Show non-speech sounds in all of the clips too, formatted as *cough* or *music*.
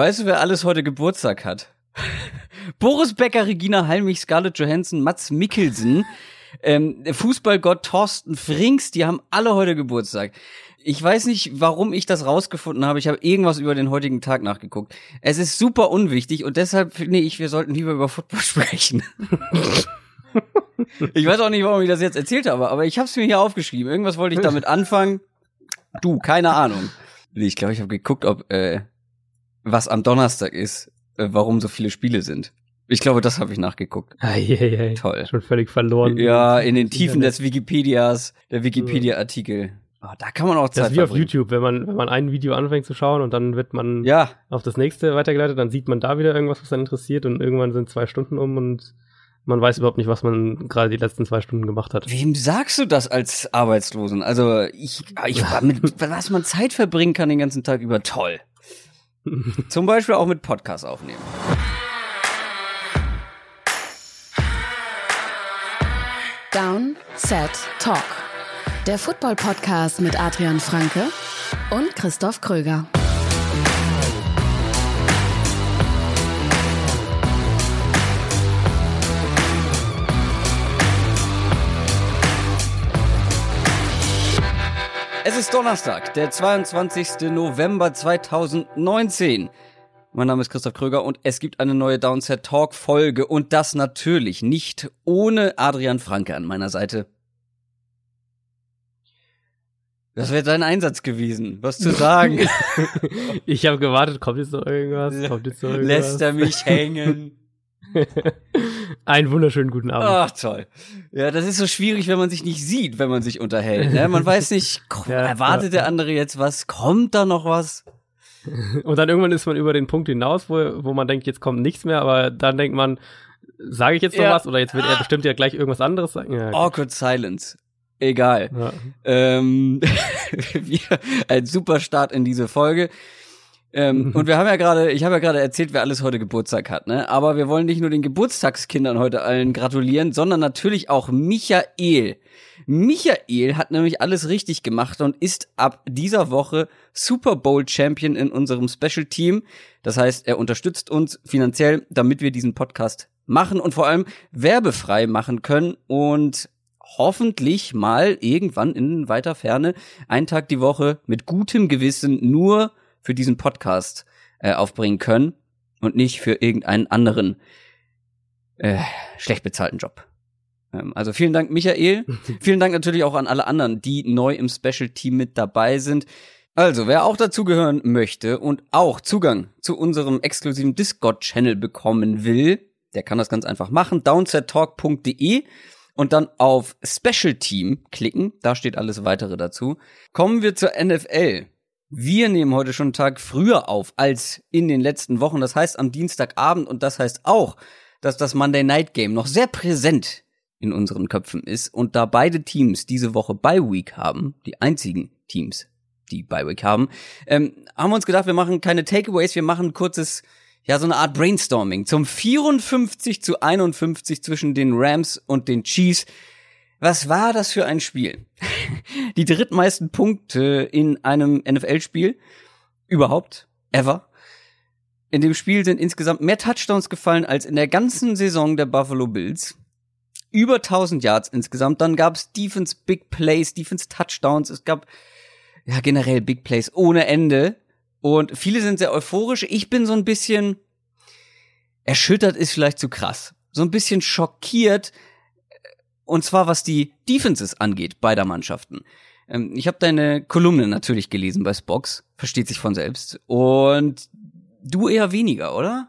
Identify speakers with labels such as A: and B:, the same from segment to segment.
A: Weißt du, wer alles heute Geburtstag hat? Boris Becker, Regina Halmich, Scarlett Johansson, Mats Mikkelsen, ähm, Fußballgott Thorsten Frings, die haben alle heute Geburtstag. Ich weiß nicht, warum ich das rausgefunden habe. Ich habe irgendwas über den heutigen Tag nachgeguckt. Es ist super unwichtig und deshalb finde ich, wir sollten lieber über Football *laughs* sprechen. ich weiß auch nicht, warum ich das jetzt erzählt habe, aber ich habe es mir hier aufgeschrieben. Irgendwas wollte ich damit anfangen. Du, keine Ahnung. Ich glaube, ich habe geguckt, ob äh, was am Donnerstag ist, äh, warum so viele Spiele sind. Ich glaube, das habe ich nachgeguckt.
B: Ei, ei, ei.
A: Toll.
B: Schon völlig verloren.
A: Ja, in den Tiefen des Wikipedias, der Wikipedia-Artikel. Oh, da kann man auch Zeit
B: Das ist wie auf
A: verbringen.
B: YouTube, wenn man, wenn man ein Video anfängt zu schauen und dann wird man
A: Ja,
B: auf das nächste weitergeleitet, dann sieht man da wieder irgendwas, was dann interessiert und irgendwann sind zwei Stunden um und man weiß überhaupt nicht, was man gerade die letzten zwei Stunden gemacht hat.
A: wem sagst du das als Arbeitslosen? Also ich, ich *laughs* mit was man Zeit verbringen kann den ganzen Tag über, toll. Zum Beispiel auch mit Podcast aufnehmen.
C: Down, Set, Talk. Der Football-Podcast mit Adrian Franke und Christoph Kröger.
A: Es ist Donnerstag, der 22. November 2019. Mein Name ist Christoph Kröger und es gibt eine neue Downset Talk Folge und das natürlich nicht ohne Adrian Franke an meiner Seite. Das wäre dein Einsatz gewesen, was zu sagen. *laughs*
B: Ich habe gewartet, kommt jetzt noch irgendwas? Kommt jetzt noch irgendwas?
A: Lässt er mich hängen? *laughs*
B: Einen wunderschönen guten Abend.
A: Ach toll. Ja, das ist so schwierig, wenn man sich nicht sieht, wenn man sich unterhält. Ne? Man weiß nicht, *laughs*
B: Ja,
A: erwartet
B: ja.
A: der andere jetzt was? Kommt da noch was?
B: Und dann irgendwann ist man über den Punkt hinaus, wo, wo man denkt, jetzt kommt nichts mehr, aber dann denkt man, sage ich jetzt noch
A: Ja.
B: was oder jetzt wird er bestimmt ja gleich irgendwas anderes sagen. Ja,
A: Awkward Silence. Egal. Ähm, *laughs* ein super Start in diese Folge. Ähm, und wir haben ja gerade, ich habe ja gerade erzählt, wer alles heute Geburtstag hat, ne? Aber wir wollen nicht nur den Geburtstagskindern heute allen gratulieren, sondern natürlich auch Michael. Michael hat nämlich alles richtig gemacht und ist ab dieser Woche Super Bowl Champion in unserem Special Team. Das heißt, er unterstützt uns finanziell, damit wir diesen Podcast machen und vor allem werbefrei machen können und hoffentlich mal irgendwann in weiter Ferne einen Tag die Woche mit gutem Gewissen nur für diesen Podcast äh, aufbringen können und nicht für irgendeinen anderen äh, schlecht bezahlten Job. Ähm, also vielen Dank, Michael. *laughs* vielen Dank natürlich auch an alle anderen, die neu im Special Team mit dabei sind. Also, wer auch dazugehören möchte und auch Zugang zu unserem exklusiven Discord-Channel bekommen will, der kann das ganz einfach machen. downsettalk.de und dann auf Special Team klicken. Da steht alles weitere dazu. Kommen wir zur NFL. Wir nehmen heute schon einen Tag früher auf als in den letzten Wochen. Das heißt am Dienstagabend und das heißt auch, dass das Monday Night Game noch sehr präsent in unseren Köpfen ist. Und da beide Teams diese Woche Bye Week haben, die einzigen Teams, die Bye Week haben, ähm, haben wir uns gedacht, wir machen keine Takeaways, wir machen ein kurzes, ja, so eine Art Brainstorming zum 54 zu 51 zwischen den Rams und den Chiefs. Was war das für ein Spiel? Die drittmeisten Punkte in einem NFL-Spiel überhaupt, ever. In dem Spiel sind insgesamt mehr Touchdowns gefallen als in der ganzen Saison der Buffalo Bills. Über 1000 Yards insgesamt. Dann gab es Defense Big Plays, Defense Touchdowns. Es gab ja generell Big Plays ohne Ende. Und viele sind sehr euphorisch. Ich bin so ein bisschen erschüttert, ist vielleicht zu krass. So ein bisschen schockiert. Und zwar was die Defenses angeht beider Mannschaften. Ähm, Ich habe deine Kolumne natürlich gelesen bei Spox. Versteht sich von selbst. Und du eher weniger, oder?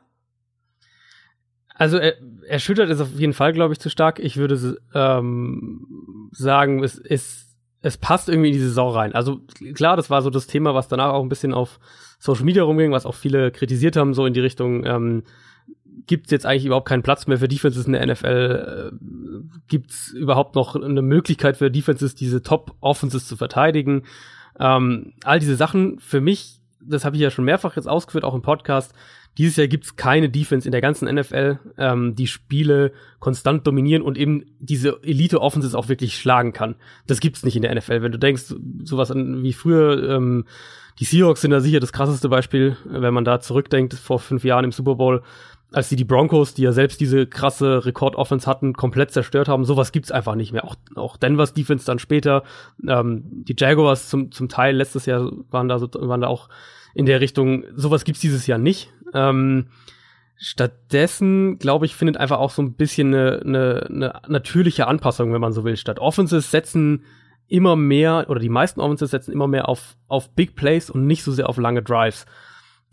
B: Also er, erschüttert ist auf jeden Fall, glaube ich, zu stark. Ich würde ähm, sagen, es ist es passt irgendwie in die Saison rein. Also klar, das war so das Thema, was danach auch ein bisschen auf Social Media rumging, was auch viele kritisiert haben, so in die Richtung, ähm, gibt es jetzt eigentlich überhaupt keinen Platz mehr für Defenses in der NFL? Äh, gibt es überhaupt noch eine Möglichkeit für Defenses, diese Top-Offenses zu verteidigen? Ähm, all diese Sachen für mich, das habe ich ja schon mehrfach jetzt ausgeführt, auch im Podcast, Dieses Jahr gibt's keine Defense in der ganzen NFL, ähm, die Spiele konstant dominieren und eben diese Elite-Offenses auch wirklich schlagen kann. Das gibt's nicht in der NFL. Wenn du denkst, sowas an, wie früher, ähm, die Seahawks sind da sicher das krasseste Beispiel, wenn man da zurückdenkt, vor fünf Jahren im Super Bowl, als die die Broncos, die ja selbst diese krasse Rekord-Offense hatten, komplett zerstört haben. Sowas gibt's einfach nicht mehr. Auch, auch Denvers Defense dann später. Ähm, die Jaguars zum, zum Teil letztes Jahr waren da, so, waren da auch in der Richtung. Sowas gibt's dieses Jahr nicht. Ähm, stattdessen, glaube ich, findet einfach auch so ein bisschen eine, eine, eine natürliche Anpassung, wenn man so will, statt. Offenses setzen immer mehr, oder die meisten Offenses setzen immer mehr auf, auf Big Plays und nicht so sehr auf lange Drives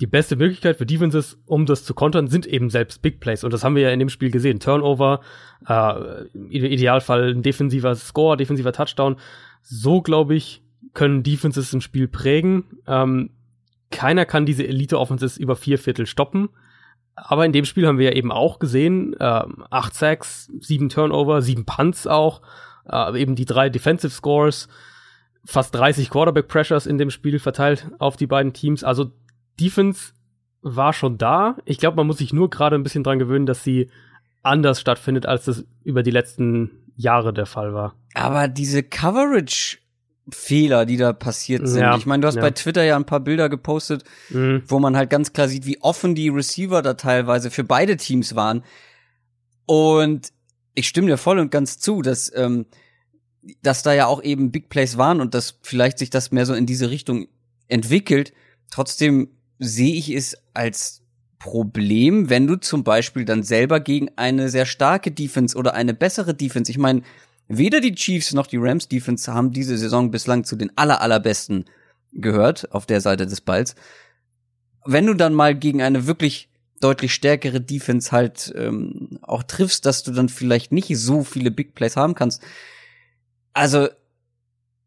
B: die beste Möglichkeit für Defenses, um das zu kontern, sind eben selbst Big Plays. Und das haben wir ja in dem Spiel gesehen. Turnover, äh, im Idealfall ein defensiver Score, defensiver Touchdown. So, glaube ich, können Defenses ein Spiel prägen. Ähm, keiner kann diese Elite-Offenses über vier Viertel stoppen. Aber in dem Spiel haben wir ja eben auch gesehen, äh, acht Sacks, sieben Turnover, sieben Punts auch, äh, eben die drei Defensive Scores, fast 30 Quarterback Pressures in dem Spiel verteilt auf die beiden Teams. Also Defense war schon da. Ich glaube, man muss sich nur gerade ein bisschen dran gewöhnen, dass sie anders stattfindet, als das über die letzten Jahre der Fall war.
A: Aber diese Coverage Fehler, die da passiert sind. Ja, ich meine, du hast ja. bei Twitter ja ein paar Bilder gepostet, mhm. wo man halt ganz klar sieht, wie offen die Receiver da teilweise für beide Teams waren. Und ich stimme dir voll und ganz zu, dass, ähm, dass da ja auch eben Big Plays waren und dass vielleicht sich das mehr so in diese Richtung entwickelt. Trotzdem sehe ich es als Problem, wenn du zum Beispiel dann selber gegen eine sehr starke Defense oder eine bessere Defense, ich meine, weder die Chiefs noch die Rams Defense haben diese Saison bislang zu den aller, allerbesten gehört auf der Seite des Balls. Wenn du dann mal gegen eine wirklich deutlich stärkere Defense halt ähm, auch triffst, dass du dann vielleicht nicht so viele Big Plays haben kannst. Also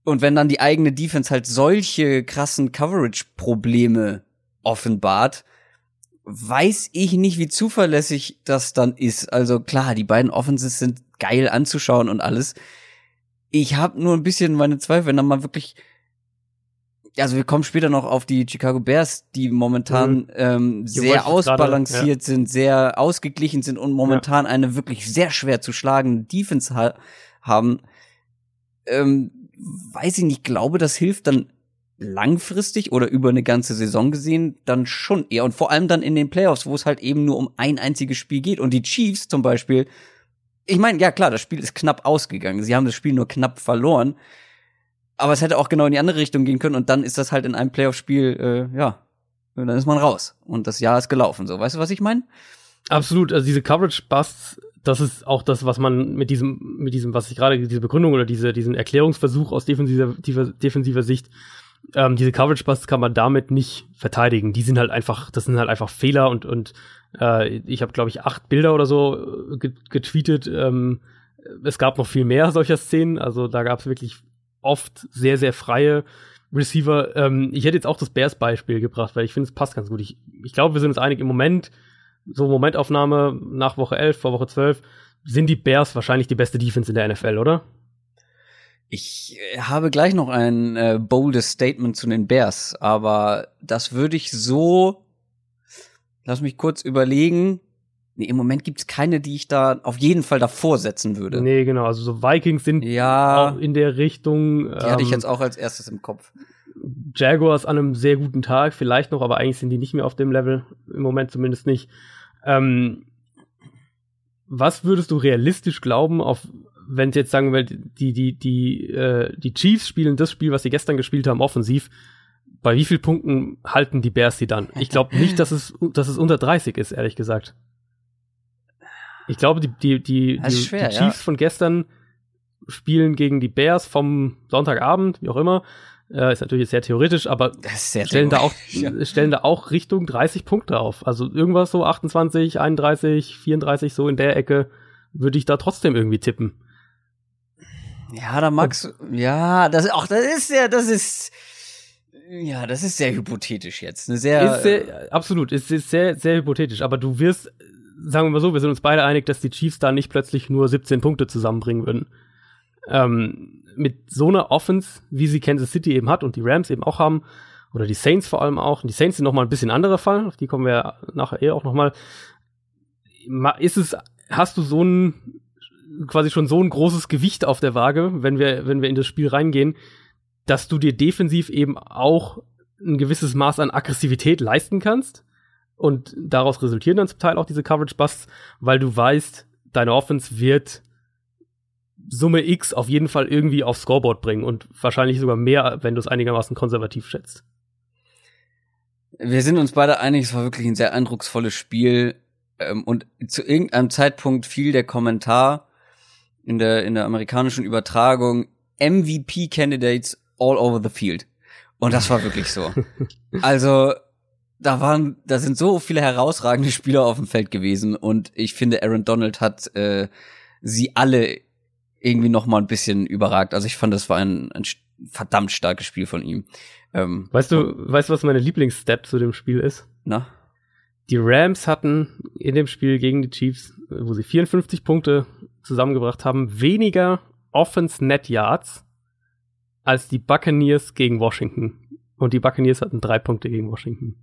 A: und wenn dann die eigene Defense halt solche krassen Coverage-Probleme offenbart, weiß ich nicht, wie zuverlässig das dann ist. Also klar, die beiden Offenses sind geil anzuschauen und alles. Ich habe nur ein bisschen meine Zweifel, wenn dann mal wirklich also wir kommen später noch auf die Chicago Bears, die momentan mhm. ähm, sehr ausbalanciert grade, ja. sind, sehr ausgeglichen sind und momentan ja. eine wirklich sehr schwer zu schlagende Defense ha haben. Ähm, weiß ich nicht, glaube, das hilft dann langfristig oder über eine ganze Saison gesehen dann schon eher. Und vor allem dann in den Playoffs, wo es halt eben nur um ein einziges Spiel geht. Und die Chiefs zum Beispiel, ich meine, ja klar, das Spiel ist knapp ausgegangen. Sie haben das Spiel nur knapp verloren. Aber es hätte auch genau in die andere Richtung gehen können. Und dann ist das halt in einem Playoff-Spiel, äh, ja, dann ist man raus. Und das Jahr ist gelaufen. So, weißt du, was ich meine?
B: Absolut. Also diese Coverage-Busts, das ist auch das, was man mit diesem, mit diesem, was ich gerade, diese Begründung oder diese, diesen Erklärungsversuch aus defensiver, defensiver Sicht ähm, diese Coverage Busts kann man damit nicht verteidigen. Die sind halt einfach, das sind halt einfach Fehler und und äh, ich habe glaube ich acht Bilder oder so äh, getweetet. Ähm, es gab noch viel mehr solcher Szenen, also da gab es wirklich oft sehr sehr freie Receiver. Ähm, ich hätte jetzt auch das Bears Beispiel gebracht, weil ich finde es passt ganz gut. Ich, ich glaube, wir sind uns einig im Moment so Momentaufnahme nach Woche 11 vor Woche 12 sind die Bears wahrscheinlich die beste Defense in der NFL, oder?
A: Ich äh, habe gleich noch ein äh, boldes Statement zu den Bears, aber das würde ich so. Lass mich kurz überlegen. Nee, im Moment gibt's keine, die ich da auf jeden Fall davor setzen würde.
B: Nee, genau. Also so Vikings sind ja, auch in der Richtung.
A: Die ähm, hatte ich ähm, jetzt auch als erstes im Kopf.
B: Jaguars an einem sehr guten Tag, vielleicht noch, aber eigentlich sind die nicht mehr auf dem Level. Im Moment zumindest nicht. Ähm, was würdest du realistisch glauben, auf wenn jetzt sagen wir, die, die, die, äh, die Chiefs spielen das Spiel, was sie gestern gespielt haben, offensiv, bei wie vielen Punkten halten die Bears sie dann? Ich glaube nicht, dass es, dass es unter 30 ist, ehrlich gesagt. Ich glaube, die, die, die, die, schwer, die Chiefs ja. von gestern spielen gegen die Bears vom Sonntagabend, wie auch immer. Äh, ist natürlich sehr theoretisch, aber stellen da auch, ja. stellen da auch Richtung 30 Punkte auf. Also irgendwas so 28, 31, 34, so in der Ecke würde ich da trotzdem irgendwie tippen.
A: Ja, da magst du, ja, das, auch, das ist ja, das ist, ja, das ist sehr hypothetisch jetzt. Eine sehr,
B: ist sehr absolut, ist, ist sehr, sehr hypothetisch. Aber du wirst, sagen wir mal so, wir sind uns beide einig, dass die Chiefs da nicht plötzlich nur 17 Punkte zusammenbringen würden. Ähm, mit so einer Offense, wie sie Kansas City eben hat und die Rams eben auch haben, oder die Saints vor allem auch. Die Saints sind noch mal ein bisschen anderer Fall, auf die kommen wir nachher eher auch noch mal. Ist es, hast du so ein quasi schon so ein großes Gewicht auf der Waage, wenn wir, wenn wir in das Spiel reingehen, dass du dir defensiv eben auch ein gewisses Maß an Aggressivität leisten kannst. Und daraus resultieren dann zum Teil auch diese Coverage-Busts, weil du weißt, deine Offense wird Summe X auf jeden Fall irgendwie aufs Scoreboard bringen und wahrscheinlich sogar mehr, wenn du es einigermaßen konservativ schätzt.
A: Wir sind uns beide einig, es war wirklich ein sehr eindrucksvolles Spiel. Ähm, und zu irgendeinem Zeitpunkt fiel der Kommentar in der, in der amerikanischen Übertragung MVP-Candidates all over the field. Und das war wirklich so. *laughs* Also, da waren, da sind so viele herausragende Spieler auf dem Feld gewesen und ich finde, Aaron Donald hat äh, sie alle irgendwie noch mal ein bisschen überragt. Also ich fand, das war ein, ein verdammt starkes Spiel von ihm.
B: Ähm, weißt du, weißt du, was meine Lieblingsstep zu dem Spiel ist?
A: Na?
B: Die Rams hatten in dem Spiel gegen die Chiefs, wo sie 54 Punkte zusammengebracht haben, weniger Offense Net Yards als die Buccaneers gegen Washington. Und die Buccaneers hatten drei Punkte gegen Washington.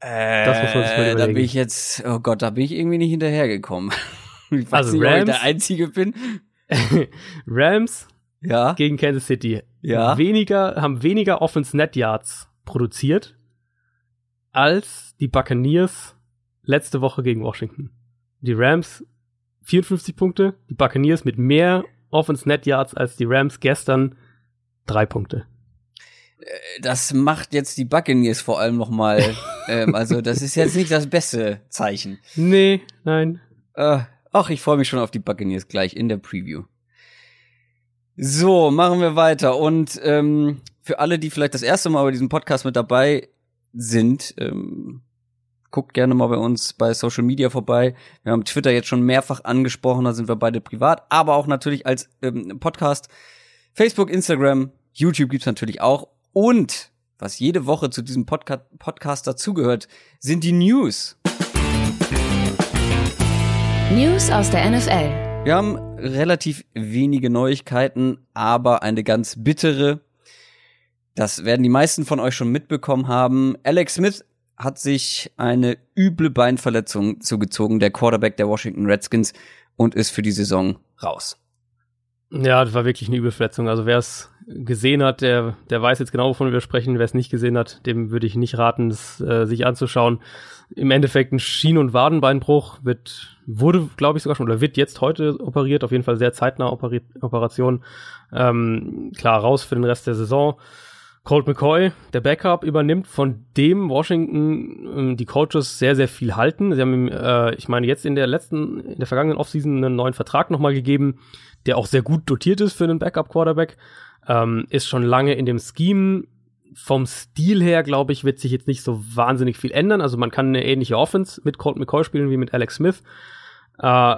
A: Äh, das muss man sich mal überlegen. Da bin ich jetzt, oh Gott, da bin ich irgendwie nicht hinterhergekommen. *laughs*
B: Ich weiß also nicht, Rams,
A: ich der Einzige bin. *laughs*
B: Rams
A: ja.
B: gegen Kansas City.
A: Ja.
B: Weniger, haben weniger Offense Net Yards produziert als die Buccaneers letzte Woche gegen Washington. Die Rams 54 Punkte, die Buccaneers mit mehr Offense Net Yards als die Rams gestern drei Punkte.
A: Äh, das macht jetzt die Buccaneers vor allem noch mal. *laughs* ähm, also das ist jetzt nicht das beste Zeichen.
B: Nee, nein.
A: Äh, ach, ich freue mich schon auf die Buccaneers gleich in der Preview. So, machen wir weiter. Und ähm, für alle, die vielleicht das erste Mal bei diesem Podcast mit dabei sind, ähm, guckt gerne mal bei uns bei Social Media vorbei. Wir haben Twitter jetzt schon mehrfach angesprochen, da sind wir beide privat, aber auch natürlich als ähm, Podcast. Facebook, Instagram, YouTube gibt's natürlich auch. Und was jede Woche zu diesem Podca Podcast dazugehört, sind die News.
C: News aus der NFL.
A: Wir haben relativ wenige Neuigkeiten, aber eine ganz bittere. Das werden die meisten von euch schon mitbekommen haben. Alex Smith hat sich eine üble Beinverletzung zugezogen, der Quarterback der Washington Redskins, und ist für die Saison raus.
B: Ja, das war wirklich eine üble Verletzung. Also wer es gesehen hat, der, der weiß jetzt genau, wovon wir sprechen. Wer es nicht gesehen hat, dem würde ich nicht raten, das äh, sich anzuschauen. Im Endeffekt ein Schien- und Wadenbeinbruch wird, wurde, glaube ich, sogar schon, oder wird jetzt heute operiert, auf jeden Fall sehr zeitnah Operi Operation. Ähm, klar, raus für den Rest der Saison. Colt McCoy, der Backup, übernimmt, von dem Washington äh, die Coaches sehr, sehr viel halten. Sie haben ihm, äh, ich meine, jetzt in der letzten, in der vergangenen Offseason einen neuen Vertrag nochmal gegeben, der auch sehr gut dotiert ist für einen Backup-Quarterback. Ähm, ist schon lange in dem Scheme. Vom Stil her, glaube ich, wird sich jetzt nicht so wahnsinnig viel ändern. Also man kann eine ähnliche Offense mit Colt McCoy spielen wie mit Alex Smith. Äh,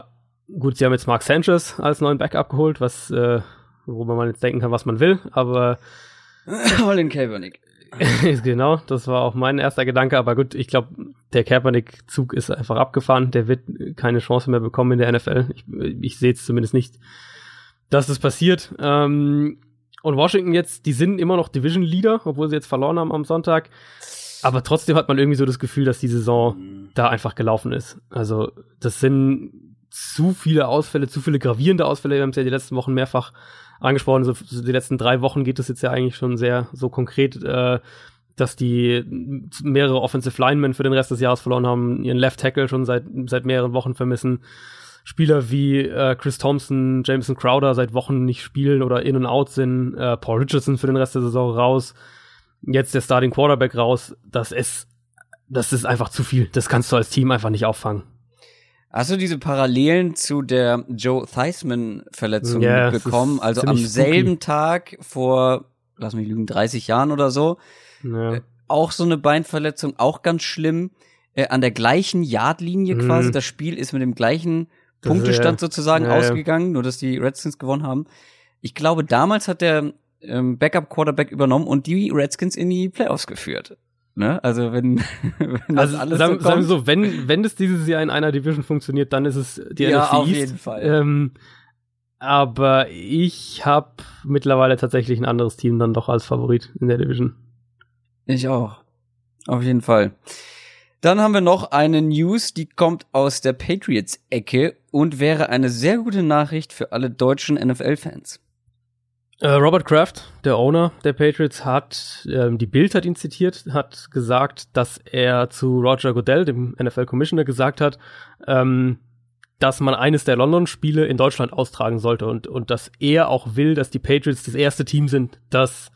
B: gut, sie haben jetzt Mark Sanchez als neuen Backup geholt, was, äh, worüber man jetzt denken kann, was man will, aber *laughs*
A: Colin Kaepernick. *laughs*
B: genau, das war auch mein erster Gedanke, aber gut, ich glaube, der Kaepernick-Zug ist einfach abgefahren, der wird keine Chance mehr bekommen in der NFL. Ich, ich sehe es zumindest nicht, dass das passiert. Ähm, und Washington jetzt, die sind immer noch Division Leader, obwohl sie jetzt verloren haben am Sonntag. Aber trotzdem hat man irgendwie so das Gefühl, dass die Saison da einfach gelaufen ist. Also, das sind zu viele Ausfälle, zu viele gravierende Ausfälle. Wir haben es ja die letzten Wochen mehrfach angesprochen. So, so die letzten drei Wochen geht es jetzt ja eigentlich schon sehr so konkret, äh, dass die mehrere Offensive Linemen für den Rest des Jahres verloren haben, ihren Left Tackle schon seit, seit mehreren Wochen vermissen. Spieler wie äh, Chris Thompson, Jameson Crowder seit Wochen nicht spielen oder in und out sind, äh, Paul Richardson für den Rest der Saison raus, jetzt der Starting Quarterback raus, das ist, das ist einfach zu viel. Das kannst du als Team einfach nicht auffangen.
A: Hast du diese Parallelen zu der Joe Theismann-Verletzung yeah, bekommen? Also am selben spooky. Tag vor, lass mich lügen, 30 Jahren oder so. Ja. Äh, auch so eine Beinverletzung, auch ganz schlimm. Äh, an der gleichen Yardlinie mhm. quasi. Das Spiel ist mit dem gleichen Punktestand sozusagen ja, ausgegangen, nur dass die Redskins gewonnen haben. Ich glaube, damals hat der ähm, Backup-Quarterback übernommen und die Redskins in die Playoffs geführt. Ne? Also wenn, *laughs*
B: wenn das also, alles sagen, so, sagen wir so, wenn wenn das dieses Jahr in einer Division funktioniert, dann ist es die
A: ja,
B: NFC
A: auf East. jeden Fall.
B: Ähm, aber ich habe mittlerweile tatsächlich ein anderes Team dann doch als Favorit in der Division.
A: Ich auch. Auf jeden Fall. Dann haben wir noch eine News, die kommt aus der Patriots-Ecke und wäre eine sehr gute Nachricht für alle deutschen NFL-Fans.
B: Äh, Robert Kraft, der Owner der Patriots, hat, ähm, die Bild hat ihn zitiert, hat gesagt, dass er zu Roger Goodell, dem NFL-Commissioner, gesagt hat, ähm, dass man eines der London-Spiele in Deutschland austragen sollte und, und dass er auch will, dass die Patriots das erste Team sind, das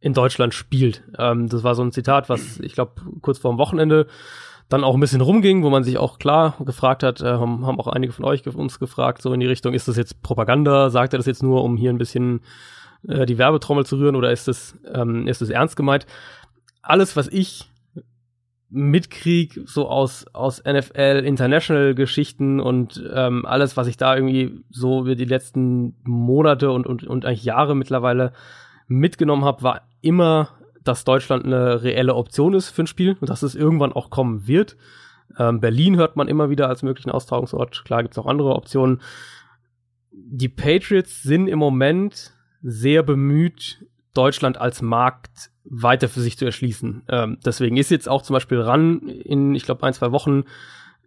B: in Deutschland spielt. Ähm, das war so ein Zitat, was ich glaube kurz vor dem Wochenende dann auch ein bisschen rumging, wo man sich auch klar gefragt hat, äh, haben, haben auch einige von euch uns gefragt, so in die Richtung, ist das jetzt Propaganda? Sagt er das jetzt nur, um hier ein bisschen äh, die Werbetrommel zu rühren oder ist das, ähm, ist das ernst gemeint? Alles, was ich mitkrieg, so aus, aus NFL International Geschichten und ähm, alles, was ich da irgendwie so über die letzten Monate und, und, und eigentlich Jahre mittlerweile mitgenommen habe, war immer, dass Deutschland eine reelle Option ist für ein Spiel und dass es irgendwann auch kommen wird. Ähm, Berlin hört man immer wieder als möglichen Austragungsort. Klar gibt es auch andere Optionen. Die Patriots sind im Moment sehr bemüht, Deutschland als Markt weiter für sich zu erschließen. Ähm, deswegen ist jetzt auch zum Beispiel ran in, ich glaube, ein, zwei Wochen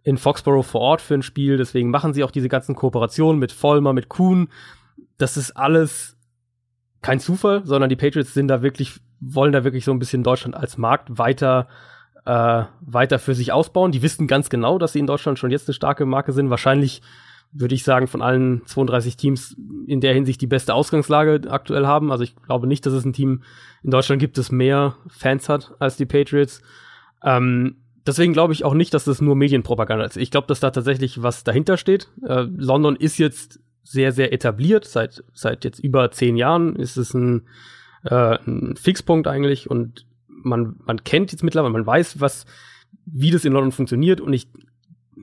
B: in Foxborough vor Ort für ein Spiel. Deswegen machen sie auch diese ganzen Kooperationen mit Vollmer, mit Kuhn. Das ist alles kein Zufall, sondern die Patriots sind da wirklich, wollen da wirklich so ein bisschen Deutschland als Markt weiter äh, weiter für sich ausbauen. Die wissen ganz genau, dass sie in Deutschland schon jetzt eine starke Marke sind. Wahrscheinlich würde ich sagen, von allen 32 Teams in der Hinsicht die beste Ausgangslage aktuell haben. Also ich glaube nicht, dass es ein Team in Deutschland gibt, das mehr Fans hat als die Patriots. Ähm, deswegen glaube ich auch nicht, dass das nur Medienpropaganda ist. Ich glaube, dass da tatsächlich was dahinter steht. Äh, London ist jetzt sehr, sehr etabliert. Seit, seit jetzt über zehn Jahren ist es ein, äh, ein Fixpunkt eigentlich und man, man kennt jetzt mittlerweile, man weiß, was, wie das in London funktioniert und ich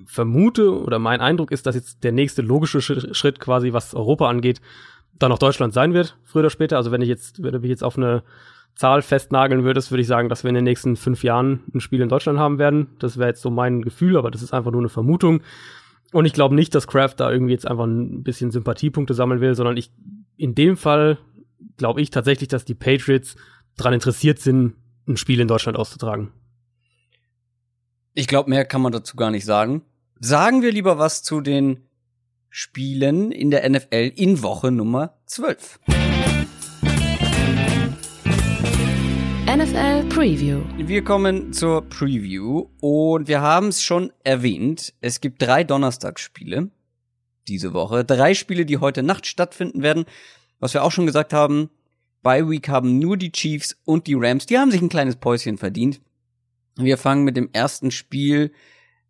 B: vermute oder mein Eindruck ist, dass jetzt der nächste logische Schritt quasi, was Europa angeht, dann auch Deutschland sein wird, früher oder später. Also wenn ich jetzt, wenn du mich jetzt auf eine Zahl festnageln würdest, würde ich sagen, dass wir in den nächsten fünf Jahren ein Spiel in Deutschland haben werden. Das wäre jetzt so mein Gefühl, aber das ist einfach nur eine Vermutung. Und ich glaube nicht, dass Kraft da irgendwie jetzt einfach ein bisschen Sympathiepunkte sammeln will, sondern ich, in dem Fall glaube ich tatsächlich, dass die Patriots daran interessiert sind, ein Spiel in Deutschland auszutragen.
A: Ich glaube, mehr kann man dazu gar nicht sagen. Sagen wir lieber was zu den Spielen in der NFL in Woche Nummer 12.
C: NFL Preview.
A: Wir kommen zur Preview und wir haben es schon erwähnt. Es gibt drei Donnerstagsspiele diese Woche. Drei Spiele, die heute Nacht stattfinden werden. Was wir auch schon gesagt haben, bei Week haben nur die Chiefs und die Rams. Die haben sich ein kleines Päuschen verdient. Wir fangen mit dem ersten Spiel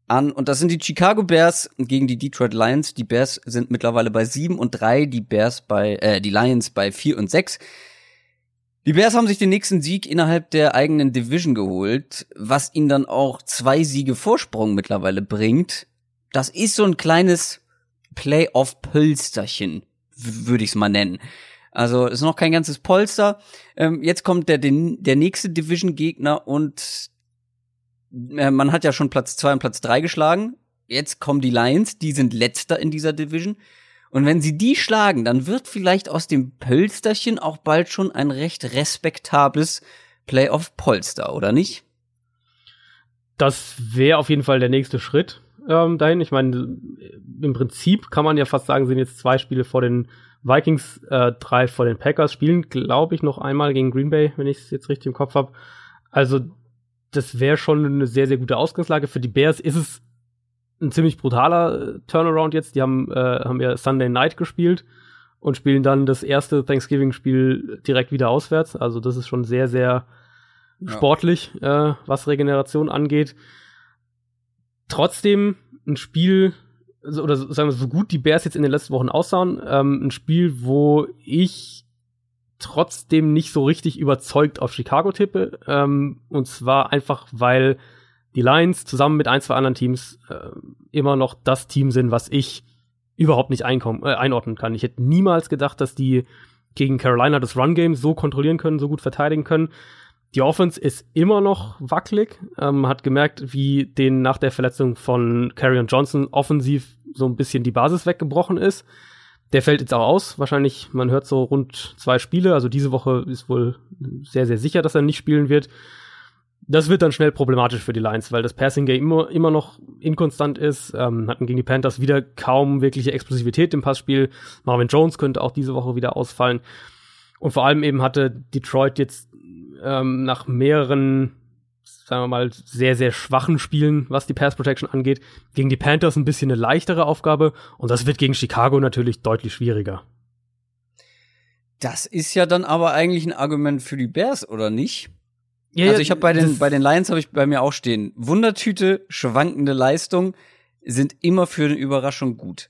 A: an und das sind die Chicago Bears gegen die Detroit Lions. Die Bears sind mittlerweile bei sieben und drei, die Bears bei äh, die Lions bei vier und sechs. Die Bears haben sich den nächsten Sieg innerhalb der eigenen Division geholt, was ihnen dann auch zwei Siege Vorsprung mittlerweile bringt. Das ist so ein kleines Playoff-Pölsterchen, würde ich es mal nennen. Also ist noch kein ganzes Polster. Ähm, jetzt kommt der, den, der nächste Division-Gegner und man hat ja schon Platz zwei und Platz drei geschlagen. Jetzt kommen die Lions, die sind letzter in dieser Division. Und wenn sie die schlagen, dann wird vielleicht aus dem Pölsterchen auch bald schon ein recht respektables Playoff-Polster, oder nicht?
B: Das wäre auf jeden Fall der nächste Schritt ähm, dahin. Ich meine, im Prinzip kann man ja fast sagen, sind jetzt zwei Spiele vor den Vikings, äh, drei vor den Packers, spielen, glaube ich, noch einmal gegen Green Bay, wenn ich es jetzt richtig im Kopf habe. Also das wäre schon eine sehr, sehr gute Ausgangslage. Für die Bears ist es ein ziemlich brutaler äh, Turnaround jetzt. Die haben, äh, haben ja Sunday Night gespielt und spielen dann das erste Thanksgiving-Spiel direkt wieder auswärts. Also das ist schon sehr, sehr ja. sportlich, äh, was Regeneration angeht. Trotzdem ein Spiel, oder sagen wir so gut die Bears jetzt in den letzten Wochen aussahen, ähm, ein Spiel, wo ich trotzdem nicht so richtig überzeugt auf Chicago tippe. Ähm, und zwar einfach, weil die Lions zusammen mit ein, zwei anderen Teams äh, immer noch das Team sind, was ich überhaupt nicht einkommen, äh, einordnen kann. Ich hätte niemals gedacht, dass die gegen Carolina das Run-Game so kontrollieren können, so gut verteidigen können. Die Offense ist immer noch wackelig. Ähm, hat gemerkt, wie denen nach der Verletzung von Carrion Johnson offensiv so ein bisschen die Basis weggebrochen ist. Der fällt jetzt auch aus. Wahrscheinlich, man hört so rund zwei Spiele. Also diese Woche ist wohl sehr, sehr sicher, dass er nicht spielen wird. das wird dann schnell problematisch für die Lions, weil das Passing Game immer, immer noch inkonstant ist. Ähm, hatten gegen die Panthers wieder kaum wirkliche Explosivität im Passspiel. Marvin Jones könnte auch diese Woche wieder ausfallen. Und vor allem eben hatte Detroit jetzt ähm, nach mehreren, sagen wir mal, sehr, sehr schwachen Spielen, was die Pass Protection angeht, gegen die Panthers ein bisschen eine leichtere Aufgabe. Und das wird gegen Chicago natürlich deutlich schwieriger.
A: Das ist ja dann aber eigentlich ein Argument für die Bears, oder nicht? Ja, also ich habe bei den bei den Lions habe ich bei mir auch stehen. Wundertüte, schwankende Leistung sind immer für eine Überraschung gut.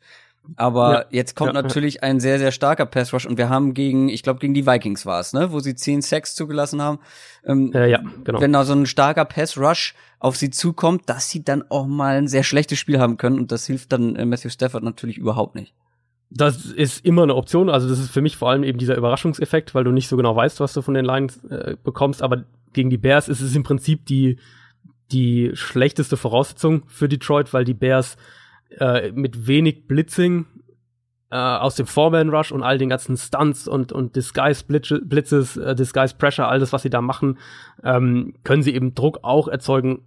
A: Aber ja, jetzt kommt ja, natürlich ja. ein sehr sehr starker Pass Rush und wir haben gegen, ich glaube gegen die Vikings war es, ne, wo sie zehn Sacks zugelassen haben. Ähm,
B: äh, ja, genau.
A: Wenn da so ein starker Pass Rush auf sie zukommt, dass sie dann auch mal ein sehr schlechtes Spiel haben können und das hilft dann äh, Matthew Stafford natürlich überhaupt nicht.
B: Das ist immer eine Option. Also das ist für mich vor allem eben dieser Überraschungseffekt, weil du nicht so genau weißt, was du von den Lions äh, bekommst. Aber gegen die Bears ist es im Prinzip die, die schlechteste Voraussetzung für Detroit, weil die Bears äh, mit wenig Blitzing äh, aus dem Foreman Rush und all den ganzen Stunts und, und Disguise Blitzes, äh, Disguise Pressure, all das, was sie da machen, ähm, können sie eben Druck auch erzeugen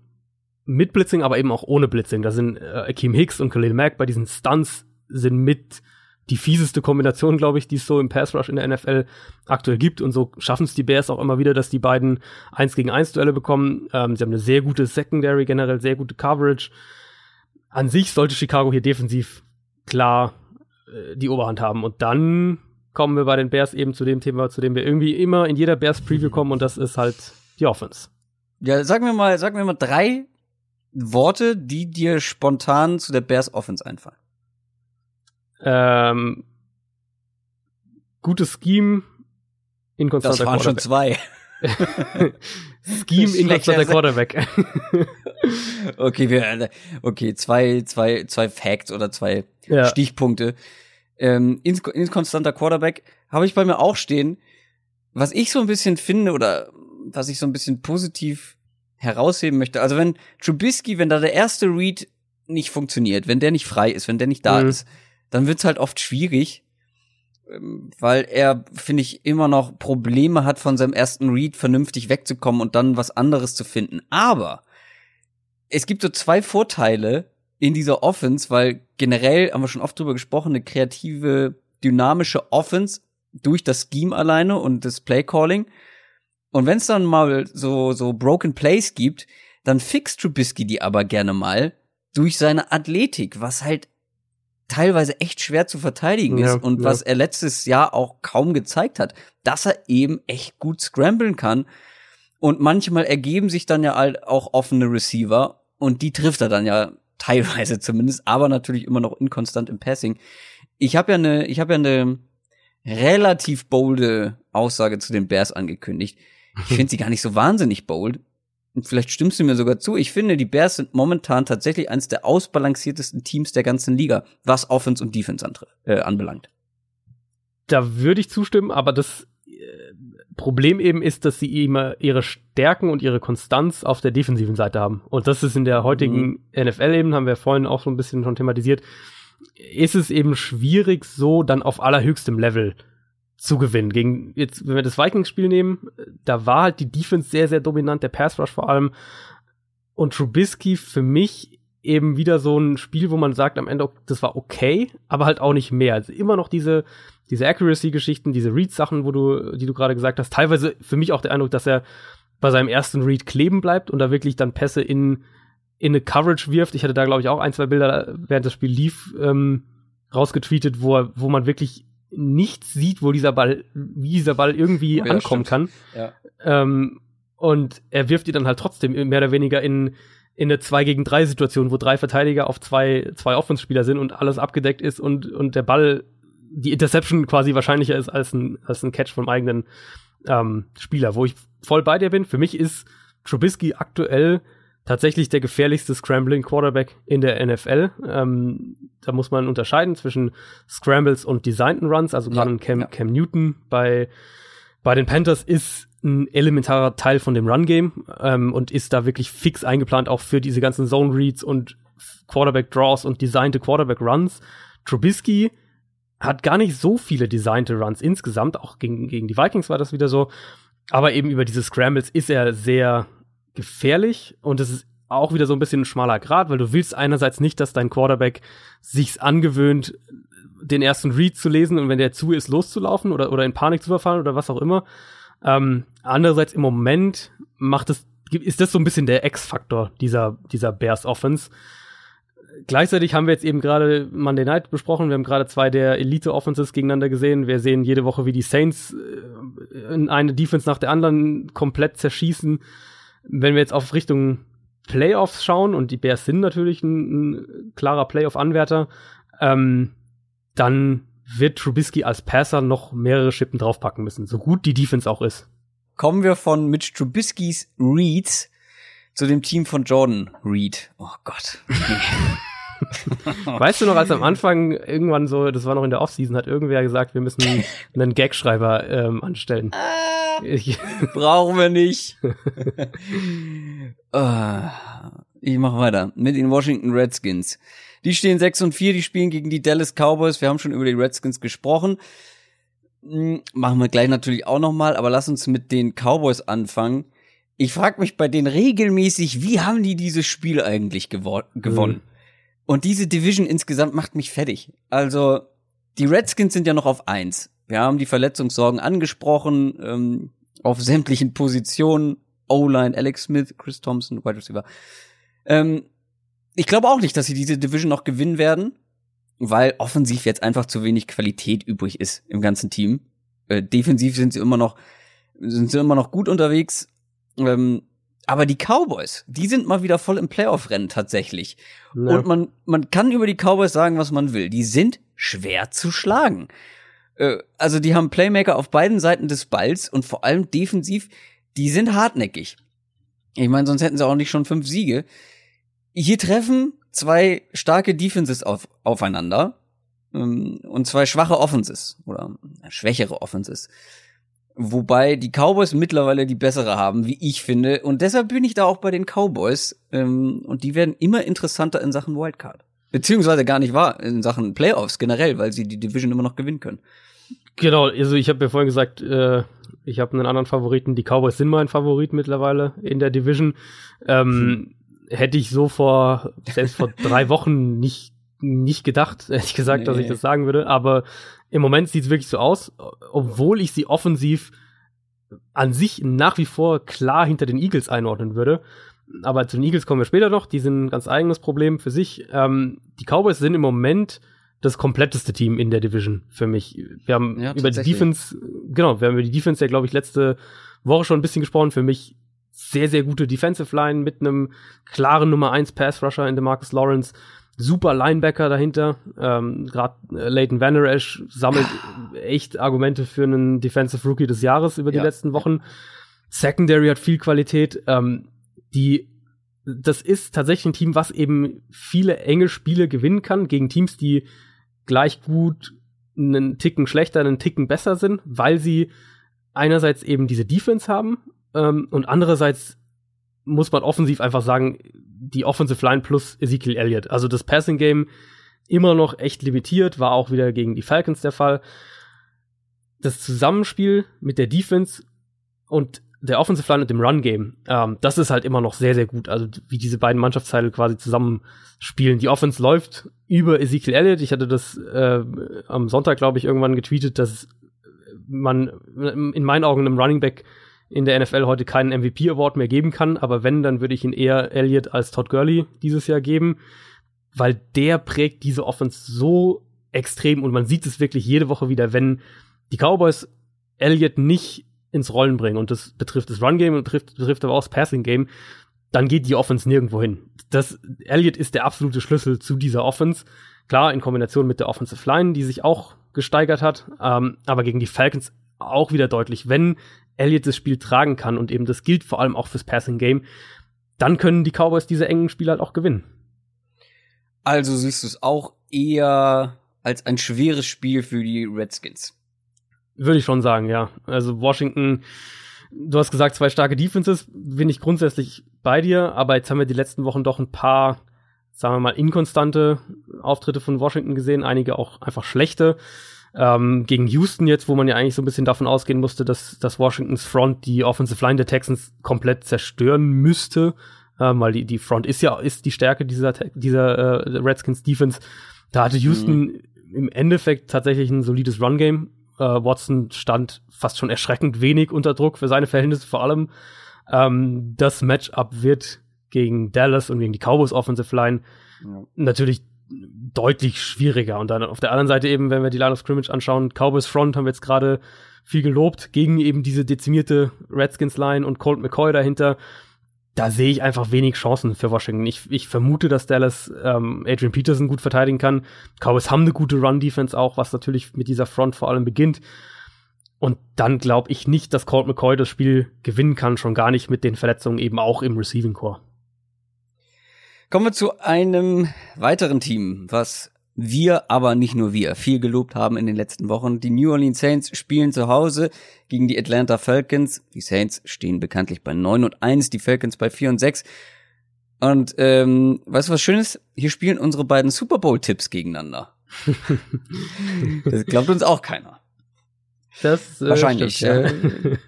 B: mit Blitzing, aber eben auch ohne Blitzing. Da sind äh, Akeem Hicks und Khalil Mack bei diesen Stunts sind mit die fieseste Kombination, glaube ich, die es so im Pass Rush in der NFL aktuell gibt. Und so schaffen es die Bears auch immer wieder, dass die beiden eins gegen eins Duelle bekommen. Ähm, sie haben eine sehr gute Secondary, generell sehr gute Coverage. An sich sollte Chicago hier defensiv klar äh, die Oberhand haben. Und dann kommen wir bei den Bears eben zu dem Thema, zu dem wir irgendwie immer in jeder Bears Preview kommen. Und das ist halt die Offense.
A: Ja, sagen wir mal, sagen wir mal drei Worte, die dir spontan zu der Bears Offense einfallen.
B: Ähm, gutes Scheme,
A: inkonstanter Das waren schon zwei. *laughs* *laughs*
B: Scheme, inkonstanter Quarterback. *laughs*
A: okay, wir, okay, zwei, zwei, zwei Facts oder zwei ja. Stichpunkte. Ähm, inkonstanter Quarterback habe ich bei mir auch stehen. Was ich so ein bisschen finde oder was ich so ein bisschen positiv herausheben möchte. Also wenn Trubisky, wenn da der erste Read nicht funktioniert, wenn der nicht frei ist, wenn der nicht da mhm. ist, dann wird's halt oft schwierig, weil er, finde ich, immer noch Probleme hat, von seinem ersten Read vernünftig wegzukommen und dann was anderes zu finden. Aber es gibt so zwei Vorteile in dieser Offense, weil generell haben wir schon oft drüber gesprochen, eine kreative, dynamische Offense durch das Scheme alleine und das Playcalling. Und wenn es dann mal so, so Broken Plays gibt, dann fixt Trubisky die aber gerne mal durch seine Athletik, was halt teilweise echt schwer zu verteidigen ja, ist und ja. was er letztes Jahr auch kaum gezeigt hat, dass er eben echt gut scramblen kann. Und manchmal ergeben sich dann ja auch offene Receiver und die trifft er dann ja *laughs* teilweise zumindest, aber natürlich immer noch inkonstant im Passing. Ich habe ja eine, ich habe ja eine relativ bolde Aussage zu den Bears angekündigt. Ich *laughs* finde sie gar nicht so wahnsinnig bold und vielleicht stimmst du mir sogar zu, ich finde, die Bears sind momentan tatsächlich eines der ausbalanciertesten Teams der ganzen Liga, was Offense und Defense äh, anbelangt.
B: Da würde ich zustimmen, aber das äh, Problem eben ist, dass sie immer ihre Stärken und ihre Konstanz auf der defensiven Seite haben. Und das ist in der heutigen mhm. NFL eben, haben wir vorhin auch so ein bisschen schon thematisiert, ist es eben schwierig, so dann auf allerhöchstem Level zu gewinnen. Gegen, jetzt, wenn wir das Vikings-Spiel nehmen, da war halt die Defense sehr, sehr dominant, der Pass Rush vor allem. Und Trubisky für mich eben wieder so ein Spiel, wo man sagt am Ende, das war okay, aber halt auch nicht mehr. Also immer noch diese, diese Accuracy-Geschichten, diese Read-Sachen, wo du, die du gerade gesagt hast. Teilweise für mich auch der Eindruck, dass er bei seinem ersten Read kleben bleibt und da wirklich dann Pässe in, in eine Coverage wirft. Ich hatte da, glaube ich, auch ein, zwei Bilder, während das Spiel lief, ähm, rausgetweetet, wo, er, wo man wirklich nichts sieht, wo dieser Ball, wie dieser Ball irgendwie ja, ankommen stimmt. kann. Ja. Ähm, und er wirft die dann halt trotzdem mehr oder weniger in, in eine 2 gegen 3 Situation, wo drei Verteidiger auf zwei, zwei Offenspieler sind und alles abgedeckt ist und, und der Ball, die Interception quasi wahrscheinlicher ist als ein, als ein Catch vom eigenen ähm, Spieler, wo ich voll bei dir bin. Für mich ist Trubisky aktuell tatsächlich der gefährlichste Scrambling Quarterback in der NFL. Ähm, da muss man unterscheiden zwischen Scrambles und designten Runs, also gerade ja, Cam, ja. Cam Newton bei, bei den Panthers ist ein elementarer Teil von dem Run-Game ähm, und ist da wirklich fix eingeplant, auch für diese ganzen Zone-Reads und Quarterback-Draws und designte Quarterback-Runs. Trubisky hat gar nicht so viele designte Runs insgesamt, auch gegen, gegen die Vikings war das wieder so. Aber eben über diese Scrambles ist er sehr gefährlich und es ist auch wieder so ein bisschen ein schmaler Grad, weil du willst einerseits nicht, dass dein Quarterback sich's angewöhnt, den ersten Read zu lesen und wenn der zu ist, loszulaufen oder, oder in Panik zu verfallen oder was auch immer. Ähm, andererseits im Moment macht es, ist das so ein bisschen der X-Faktor dieser, dieser Bears Offense. Gleichzeitig haben wir jetzt eben gerade Monday Night besprochen. Wir haben gerade zwei der Elite Offenses gegeneinander gesehen. Wir sehen jede Woche, wie die Saints äh, in eine Defense nach der anderen komplett zerschießen. Wenn wir jetzt auf Richtung Playoffs schauen, und die Bears sind natürlich ein, ein klarer Playoff-Anwärter, ähm, dann wird Trubisky als Passer noch mehrere Schippen draufpacken müssen, so gut die Defense auch ist.
A: Kommen wir von Mitch Trubiskys Reads zu dem Team von Jordan Reed. Oh Gott. *laughs* *laughs*
B: weißt du noch, als am Anfang irgendwann so, das war noch in der Offseason, hat irgendwer gesagt, wir müssen einen Gagschreiber ähm, anstellen.
A: Ah, *laughs* brauchen wir nicht. oh, *laughs* ich mache weiter mit den Washington Redskins. Die stehen 6 und 4, die spielen gegen die Dallas Cowboys. Wir haben schon über die Redskins gesprochen. Hm, machen wir gleich natürlich auch nochmal, aber lass uns mit den Cowboys anfangen. Ich frage mich bei denen regelmäßig, wie haben die dieses Spiel eigentlich gewo gewonnen? Mhm. Und diese Division insgesamt macht mich fertig. Also, die Redskins sind ja noch auf eins. Wir haben die Verletzungssorgen angesprochen, ähm, auf sämtlichen Positionen. O-Line, Alex Smith, Chris Thompson, Wide Receiver. Ähm, ich glaube auch nicht, dass sie diese Division noch gewinnen werden, weil offensiv jetzt einfach zu wenig Qualität übrig ist im ganzen Team. Äh, defensiv sind sie immer noch, sind sie immer noch gut unterwegs. Ähm, aber die Cowboys, die sind mal wieder voll im Playoff-Rennen tatsächlich. Ja. Und man, man kann über die Cowboys sagen, was man will. Die sind schwer zu schlagen. Äh, also die haben Playmaker auf beiden Seiten des Balls und vor allem defensiv, die sind hartnäckig. Ich meine, sonst hätten sie auch nicht schon fünf Siege. Hier treffen zwei starke Defenses auf, aufeinander ähm, und zwei schwache Offenses oder schwächere Offenses. Wobei die Cowboys mittlerweile die bessere haben, wie ich finde. Und deshalb bin ich da auch bei den Cowboys. Ähm, und die werden immer interessanter in Sachen Wildcard. Beziehungsweise gar nicht wahr, in Sachen Playoffs generell, weil sie die Division immer noch gewinnen können.
B: Genau, also ich habe ja vorhin gesagt, äh, ich habe einen anderen Favoriten. Die Cowboys sind mein Favorit mittlerweile in der Division. Ähm, hm. Hätte ich so vor, selbst vor drei Wochen nicht nicht gedacht, *laughs* ehrlich gesagt, nee. dass ich das sagen würde. Aber im Moment sieht es wirklich so aus, obwohl ich sie offensiv an sich nach wie vor klar hinter den Eagles einordnen würde. Aber zu den Eagles kommen wir später noch. Die sind ein ganz eigenes Problem für sich. Ähm, die Cowboys sind im Moment das kompletteste Team in der Division für mich. Wir haben ja, über die Defense, genau, wir haben über die Defense ja, glaube ich, letzte Woche schon ein bisschen gesprochen. Für mich sehr, sehr gute Defensive Line mit einem klaren Nummer 1 Pass Rusher in DeMarcus Lawrence super Linebacker dahinter. Ähm, Gerade äh, Leighton Van Esch sammelt echt Argumente für einen Defensive Rookie des Jahres über die ja. letzten Wochen. Secondary hat viel Qualität. Ähm, die, das ist tatsächlich ein Team, was eben viele enge Spiele gewinnen kann gegen Teams, die gleich gut einen Ticken schlechter, einen Ticken besser sind, weil sie einerseits eben diese Defense haben ähm, und andererseits muss man offensiv einfach sagen, die Offensive Line plus Ezekiel Elliott. Also das Passing Game immer noch echt limitiert, war auch wieder gegen die Falcons der Fall. Das Zusammenspiel mit der Defense und der Offensive Line und dem Run Game, ähm, das ist halt immer noch sehr, sehr gut. Also wie diese beiden Mannschaftsteile quasi zusammenspielen. Die Offense läuft über Ezekiel Elliott. Ich hatte das äh, am Sonntag, glaube ich, irgendwann getweetet, dass man in meinen Augen einem Running Back in der NFL heute keinen MVP Award mehr geben kann, aber wenn, dann würde ich ihn eher Elliott als Todd Gurley dieses Jahr geben, weil der prägt diese Offense so extrem und man sieht es wirklich jede Woche wieder, wenn die Cowboys Elliott nicht ins Rollen bringen und das betrifft das Run Game und betrifft, betrifft aber auch das Passing Game, dann geht die Offense nirgendwo hin. Das Elliott ist der absolute Schlüssel zu dieser Offense. Klar, in Kombination mit der Offensive Line, die sich auch gesteigert hat, ähm, aber gegen die Falcons auch wieder deutlich. Wenn Elliott das Spiel tragen kann und eben das gilt vor allem auch fürs Passing Game, dann können die Cowboys diese engen Spiele halt auch gewinnen.
A: Also siehst du es auch eher als ein schweres Spiel für die Redskins.
B: Würde ich schon sagen, ja. Also Washington, du hast gesagt, zwei starke Defenses, bin ich grundsätzlich bei dir, aber jetzt haben wir die letzten Wochen doch ein paar, sagen wir mal, inkonstante Auftritte von Washington gesehen, einige auch einfach schlechte. Ähm, gegen Houston jetzt, wo man ja eigentlich so ein bisschen davon ausgehen musste, dass, dass Washingtons Front die Offensive Line der Texans komplett zerstören müsste, ähm, weil die, die Front ist ja ist die Stärke dieser, dieser äh, Redskins Defense. Da hatte Houston mhm. im Endeffekt tatsächlich ein solides Run-Game. Äh, Watson stand fast schon erschreckend wenig unter Druck für seine Verhältnisse vor allem. Ähm, das Matchup wird gegen Dallas und gegen die Cowboys Offensive Line ja. natürlich deutlich schwieriger. Und dann auf der anderen Seite eben, wenn wir die Line of Scrimmage anschauen, Cowboys Front haben wir jetzt gerade viel gelobt gegen eben diese dezimierte Redskins Line und Colt McCoy dahinter. Da sehe ich einfach wenig Chancen für Washington. Ich, ich vermute, dass Dallas ähm, Adrian Peterson gut verteidigen kann. Cowboys haben eine gute Run-Defense auch, was natürlich mit dieser Front vor allem beginnt. Und dann glaube ich nicht, dass Colt McCoy das Spiel gewinnen kann, schon gar nicht mit den Verletzungen eben auch im Receiving Core.
A: Kommen wir zu einem weiteren Team, was wir, aber nicht nur wir, viel gelobt haben in den letzten Wochen. Die New Orleans Saints spielen zu Hause gegen die Atlanta Falcons. Die Saints stehen bekanntlich bei 9 und 1, die Falcons bei 4 und 6. Und ähm, weißt du was Schönes? Hier spielen unsere beiden Super Bowl-Tipps gegeneinander. *laughs* das glaubt uns auch keiner.
B: Das
A: äh, wahrscheinlich. Stimmt,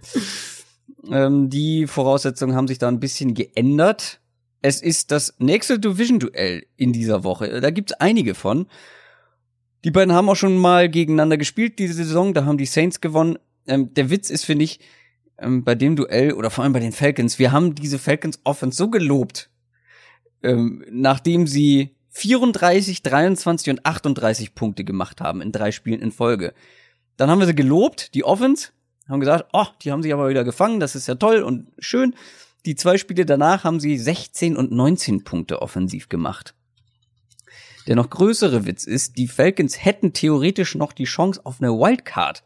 A: ja. *laughs* ähm, die Voraussetzungen haben sich da ein bisschen geändert. Es ist das nächste Division-Duell in dieser Woche. Da gibt's einige von. Die beiden haben auch schon mal gegeneinander gespielt diese Saison. Da haben die Saints gewonnen. Ähm, der Witz ist, finde ich, ähm, bei dem Duell oder vor allem bei den Falcons, wir haben diese Falcons Offense so gelobt, ähm, nachdem sie 34, 23 und 38 Punkte gemacht haben in drei Spielen in Folge. Dann haben wir sie gelobt, die Offense, haben gesagt, oh, die haben sich aber wieder gefangen, das ist ja toll und schön. Die zwei Spiele danach haben sie 16 und 19 Punkte offensiv gemacht. Der noch größere Witz ist, die Falcons hätten theoretisch noch die Chance auf eine Wildcard.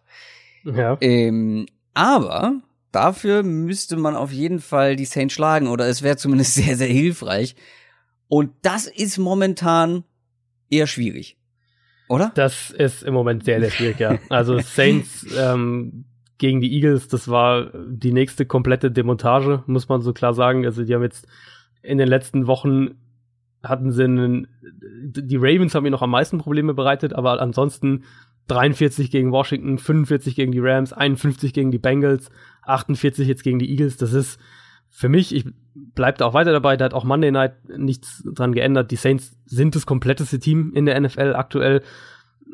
A: Ja. Ähm, aber dafür müsste man auf jeden Fall die Saints schlagen oder es wäre zumindest *laughs* sehr, sehr hilfreich. Und das ist momentan eher schwierig. Oder?
B: Das ist im Moment sehr, sehr schwierig, ja. Also *laughs* Saints ähm, gegen die Eagles, das war die nächste komplette Demontage, muss man so klar sagen. Also die haben jetzt in den letzten Wochen hatten sie einen, die Ravens haben ihnen noch am meisten Probleme bereitet, aber ansonsten 43 gegen Washington, 45 gegen die Rams, 51 gegen die Bengals, 48 jetzt gegen die Eagles. Das ist für mich, ich bleib da auch weiter dabei, da hat auch Monday Night nichts dran geändert. Die Saints sind das kompletteste Team in der NFL aktuell.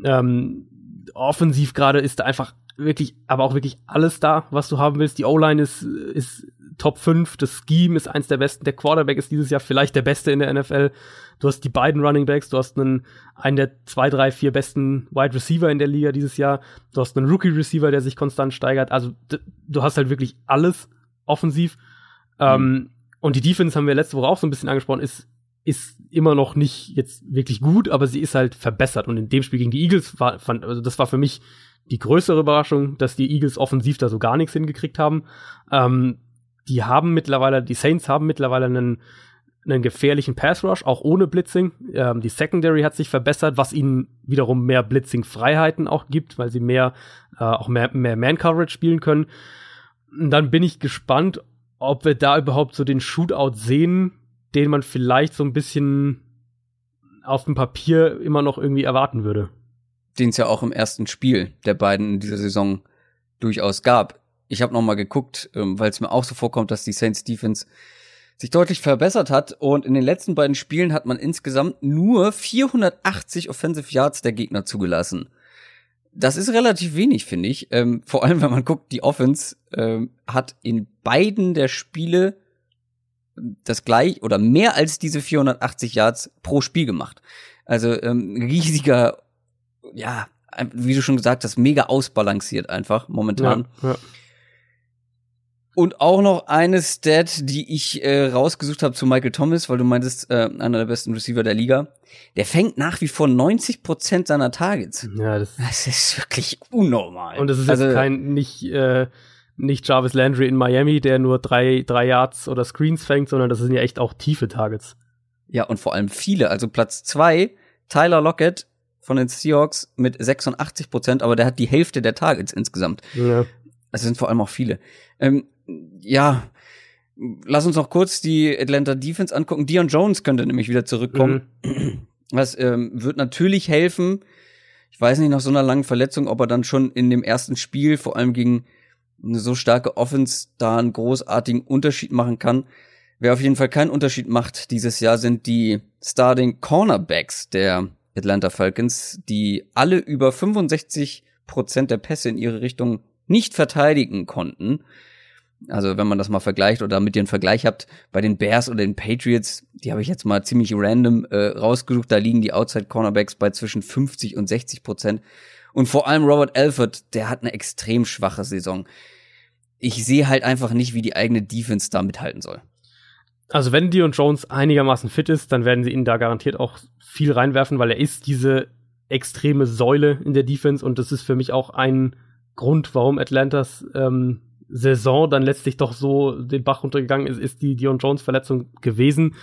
B: Ähm, offensiv gerade ist da einfach wirklich, aber auch wirklich alles da, was du haben willst. Die O-Line ist, ist Top 5, das Scheme ist eins der besten, der Quarterback ist dieses Jahr vielleicht der beste in der NFL. Du hast die beiden Running Backs, du hast einen, einen der zwei, drei, vier besten Wide Receiver in der Liga dieses Jahr. Du hast einen Rookie Receiver, der sich konstant steigert. Also du hast halt wirklich alles offensiv. Mhm. Ähm, und die Defense haben wir letzte Woche auch so ein bisschen angesprochen, ist, ist immer noch nicht jetzt wirklich gut, aber sie ist halt verbessert. Und in dem Spiel gegen die Eagles war, fand, also das war für mich die größere Überraschung, dass die Eagles offensiv da so gar nichts hingekriegt haben. Ähm, die haben mittlerweile, die Saints haben mittlerweile einen, einen gefährlichen Pass Rush, auch ohne Blitzing. Ähm, die Secondary hat sich verbessert, was ihnen wiederum mehr Blitzing-Freiheiten auch gibt, weil sie mehr, äh, auch mehr, mehr Man-Coverage spielen können. Und dann bin ich gespannt, ob wir da überhaupt so den Shootout sehen, den man vielleicht so ein bisschen auf dem Papier immer noch irgendwie erwarten würde
A: den es ja auch im ersten Spiel der beiden in dieser Saison durchaus gab. Ich habe noch mal geguckt, ähm, weil es mir auch so vorkommt, dass die Saints Defense sich deutlich verbessert hat und in den letzten beiden Spielen hat man insgesamt nur 480 Offensive Yards der Gegner zugelassen. Das ist relativ wenig, finde ich. Ähm, vor allem, wenn man guckt, die Offense ähm, hat in beiden der Spiele das gleich oder mehr als diese 480 Yards pro Spiel gemacht. Also ähm, riesiger ja, wie du schon gesagt hast, mega ausbalanciert einfach momentan. Ja, ja. Und auch noch eine Stat, die ich äh, rausgesucht habe zu Michael Thomas, weil du meintest, äh, einer der besten Receiver der Liga. Der fängt nach wie vor 90 Prozent seiner Targets.
B: Ja, das,
A: das ist wirklich unnormal.
B: Und das ist also, jetzt kein nicht äh, nicht Jarvis Landry in Miami, der nur drei drei Yards oder Screens fängt, sondern das sind ja echt auch tiefe Targets.
A: Ja, und vor allem viele. Also Platz zwei, Tyler Lockett von den Seahawks mit 86 Prozent, aber der hat die Hälfte der Targets insgesamt. Ja. Es sind vor allem auch viele. Ähm, ja, lass uns noch kurz die Atlanta Defense angucken. Dion Jones könnte nämlich wieder zurückkommen. Mhm. *clears throat* Das ähm, wird natürlich helfen. Ich weiß nicht, nach so einer langen Verletzung, ob er dann schon in dem ersten Spiel, vor allem gegen eine so starke Offense, da einen großartigen Unterschied machen kann. Wer auf jeden Fall keinen Unterschied macht dieses Jahr, sind die Starting Cornerbacks der Atlanta Falcons, die alle über 65 Prozent der Pässe in ihre Richtung nicht verteidigen konnten. Also wenn man das mal vergleicht oder mit einen Vergleich habt, bei den Bears oder den Patriots, die habe ich jetzt mal ziemlich random äh, rausgesucht, da liegen die Outside Cornerbacks bei zwischen 50 und 60 Prozent. Und vor allem Robert Alford, der hat eine extrem schwache Saison. Ich sehe halt einfach nicht, wie die eigene Defense da mithalten soll.
B: Also wenn Dion Jones einigermaßen fit ist, dann werden sie ihn da garantiert auch viel reinwerfen, weil er ist diese extreme Säule in der Defense und das ist für mich auch ein Grund, warum Atlantas ähm, Saison dann letztlich doch so den Bach runtergegangen ist, ist die Dion Jones Verletzung gewesen.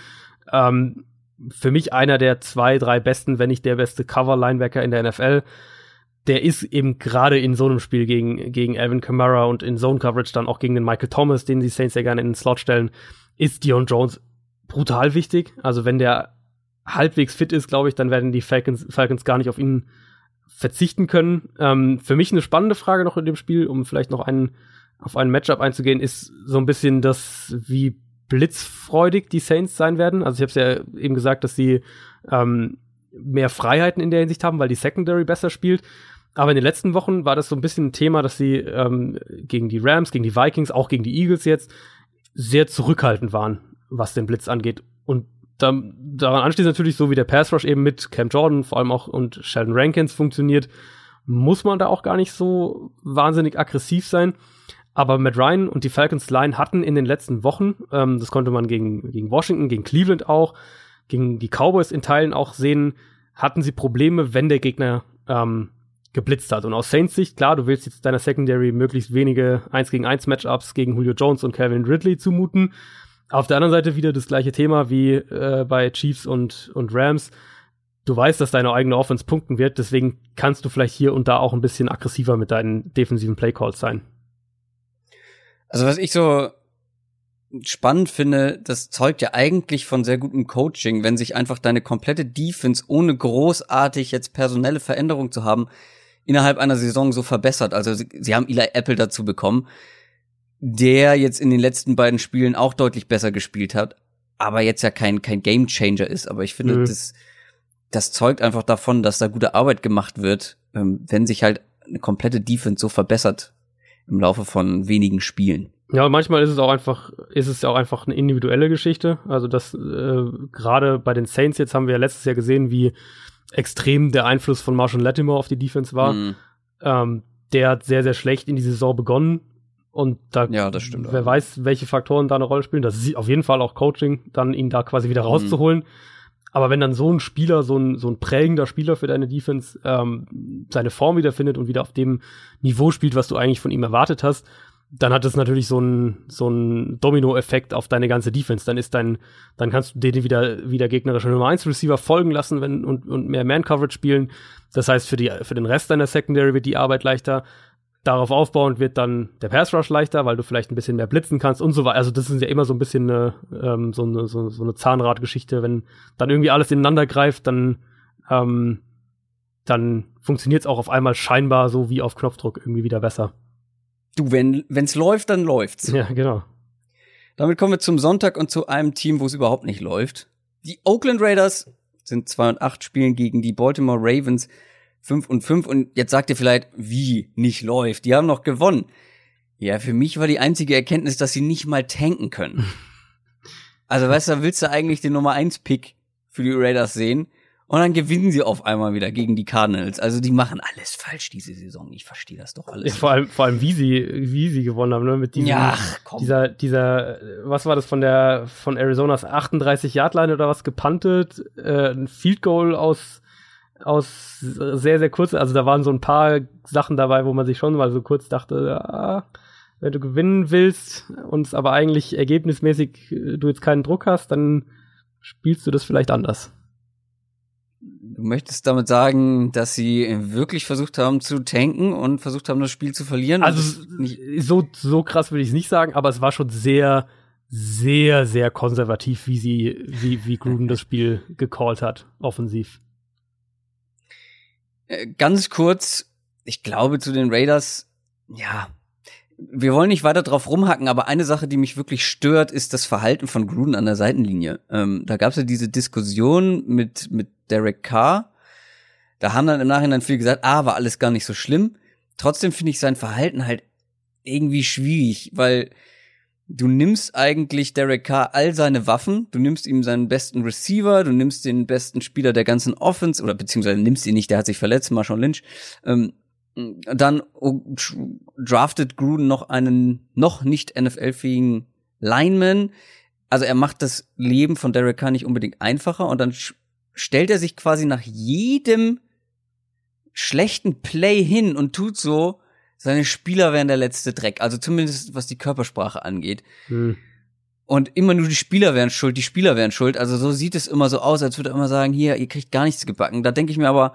B: Ähm, für mich einer der zwei, drei besten, wenn nicht der beste Cover-Linebacker in der NFL. Der ist eben gerade in so einem Spiel gegen, gegen Alvin Kamara und in Zone Coverage dann auch gegen den Michael Thomas, den die Saints ja gerne in den Slot stellen, ist Dion Jones brutal wichtig. Also wenn der halbwegs fit ist, glaube ich, dann werden die Falcons, Falcons gar nicht auf ihn verzichten können. Ähm, für mich eine spannende Frage noch in dem Spiel, um vielleicht noch einen, auf ein Matchup einzugehen, ist so ein bisschen das, wie blitzfreudig die Saints sein werden. Also ich habe es ja eben gesagt, dass sie ähm, mehr Freiheiten in der Hinsicht haben, weil die Secondary besser spielt. Aber in den letzten Wochen war das so ein bisschen ein Thema, dass sie ähm, gegen die Rams, gegen die Vikings, auch gegen die Eagles jetzt sehr zurückhaltend waren, was den Blitz angeht. Und da, daran anschließend natürlich, so wie der Pass Rush eben mit Cam Jordan, vor allem auch und Sheldon Rankins funktioniert, muss man da auch gar nicht so wahnsinnig aggressiv sein. Aber Matt Ryan und die Falcons Line hatten in den letzten Wochen, ähm, das konnte man gegen, gegen Washington, gegen Cleveland auch, gegen die Cowboys in Teilen auch sehen, hatten sie Probleme, wenn der Gegner ähm, geblitzt hat. Und aus Saints Sicht, klar, du willst jetzt deiner Secondary möglichst wenige 1 gegen 1 Matchups gegen Julio Jones und Calvin Ridley zumuten. Auf der anderen Seite wieder das gleiche Thema wie äh, bei Chiefs und, und Rams. Du weißt, dass deine eigene Offense punkten wird, deswegen kannst du vielleicht hier und da auch ein bisschen aggressiver mit deinen defensiven Playcalls sein.
A: Also was ich so spannend finde, das zeugt ja eigentlich von sehr gutem Coaching, wenn sich einfach deine komplette Defense ohne großartig jetzt personelle Veränderung zu haben, innerhalb einer Saison so verbessert. Also sie, sie haben Eli Apple dazu bekommen der jetzt in den letzten beiden Spielen auch deutlich besser gespielt hat, aber jetzt ja kein, kein Game Changer ist. Aber ich finde, mhm. das, das zeugt einfach davon, dass da gute Arbeit gemacht wird, ähm, wenn sich halt eine komplette Defense so verbessert im Laufe von wenigen Spielen.
B: Ja, manchmal ist es auch einfach, ist es auch einfach eine individuelle Geschichte. Also das äh, gerade bei den Saints jetzt haben wir ja letztes Jahr gesehen, wie extrem der Einfluss von Marshall Latimer auf die Defense war. Mhm. Ähm, der hat sehr, sehr schlecht in die Saison begonnen und da,
A: ja, das stimmt.
B: Wer auch. weiß, welche Faktoren da eine Rolle spielen. Das ist auf jeden Fall auch Coaching, dann ihn da quasi wieder mhm. rauszuholen. Mhm. Aber wenn dann so ein Spieler, so ein, so ein prägender Spieler für deine Defense ähm, seine Form wiederfindet und wieder auf dem Niveau spielt, was du eigentlich von ihm erwartet hast, dann hat das natürlich so ein so Domino-Effekt auf deine ganze Defense. Dann ist dein, dann kannst du den wieder, wieder gegnerische Nummer 1 Receiver folgen lassen wenn, und, und mehr Man-Coverage spielen. Das heißt, für, die, für den Rest deiner Secondary wird die Arbeit leichter darauf aufbauend wird dann der Pass Rush leichter, weil du vielleicht ein bisschen mehr blitzen kannst und so weiter. Also das ist ja immer so ein bisschen eine, ähm, so eine, so, so eine Zahnradgeschichte. Wenn dann irgendwie alles ineinander greift, dann, ähm, dann funktioniert es auch auf einmal scheinbar so wie auf Knopfdruck irgendwie wieder besser.
A: Du, wenn wenn's läuft, dann läuft's.
B: Ja, genau.
A: Damit kommen wir zum Sonntag und zu einem Team, wo es überhaupt nicht läuft. Die Oakland Raiders sind 2 und 8 spielen gegen die Baltimore Ravens 5 und 5 und jetzt sagt ihr vielleicht, wie nicht läuft. Die haben noch gewonnen. Ja, für mich war die einzige Erkenntnis, dass sie nicht mal tanken können. *laughs* Also, weißt du, willst du eigentlich den Nummer 1 Pick für die Raiders sehen? Und dann gewinnen sie auf einmal wieder gegen die Cardinals. Also die machen alles falsch diese Saison. Ich verstehe das doch alles.
B: Ja, vor allem, vor allem wie sie, wie sie gewonnen haben, ne? Mit diesem, ja, komm. dieser, dieser, was war das von der, von Arizonas 38 Yard Line oder was gepantet, äh, ein Field Goal aus aus sehr, sehr kurz, also da waren so ein paar Sachen dabei, wo man sich schon mal so kurz dachte, ja, wenn du gewinnen willst und es aber eigentlich ergebnismäßig äh, du jetzt keinen Druck hast, dann spielst du das vielleicht anders.
A: Du möchtest damit sagen, dass sie wirklich versucht haben zu tanken und versucht haben, das Spiel zu verlieren?
B: Also so, so krass würde ich es nicht sagen, aber es war schon sehr, sehr, sehr konservativ, wie sie, wie, wie Gruden das Spiel gecallt hat, offensiv.
A: Äh, ganz kurz, ich glaube zu den Raiders, ja, wir wollen nicht weiter drauf rumhacken, aber eine Sache, die mich wirklich stört, ist das Verhalten von Gruden an der Seitenlinie. Ähm, da gab es ja diese Diskussion mit, mit Derek Carr. Da haben dann im Nachhinein viele gesagt, ah, war alles gar nicht so schlimm. Trotzdem finde ich sein Verhalten halt irgendwie schwierig, weil du nimmst eigentlich Derek Carr all seine Waffen, du nimmst ihm seinen besten Receiver, du nimmst den besten Spieler der ganzen Offense, oder beziehungsweise nimmst ihn nicht, der hat sich verletzt, Marshawn Lynch, ähm, dann draftet Gruden noch einen noch nicht NFL-fähigen Lineman. Also er macht das Leben von Derek Carr nicht unbedingt einfacher und dann stellt er sich quasi nach jedem schlechten Play hin und tut so, seine Spieler wären der letzte Dreck. Also zumindest was die Körpersprache angeht. Hm. Und immer nur die Spieler wären schuld, die Spieler wären schuld. Also so sieht es immer so aus, als würde er immer sagen, hier, ihr kriegt gar nichts gebacken. Da denke ich mir aber,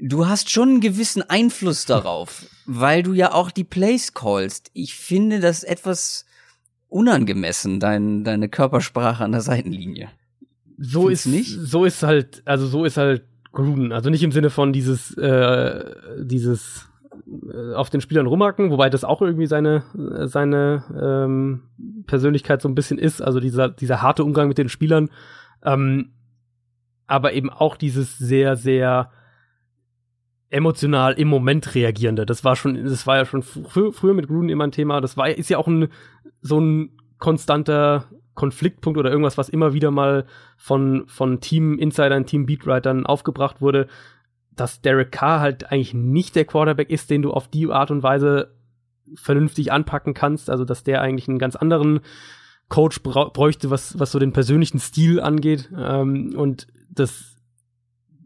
A: du hast schon einen gewissen Einfluss darauf, weil du ja auch die Plays callst. Ich finde das etwas unangemessen, dein, deine Körpersprache an der Seitenlinie.
B: So Find's ist nicht. So ist halt, also so ist halt Gruden. Also nicht im Sinne von dieses, äh, dieses äh, auf den Spielern rumhacken, wobei das auch irgendwie seine, seine ähm, Persönlichkeit so ein bisschen ist, also dieser, dieser harte Umgang mit den Spielern. Ähm, aber eben auch dieses sehr, sehr emotional im Moment reagierende. Das war schon, das war ja schon fr früher mit Gruden immer ein Thema. Das war, ist ja auch ein, so ein konstanter Konfliktpunkt oder irgendwas, was immer wieder mal von, von Team-Insidern, Team-Beatwritern aufgebracht wurde, dass Derek Carr halt eigentlich nicht der Quarterback ist, den du auf die Art und Weise vernünftig anpacken kannst. Also, dass der eigentlich einen ganz anderen Coach bräuchte, was, was so den persönlichen Stil angeht. Ähm, und das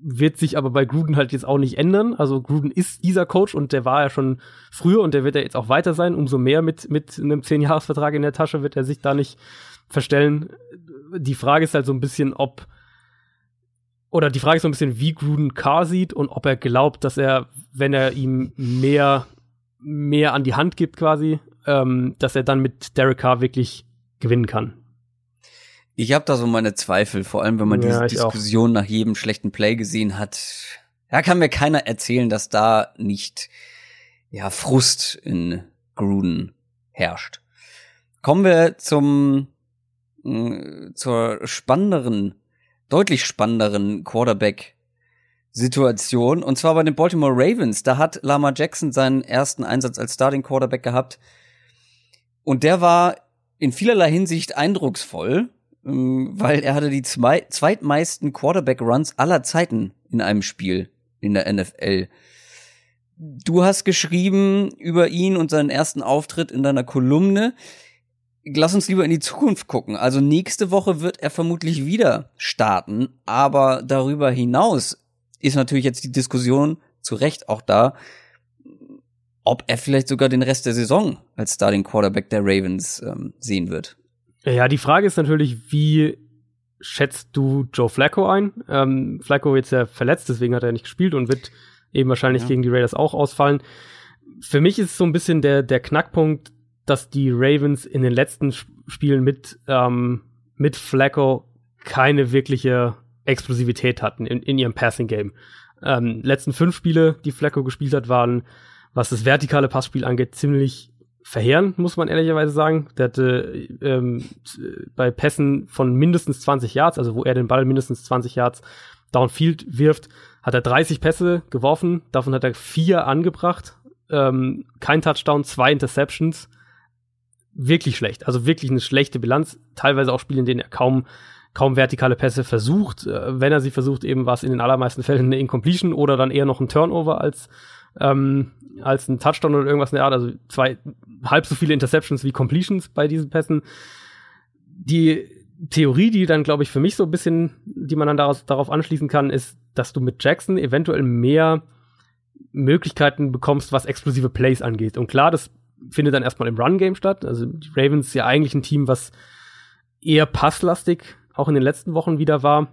B: wird sich aber bei Gruden halt jetzt auch nicht ändern. Also Gruden ist dieser Coach und der war ja schon früher und der wird ja jetzt auch weiter sein. Umso mehr mit, mit einem Zehn-Jahres-Vertrag in der Tasche wird er sich da nicht verstellen. Die Frage ist halt so ein bisschen, ob oder die Frage ist so ein bisschen, wie Gruden Carr sieht und ob er glaubt, dass er, wenn er ihm mehr, mehr an die Hand gibt quasi, ähm, dass er dann mit Derek Carr wirklich gewinnen kann.
A: Ich habe da so meine Zweifel, vor allem wenn man ja, diese Diskussion auch. nach jedem schlechten Play gesehen hat. Da kann mir keiner erzählen, dass da nicht ja Frust in Gruden herrscht. Kommen wir zum äh, zur spannenderen, deutlich spannenderen Quarterback Situation und zwar bei den Baltimore Ravens. Da hat Lama Jackson seinen ersten Einsatz als Starting Quarterback gehabt und der war in vielerlei Hinsicht eindrucksvoll weil er hatte die zwei, zweitmeisten Quarterback-Runs aller Zeiten in einem Spiel in der NFL. Du hast geschrieben über ihn und seinen ersten Auftritt in deiner Kolumne. Lass uns lieber in die Zukunft gucken. Also nächste Woche wird er vermutlich wieder starten, aber darüber hinaus ist natürlich jetzt die Diskussion zu Recht auch da, ob er vielleicht sogar den Rest der Saison als Starting Quarterback der Ravens ähm, sehen wird.
B: Ja, die Frage ist natürlich, wie schätzt du Joe Flacco ein? Ähm, Flacco jetzt ja verletzt, deswegen hat er nicht gespielt und wird eben wahrscheinlich ja. gegen die Raiders auch ausfallen. Für mich ist so ein bisschen der, der Knackpunkt, dass die Ravens in den letzten Spielen mit, ähm, mit Flacco keine wirkliche Explosivität hatten in, in ihrem Passing Game. Ähm, letzten fünf Spiele, die Flacco gespielt hat, waren, was das vertikale Passspiel angeht, ziemlich verheerend, muss man ehrlicherweise sagen. Der hatte ähm, bei Pässen von mindestens 20 Yards, also wo er den Ball mindestens 20 Yards downfield wirft, hat er 30 Pässe geworfen, davon hat er vier angebracht, ähm, kein Touchdown, zwei Interceptions. Wirklich schlecht, also wirklich eine schlechte Bilanz. Teilweise auch Spiele, in denen er kaum kaum vertikale Pässe versucht. Äh, wenn er sie versucht, eben war es in den allermeisten Fällen eine Incompletion oder dann eher noch ein Turnover als ähm, als ein Touchdown oder irgendwas in der Art, also zwei, halb so viele Interceptions wie Completions bei diesen Pässen. Die Theorie, die dann, glaube ich, für mich so ein bisschen, die man dann daraus, darauf anschließen kann, ist, dass du mit Jackson eventuell mehr Möglichkeiten bekommst, was explosive Plays angeht. Und klar, das findet dann erstmal im Run-Game statt. Also die Ravens ja eigentlich ein Team, was eher passlastig auch in den letzten Wochen wieder war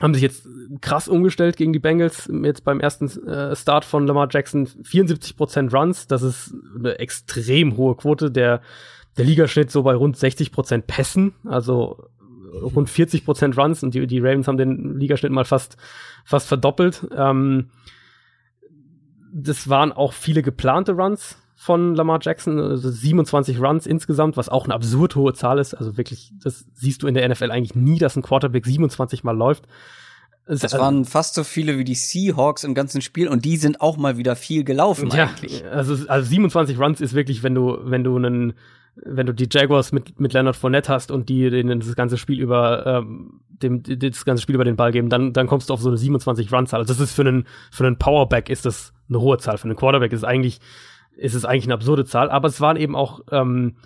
B: haben sich jetzt krass umgestellt gegen die Bengals. Jetzt beim ersten äh, Start von Lamar Jackson 74% Runs. Das ist eine extrem hohe Quote. Der, der Ligaschnitt so bei rund 60% Pässen, also rund 40% Runs. Und die, die Ravens haben den Ligaschnitt mal fast, fast verdoppelt. Ähm, das waren auch viele geplante Runs von Lamar Jackson, also 27 Runs insgesamt, was auch eine absurd hohe Zahl ist. Also wirklich, das siehst du in der NFL eigentlich nie, dass ein Quarterback 27 Mal läuft.
A: Das waren fast so viele wie die Seahawks im ganzen Spiel und die sind auch mal wieder viel gelaufen ja, eigentlich.
B: Also, also 27 Runs ist wirklich, wenn du, wenn du einen, wenn du die Jaguars mit, mit Leonard Fournette hast und die denen das ganze Spiel über ähm, dem, das ganze Spiel über den Ball geben, dann, dann kommst du auf so eine 27 Run-Zahl. Also das ist für einen, für einen Powerback ist das eine hohe Zahl. Für einen Quarterback ist es eigentlich ist es eigentlich eine absurde Zahl, aber es waren eben auch ähm,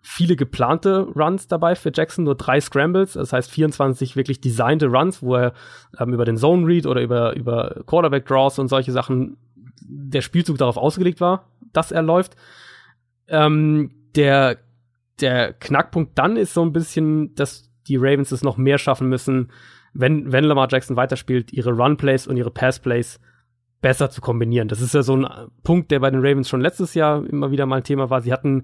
B: viele geplante Runs dabei für Jackson, nur drei Scrambles, das heißt 24 wirklich designte Runs, wo er ähm, über den Zone Read oder über, über Quarterback Draws und solche Sachen der Spielzug darauf ausgelegt war, dass er läuft. Ähm, der, der Knackpunkt dann ist so ein bisschen, dass die Ravens es noch mehr schaffen müssen, wenn, wenn Lamar Jackson weiterspielt, ihre Run Plays und ihre Pass Plays besser zu kombinieren. Das ist ja so ein Punkt, der bei den Ravens schon letztes Jahr immer wieder mal ein Thema war. Sie hatten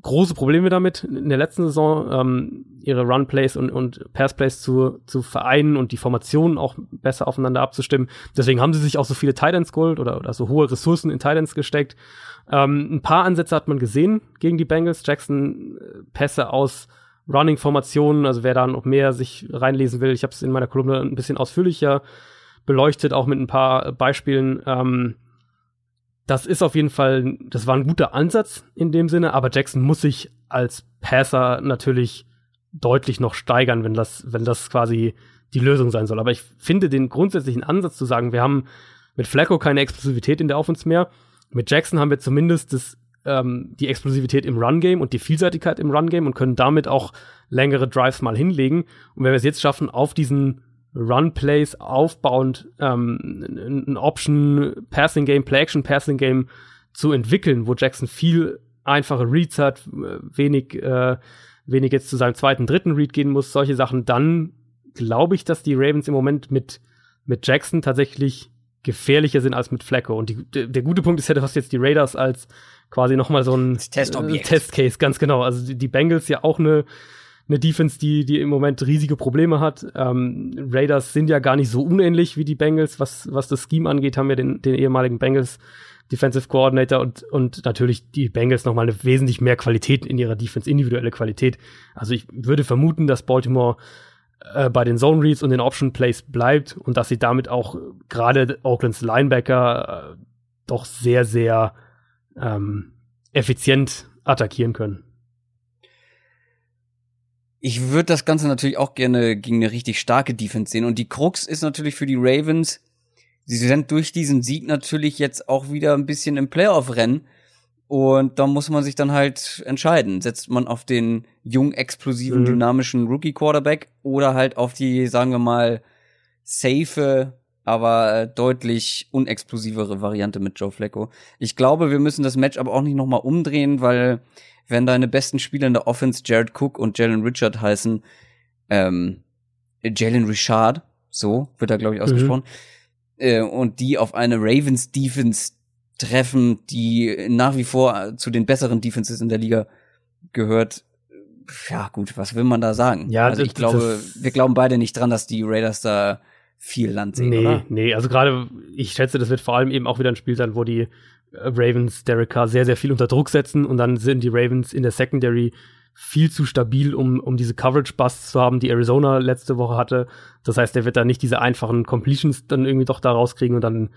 B: große Probleme damit in der letzten Saison, ähm, ihre Run-Plays und, und Pass-Plays zu, zu vereinen und die Formationen auch besser aufeinander abzustimmen. Deswegen haben sie sich auch so viele Titans geholt oder, oder so hohe Ressourcen in Titans gesteckt. Ähm, ein paar Ansätze hat man gesehen gegen die Bengals. Jackson äh, Pässe aus Running-Formationen, also wer da noch mehr sich reinlesen will, ich habe es in meiner Kolumne ein bisschen ausführlicher beleuchtet, auch mit ein paar Beispielen. Ähm, das ist auf jeden Fall, das war ein guter Ansatz in dem Sinne, aber Jackson muss sich als Passer natürlich deutlich noch steigern, wenn das, wenn das quasi die Lösung sein soll. Aber ich finde den grundsätzlichen Ansatz zu sagen, wir haben mit Flacco keine Explosivität in der Offense mehr. Mit Jackson haben wir zumindest das, ähm, die Explosivität im Run-Game und die Vielseitigkeit im Run-Game und können damit auch längere Drives mal hinlegen. Und wenn wir es jetzt schaffen, auf diesen Run-Plays aufbauend ähm, ein Option-Passing-Game, Play-Action-Passing-Game zu entwickeln, wo Jackson viel einfache Reads hat, wenig, äh, wenig jetzt zu seinem zweiten, dritten Read gehen muss, solche Sachen, dann glaube ich, dass die Ravens im Moment mit, mit Jackson tatsächlich gefährlicher sind als mit Flacco. Und die, der, der gute Punkt ist ja, du hast jetzt die Raiders als quasi noch mal so ein
A: äh,
B: Testcase, ganz genau. Also die, die Bengals ja auch eine eine Defense, die, die im Moment riesige Probleme hat. Ähm, Raiders sind ja gar nicht so unähnlich wie die Bengals, was, was das Scheme angeht, haben wir den, den ehemaligen Bengals Defensive Coordinator und, und natürlich die Bengals nochmal eine wesentlich mehr Qualität in ihrer Defense, individuelle Qualität. Also ich würde vermuten, dass Baltimore äh, bei den Zone Reads und den Option Plays bleibt und dass sie damit auch gerade Oaklands Linebacker äh, doch sehr, sehr ähm, effizient attackieren können.
A: Ich würde das Ganze natürlich auch gerne gegen eine richtig starke Defense sehen. Und die Krux ist natürlich für die Ravens, sie sind durch diesen Sieg natürlich jetzt auch wieder ein bisschen im Playoff-Rennen. Und da muss man sich dann halt entscheiden. Setzt man auf den jung, explosiven, mhm. dynamischen Rookie-Quarterback oder halt auf die, sagen wir mal, safe, aber deutlich unexplosivere Variante mit Joe Flacco. Ich glaube, wir müssen das Match aber auch nicht nochmal umdrehen, weil wenn deine besten Spieler in der Offense Jared Cook und Jalen Richard heißen, ähm, Jalen Richard, so wird er, glaube ich, ausgesprochen, mhm. äh, und die auf eine Ravens Defense treffen, die nach wie vor zu den besseren Defenses in der Liga gehört. Ja, gut, was will man da sagen? Ja, also ich glaube, wir glauben beide nicht dran, dass die Raiders da viel Land sehen,
B: nee,
A: oder?
B: Nee, also gerade, ich schätze, das wird vor allem eben auch wieder ein Spiel sein, wo die Ravens Derek Carr sehr, sehr viel unter Druck setzen und dann sind die Ravens in der Secondary viel zu stabil, um, um diese Coverage-Busts zu haben, die Arizona letzte Woche hatte. Das heißt, er wird da nicht diese einfachen Completions dann irgendwie doch da rauskriegen und dann,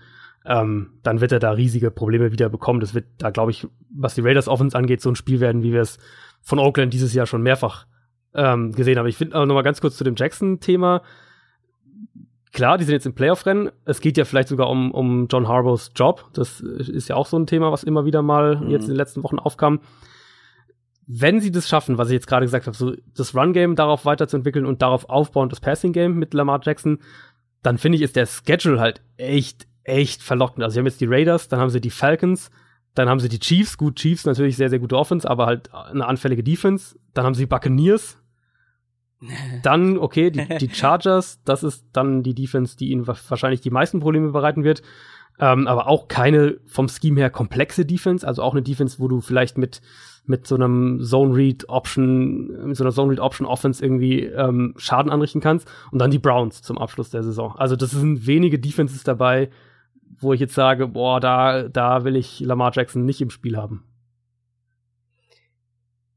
B: ähm, dann wird er da riesige Probleme wieder bekommen. Das wird da, glaube ich, was die Raiders Offense angeht, so ein Spiel werden, wie wir es von Oakland dieses Jahr schon mehrfach ähm, gesehen haben. Ich finde aber noch mal ganz kurz zu dem Jackson-Thema klar, die sind jetzt im Playoff-Rennen. Es geht ja vielleicht sogar um, um John Harbaughs Job. Das ist ja auch so ein Thema, was immer wieder mal mhm. jetzt in den letzten Wochen aufkam. Wenn sie das schaffen, was ich jetzt gerade gesagt habe, so das Run-Game darauf weiterzuentwickeln und darauf aufbauen, das Passing-Game mit Lamar Jackson, dann finde ich, ist der Schedule halt echt, echt verlockend. Also sie haben jetzt die Raiders, dann haben sie die Falcons, dann haben sie die Chiefs, gut, Chiefs natürlich sehr, sehr gute Offense, aber halt eine anfällige Defense. Dann haben sie Buccaneers, *laughs* dann, okay, die, die *laughs* Chargers, das ist dann die Defense, die ihnen wahrscheinlich die meisten Probleme bereiten wird. Ähm, aber auch keine vom Scheme her komplexe Defense, also auch eine Defense, wo du vielleicht mit, mit so einem Zone Read Option, mit so einer Zone Read Option Offense irgendwie ähm, Schaden anrichten kannst. Und dann die Browns zum Abschluss der Saison. Also das sind wenige Defenses dabei, wo ich jetzt sage, boah, da, da will ich Lamar Jackson nicht im Spiel haben.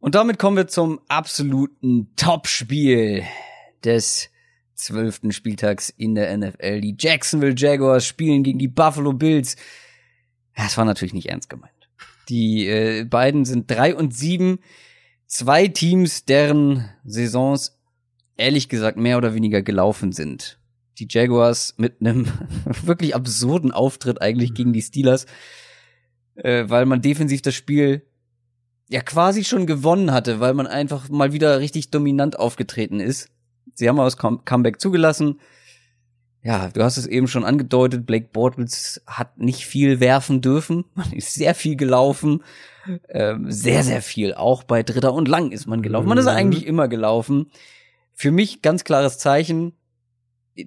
A: Und damit kommen wir zum absoluten Topspiel des zwölften Spieltags in der NFL. Die Jacksonville Jaguars spielen gegen die Buffalo Bills. Das war natürlich nicht ernst gemeint. Die äh, beiden sind drei und sieben. Zwei Teams, deren Saisons ehrlich gesagt mehr oder weniger gelaufen sind. Die Jaguars mit einem *laughs* wirklich absurden Auftritt eigentlich gegen die Steelers, äh, weil man defensiv das Spiel ja quasi schon gewonnen hatte, weil man einfach mal wieder richtig dominant aufgetreten ist. Sie haben aus Comeback zugelassen. Ja, du hast es eben schon angedeutet, Blake Bortles hat nicht viel werfen dürfen. *laughs* Man ist sehr viel gelaufen. Ähm, sehr, sehr viel. Auch bei Dritter und Lang ist man gelaufen. Man ist mhm. eigentlich immer gelaufen. Für mich ganz klares Zeichen.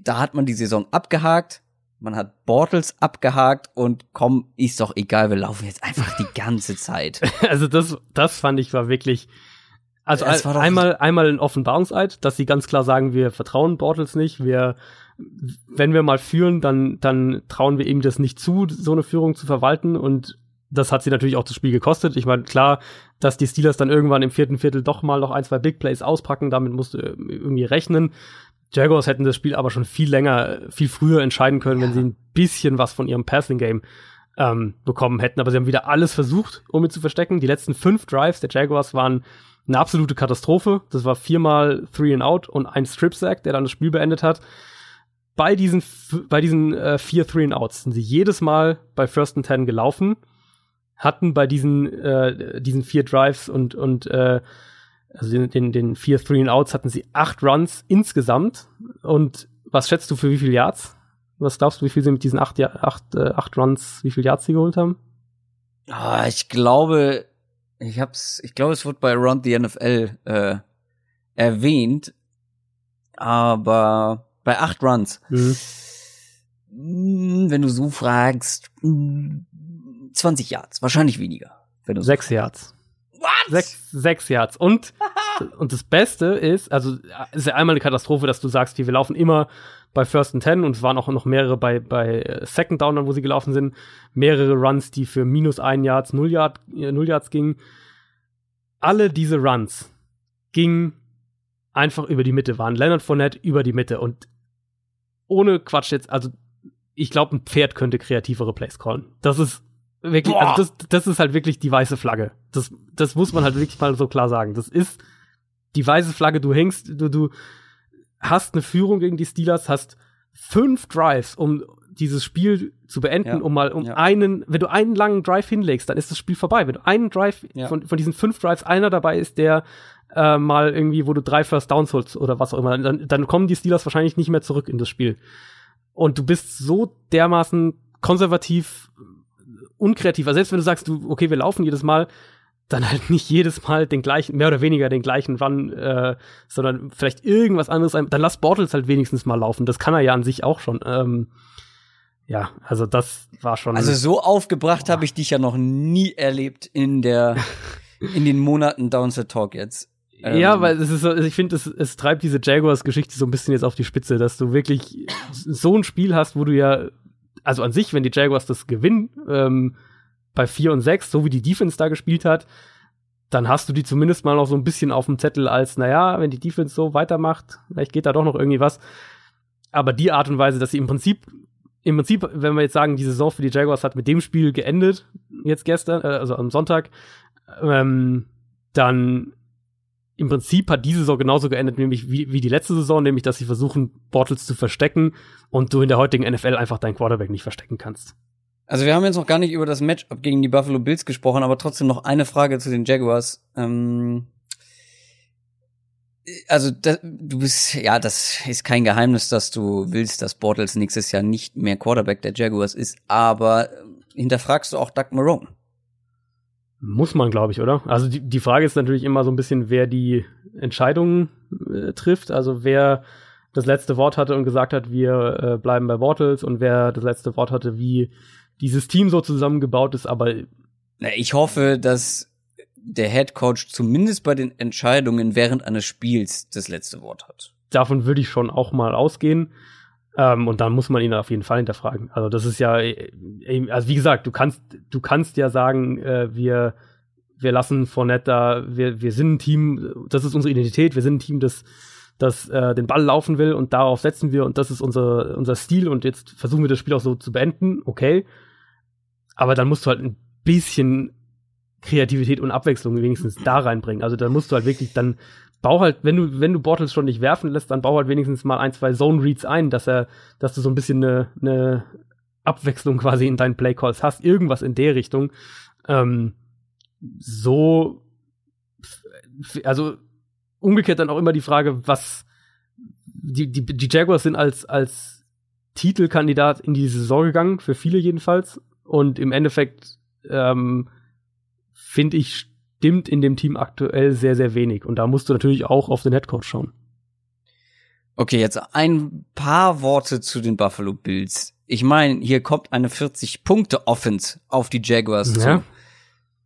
A: Da hat man die Saison abgehakt. Man hat Bortles abgehakt und komm, ist doch egal, wir laufen jetzt einfach die ganze *laughs* Zeit.
B: Also das, das fand ich war wirklich, also ein, einmal, einmal ein Offenbarungseid, dass sie ganz klar sagen, wir vertrauen Bortles nicht, wir, wenn wir mal führen, dann, dann trauen wir ihm das nicht zu, so eine Führung zu verwalten und das hat sie natürlich auch das Spiel gekostet. Ich meine, klar, dass die Steelers dann irgendwann im vierten Viertel doch mal noch ein, zwei Big Plays auspacken, damit musst du irgendwie rechnen. Jaguars hätten das Spiel aber schon viel länger, viel früher entscheiden können, ja. wenn sie ein bisschen was von ihrem Passing Game ähm, bekommen hätten. Aber sie haben wieder alles versucht, um ihn zu verstecken. Die letzten fünf Drives der Jaguars waren eine absolute Katastrophe. Das war viermal Three and Out und ein Strip Sack, der dann das Spiel beendet hat. Bei diesen, bei diesen äh, vier Three and Outs sind sie jedes Mal bei First and Ten gelaufen, hatten bei diesen, äh, diesen vier Drives und, und äh, also den, den, den vier Three and Outs hatten sie acht Runs insgesamt. Und was schätzt du für wie viele Yards? Was glaubst du, wie viel sie mit diesen acht, acht, äh, acht Runs, wie viele Yards sie geholt haben?
A: Ah, ich glaube, ich hab's, ich glaube, es wird bei Around the NFL äh, erwähnt, aber bei acht Runs. Mhm. Hm, wenn du so fragst, 20 Yards, wahrscheinlich weniger.
B: Wenn du sechs so Yards. What? Sechs, sechs Yards. Und, *laughs* und das Beste ist, also es ist ja einmal eine Katastrophe, dass du sagst, wir laufen immer bei First and Ten und es waren auch noch mehrere bei, bei äh, Second Down, wo sie gelaufen sind, mehrere Runs, die für minus ein Yards, null, Yard, äh, null Yards gingen alle diese Runs gingen einfach über die Mitte, waren Leonard Fournette über die Mitte und ohne Quatsch jetzt, also ich glaube, ein Pferd könnte kreativere Plays callen. Das ist wirklich, also das, das ist halt wirklich die weiße Flagge. Das, das muss man halt wirklich mal so klar sagen. Das ist die weiße Flagge, du hängst, du, du hast eine Führung gegen die Steelers, hast fünf Drives, um dieses Spiel zu beenden, ja. um mal um ja. einen, wenn du einen langen Drive hinlegst, dann ist das Spiel vorbei. Wenn du einen Drive ja. von, von diesen fünf Drives einer dabei ist, der äh, mal irgendwie, wo du drei First Downs holst oder was auch immer, dann, dann kommen die Steelers wahrscheinlich nicht mehr zurück in das Spiel. Und du bist so dermaßen konservativ, unkreativ. Also selbst wenn du sagst, du, okay, wir laufen jedes Mal, dann halt *laughs* nicht jedes Mal den gleichen, mehr oder weniger den gleichen Run, äh, sondern vielleicht irgendwas anderes. Dann lass Bortles halt wenigstens mal laufen. Das kann er ja an sich auch schon. Ähm, ja, also das war schon.
A: Also so aufgebracht habe ich dich ja noch nie erlebt in der *laughs* in den Monaten Downset Talk jetzt.
B: Ähm, ja, weil es ist so, ich finde, es, es treibt diese Jaguars-Geschichte so ein bisschen jetzt auf die Spitze, dass du wirklich so ein Spiel hast, wo du ja, also an sich, wenn die Jaguars das gewinnen, ähm, bei 4 und 6, so wie die Defense da gespielt hat, dann hast du die zumindest mal noch so ein bisschen auf dem Zettel als, naja, wenn die Defense so weitermacht, vielleicht geht da doch noch irgendwie was. Aber die Art und Weise, dass sie im Prinzip im Prinzip, wenn wir jetzt sagen, die Saison für die Jaguars hat mit dem Spiel geendet, jetzt gestern, äh, also am Sonntag, ähm, dann im Prinzip hat diese Saison genauso geendet, nämlich wie, wie die letzte Saison, nämlich dass sie versuchen, Bortles zu verstecken und du in der heutigen NFL einfach deinen Quarterback nicht verstecken kannst.
A: Also wir haben jetzt noch gar nicht über das Matchup gegen die Buffalo Bills gesprochen, aber trotzdem noch eine Frage zu den Jaguars. Ähm, also da, du bist, ja, das ist kein Geheimnis, dass du willst, dass Bortles nächstes Jahr nicht mehr Quarterback der Jaguars ist, aber hinterfragst du auch Doug Marone?
B: Muss man, glaube ich, oder? Also die, die Frage ist natürlich immer so ein bisschen, wer die Entscheidungen äh, trifft, also wer das letzte Wort hatte und gesagt hat, wir äh, bleiben bei Bortles und wer das letzte Wort hatte, wie dieses Team so zusammengebaut ist, aber
A: ich hoffe, dass der Head Coach zumindest bei den Entscheidungen während eines Spiels das letzte Wort hat.
B: Davon würde ich schon auch mal ausgehen. Ähm, und dann muss man ihn auf jeden Fall hinterfragen. Also das ist ja, äh, also wie gesagt, du kannst, du kannst ja sagen, äh, wir, wir lassen Fournette da, wir, wir sind ein Team, das ist unsere Identität, wir sind ein Team, das, das äh, den Ball laufen will und darauf setzen wir und das ist unser, unser Stil und jetzt versuchen wir das Spiel auch so zu beenden, okay. Aber dann musst du halt ein bisschen Kreativität und Abwechslung wenigstens da reinbringen. Also da musst du halt wirklich dann bau halt, wenn du, wenn du Bortles schon nicht werfen lässt, dann bau halt wenigstens mal ein, zwei Zone Reads ein, dass er, dass du so ein bisschen eine, eine Abwechslung quasi in deinen Play Calls hast, irgendwas in der Richtung. Ähm, so, also umgekehrt dann auch immer die Frage, was die, die, die Jaguars sind als, als Titelkandidat in die Saison gegangen, für viele jedenfalls. Und im Endeffekt ähm, finde ich, stimmt in dem Team aktuell sehr, sehr wenig. Und da musst du natürlich auch auf den Headcoach schauen.
A: Okay, jetzt ein paar Worte zu den Buffalo Bills. Ich meine, hier kommt eine 40-Punkte-Offense auf die Jaguars ja. zu.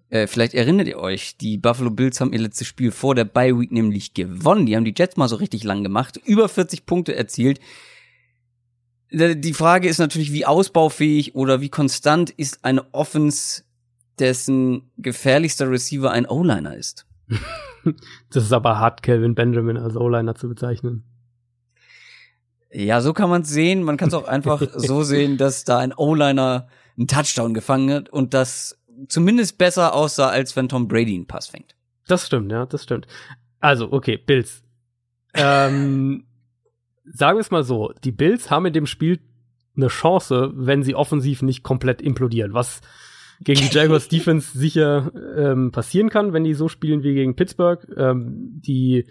A: Äh, vielleicht erinnert ihr euch, die Buffalo Bills haben ihr letztes Spiel vor der Bye Week nämlich gewonnen. Die haben die Jets mal so richtig lang gemacht, über 40 Punkte erzielt. Die Frage ist natürlich, wie ausbaufähig oder wie konstant ist eine Offense dessen gefährlichster Receiver ein O-Liner ist. *laughs*
B: das ist aber hart, Calvin Benjamin als O-Liner zu bezeichnen.
A: Ja, so kann man es sehen. Man kann es auch einfach *laughs* so sehen, dass da ein O-Liner einen Touchdown gefangen hat und das zumindest besser aussah, als wenn Tom Brady einen Pass fängt.
B: Das stimmt, ja, das stimmt. Also, okay, Bills. Ähm, *laughs* sagen wir es mal so, die Bills haben in dem Spiel eine Chance, wenn sie offensiv nicht komplett implodieren, was gegen die *laughs* Jaguars Defense sicher ähm, passieren kann, wenn die so spielen wie gegen Pittsburgh. Ähm, die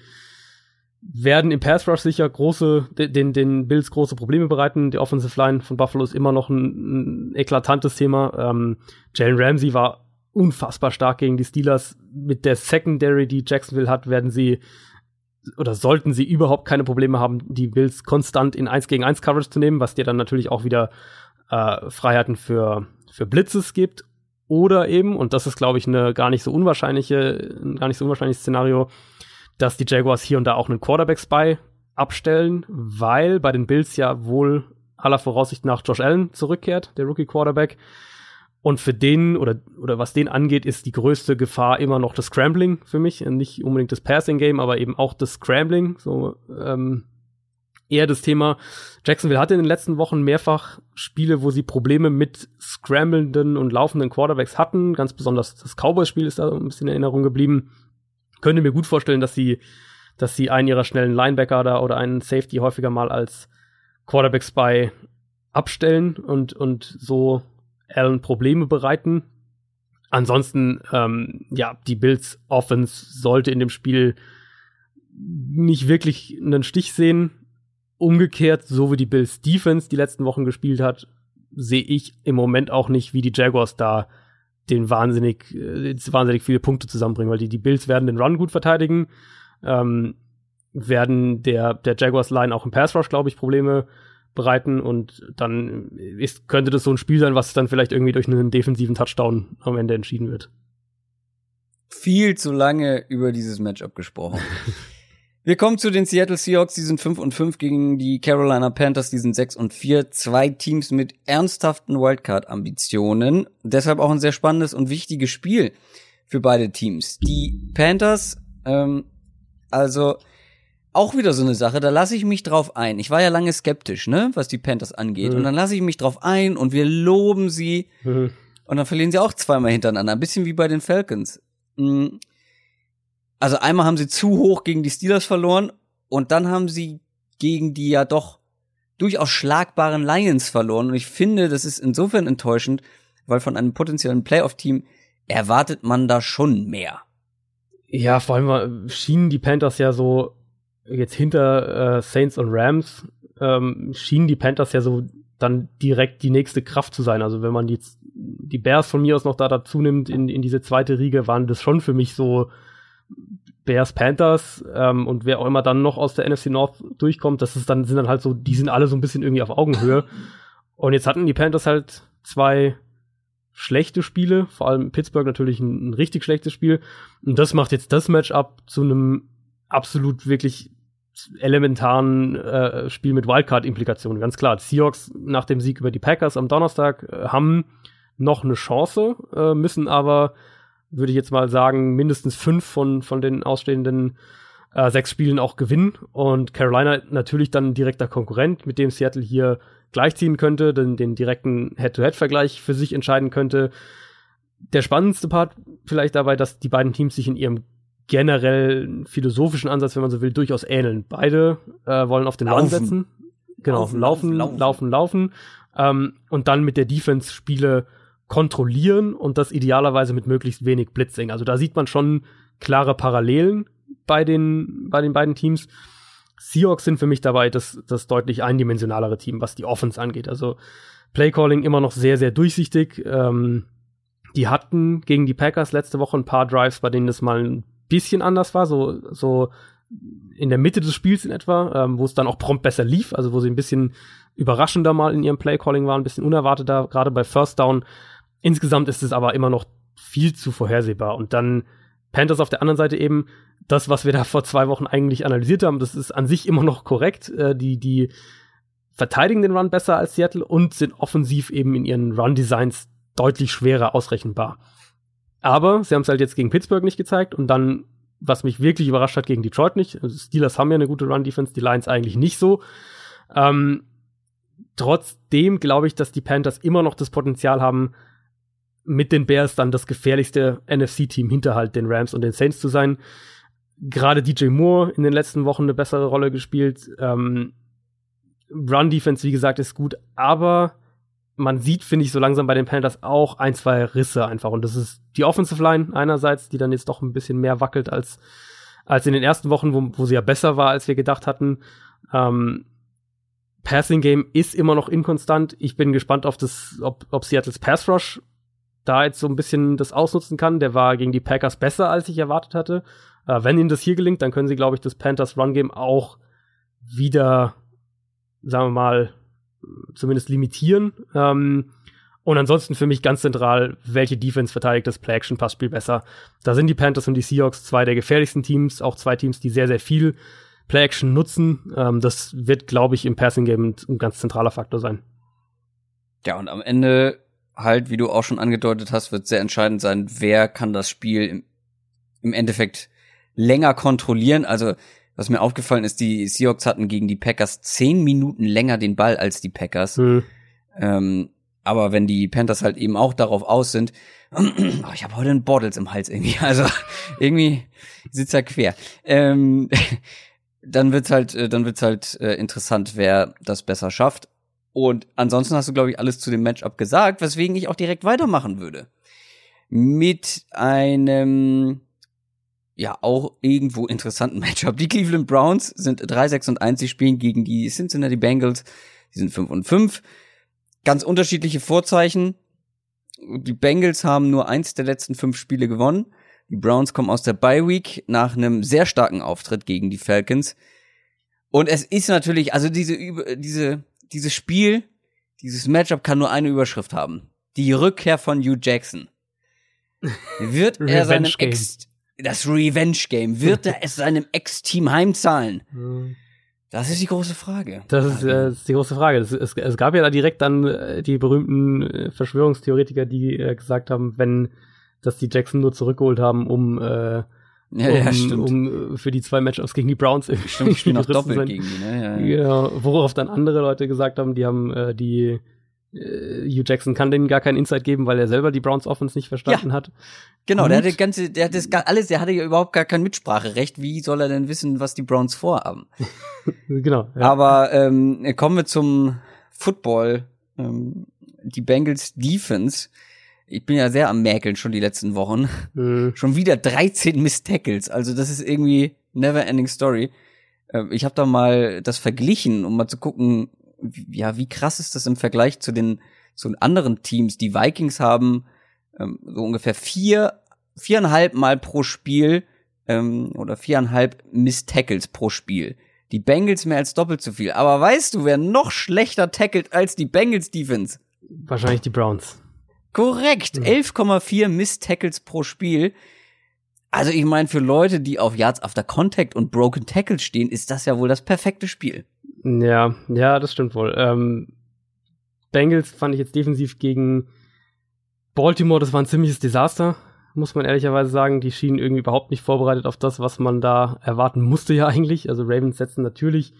B: werden im Pass Rush sicher große, den, den Bills große Probleme bereiten. Die Offensive Line von Buffalo ist immer noch ein, ein eklatantes Thema. Ähm, Jalen Ramsey war unfassbar stark gegen die Steelers. Mit der Secondary, die Jacksonville hat, werden sie oder sollten sie überhaupt keine Probleme haben, die Bills konstant in 1 gegen 1 Coverage zu nehmen, was dir dann natürlich auch wieder äh, Freiheiten für, für Blitzes gibt. Oder eben, und das ist, glaube ich, eine gar nicht so unwahrscheinliche, ein gar nicht so unwahrscheinliches Szenario, dass die Jaguars hier und da auch einen Quarterback-Spy abstellen, weil bei den Bills ja wohl aller Voraussicht nach Josh Allen zurückkehrt, der Rookie-Quarterback. Und für den, oder, oder was den angeht, ist die größte Gefahr immer noch das Scrambling für mich. Nicht unbedingt das Passing-Game, aber eben auch das Scrambling. So, ähm, eher das Thema, Jacksonville hatte in den letzten Wochen mehrfach Spiele, wo sie Probleme mit scramblenden und laufenden Quarterbacks hatten. Ganz besonders das Cowboys-Spiel ist da ein bisschen in Erinnerung geblieben. Könnte mir gut vorstellen, dass sie, dass sie einen ihrer schnellen Linebacker da oder einen Safety häufiger mal als Quarterback-Spy abstellen und, und so Allen Probleme bereiten. Ansonsten, ähm, ja, die Bills Offense sollte in dem Spiel nicht wirklich einen Stich sehen. Umgekehrt, so wie die Bills Defense die letzten Wochen gespielt hat, sehe ich im Moment auch nicht, wie die Jaguars da den wahnsinnig, äh, wahnsinnig viele Punkte zusammenbringen, weil die, die Bills werden den Run gut verteidigen, ähm, werden der, der Jaguars Line auch im Pass Rush, glaube ich, Probleme bereiten und dann ist, könnte das so ein Spiel sein, was dann vielleicht irgendwie durch einen defensiven Touchdown am Ende entschieden wird.
A: Viel zu lange über dieses Matchup gesprochen. *laughs* Wir kommen zu den Seattle Seahawks, die sind 5 und 5 gegen die Carolina Panthers, die sind 6 und 4. Zwei Teams mit ernsthaften Wildcard-Ambitionen. Deshalb auch ein sehr spannendes und wichtiges Spiel für beide Teams. Die Panthers, ähm, also auch wieder so eine Sache, da lasse ich mich drauf ein. Ich war ja lange skeptisch, ne, was die Panthers angeht. Mhm. Und dann lasse ich mich drauf ein und wir loben sie. Mhm. Und dann verlieren sie auch zweimal hintereinander. Ein bisschen wie bei den Falcons. Mhm also einmal haben sie zu hoch gegen die Steelers verloren und dann haben sie gegen die ja doch durchaus schlagbaren Lions verloren. Und ich finde, das ist insofern enttäuschend, weil von einem potenziellen Playoff-Team erwartet man da schon mehr.
B: Ja, vor allem schienen die Panthers ja so jetzt hinter äh, Saints und Rams ähm, schienen die Panthers ja so dann direkt die nächste Kraft zu sein. Also wenn man die, die Bears von mir aus noch da dazu nimmt in, in diese zweite Riege, waren das schon für mich so Bears, Panthers ähm, und wer auch immer dann noch aus der NFC North durchkommt, das ist dann, sind dann halt so, die sind alle so ein bisschen irgendwie auf Augenhöhe. Und jetzt hatten die Panthers halt zwei schlechte Spiele, vor allem Pittsburgh natürlich ein, ein richtig schlechtes Spiel. Und das macht jetzt das Matchup zu einem absolut wirklich elementaren äh, Spiel mit Wildcard-Implikationen, ganz klar. Die Seahawks nach dem Sieg über die Packers am Donnerstag äh, haben noch eine Chance, äh, müssen aber, würde ich jetzt mal sagen, mindestens fünf von, von den ausstehenden äh, sechs Spielen auch gewinnen. Und Carolina natürlich dann ein direkter Konkurrent, mit dem Seattle hier gleichziehen könnte, den, den direkten Head-to-Head-Vergleich für sich entscheiden könnte. Der spannendste Part vielleicht dabei, dass die beiden Teams sich in ihrem generell philosophischen Ansatz, wenn man so will, durchaus ähneln. Beide äh, wollen auf den. Run setzen. Genau, laufen, laufen, laufen, laufen. laufen ähm, und dann mit der Defense Spiele kontrollieren und das idealerweise mit möglichst wenig Blitzing. Also da sieht man schon klare Parallelen bei den, bei den beiden Teams. Seahawks sind für mich dabei das, das deutlich eindimensionalere Team, was die Offense angeht. Also Playcalling immer noch sehr, sehr durchsichtig. Ähm, die hatten gegen die Packers letzte Woche ein paar Drives, bei denen das mal ein bisschen anders war, so, so in der Mitte des Spiels in etwa, ähm, wo es dann auch prompt besser lief, also wo sie ein bisschen überraschender mal in ihrem Playcalling waren, ein bisschen unerwarteter, gerade bei First Down. Insgesamt ist es aber immer noch viel zu vorhersehbar. Und dann Panthers auf der anderen Seite eben das, was wir da vor zwei Wochen eigentlich analysiert haben, das ist an sich immer noch korrekt. Äh, die, die verteidigen den Run besser als Seattle und sind offensiv eben in ihren Run-Designs deutlich schwerer ausrechenbar. Aber sie haben es halt jetzt gegen Pittsburgh nicht gezeigt und dann, was mich wirklich überrascht hat, gegen Detroit nicht. Also Steelers haben ja eine gute Run-Defense, die Lions eigentlich nicht so. Ähm, trotzdem glaube ich, dass die Panthers immer noch das Potenzial haben, mit den Bears dann das gefährlichste NFC-Team hinter halt den Rams und den Saints zu sein. Gerade DJ Moore in den letzten Wochen eine bessere Rolle gespielt. Ähm, Run-Defense, wie gesagt, ist gut, aber man sieht, finde ich, so langsam bei den Panthers auch ein, zwei Risse einfach. Und das ist die Offensive Line einerseits, die dann jetzt doch ein bisschen mehr wackelt als, als in den ersten Wochen, wo, wo sie ja besser war, als wir gedacht hatten. Ähm, Passing Game ist immer noch inkonstant. Ich bin gespannt auf das, ob, ob Seattle's Pass Rush da jetzt so ein bisschen das ausnutzen kann. Der war gegen die Packers besser, als ich erwartet hatte. Äh, wenn ihnen das hier gelingt, dann können sie, glaube ich, das Panthers Run Game auch wieder, sagen wir mal, zumindest limitieren. Ähm, und ansonsten für mich ganz zentral, welche Defense verteidigt das Play-Action-Passspiel besser. Da sind die Panthers und die Seahawks zwei der gefährlichsten Teams, auch zwei Teams, die sehr, sehr viel Play-Action nutzen. Ähm, das wird, glaube ich, im Passing-Game ein, ein ganz zentraler Faktor sein.
A: Ja, und am Ende halt, wie du auch schon angedeutet hast, wird sehr entscheidend sein, wer kann das Spiel im, im Endeffekt länger kontrollieren. Also, was mir aufgefallen ist, die Seahawks hatten gegen die Packers zehn Minuten länger den Ball als die Packers. Hm. Ähm, aber wenn die Panthers halt eben auch darauf aus sind, *clears throat* oh, ich habe heute einen Bottles im Hals irgendwie, *laughs* also irgendwie sitzt er quer. Ähm, *laughs* dann wird's halt, äh, dann wird's halt äh, interessant, wer das besser schafft. Und ansonsten hast du, glaube ich, alles zu dem Matchup gesagt, weswegen ich auch direkt weitermachen würde. Mit einem, ja, auch irgendwo interessanten *laughs* Matchup. Die Cleveland Browns sind 3-6 und 1, sie spielen gegen die Cincinnati Bengals, die sind 5 und 5. Ganz unterschiedliche Vorzeichen. Die Bengals haben nur eins der letzten fünf Spiele gewonnen. Die Browns kommen aus der Bye Week nach einem sehr starken Auftritt gegen die Falcons. Und es ist natürlich, also diese, diese dieses Spiel, dieses Matchup kann nur eine Überschrift haben. Die Rückkehr von Hugh Jackson. Wird *laughs* er seinem Ex, das Revenge Game, wird er es seinem Ex-Team heimzahlen? Das ist die große Frage.
B: Das ist, äh, ist die große Frage. Es, es, es, gab ja da direkt dann äh, die berühmten äh, Verschwörungstheoretiker, die äh, gesagt haben, wenn dass die Jackson nur zurückgeholt haben, um äh, ja, ja, stimmt. um für die zwei Matchups gegen die Browns irgendwie
A: stimmt, ich *laughs* noch doppelt gegen die, ne? Ja,
B: ja. ja, worauf dann andere Leute gesagt haben, die haben äh, die äh, Hugh Jackson kann denen gar keinen Insight geben, weil er selber die Browns Offense nicht verstanden ja, hat.
A: Genau, Und? der hatte ganze, der hat das alles, der hatte ja überhaupt gar kein Mitspracherecht. Wie soll er denn wissen, was die Browns vorhaben? *laughs*
B: genau.
A: Ja. Aber ähm, kommen wir zum Football. Ähm, die Bengals Defense ich bin ja sehr am Mäkeln schon die letzten Wochen. Mhm. Schon wieder 13 Miss Tackles. Also das ist irgendwie never ending story. Ähm, ich habe da mal das verglichen, um mal zu gucken, ja, wie krass ist das im Vergleich zu den zu anderen Teams. Die Vikings haben ähm, so ungefähr vier, viereinhalb Mal pro Spiel ähm, oder viereinhalb Miss Tackles pro Spiel. Die Bengals mehr als doppelt so viel. Aber weißt du, wer noch schlechter tackelt als die Bengals Defense?
B: Wahrscheinlich die Browns.
A: Korrekt, 11,4 Miss-Tackles pro Spiel. Also ich meine, für Leute, die auf Yards After Contact und Broken Tackles stehen, ist das ja wohl das perfekte Spiel.
B: Ja, ja, das stimmt wohl. Ähm, Bengals fand ich jetzt defensiv gegen Baltimore, das war ein ziemliches Desaster, muss man ehrlicherweise sagen. Die schienen irgendwie überhaupt nicht vorbereitet auf das, was man da erwarten musste ja eigentlich. Also Ravens setzen natürlich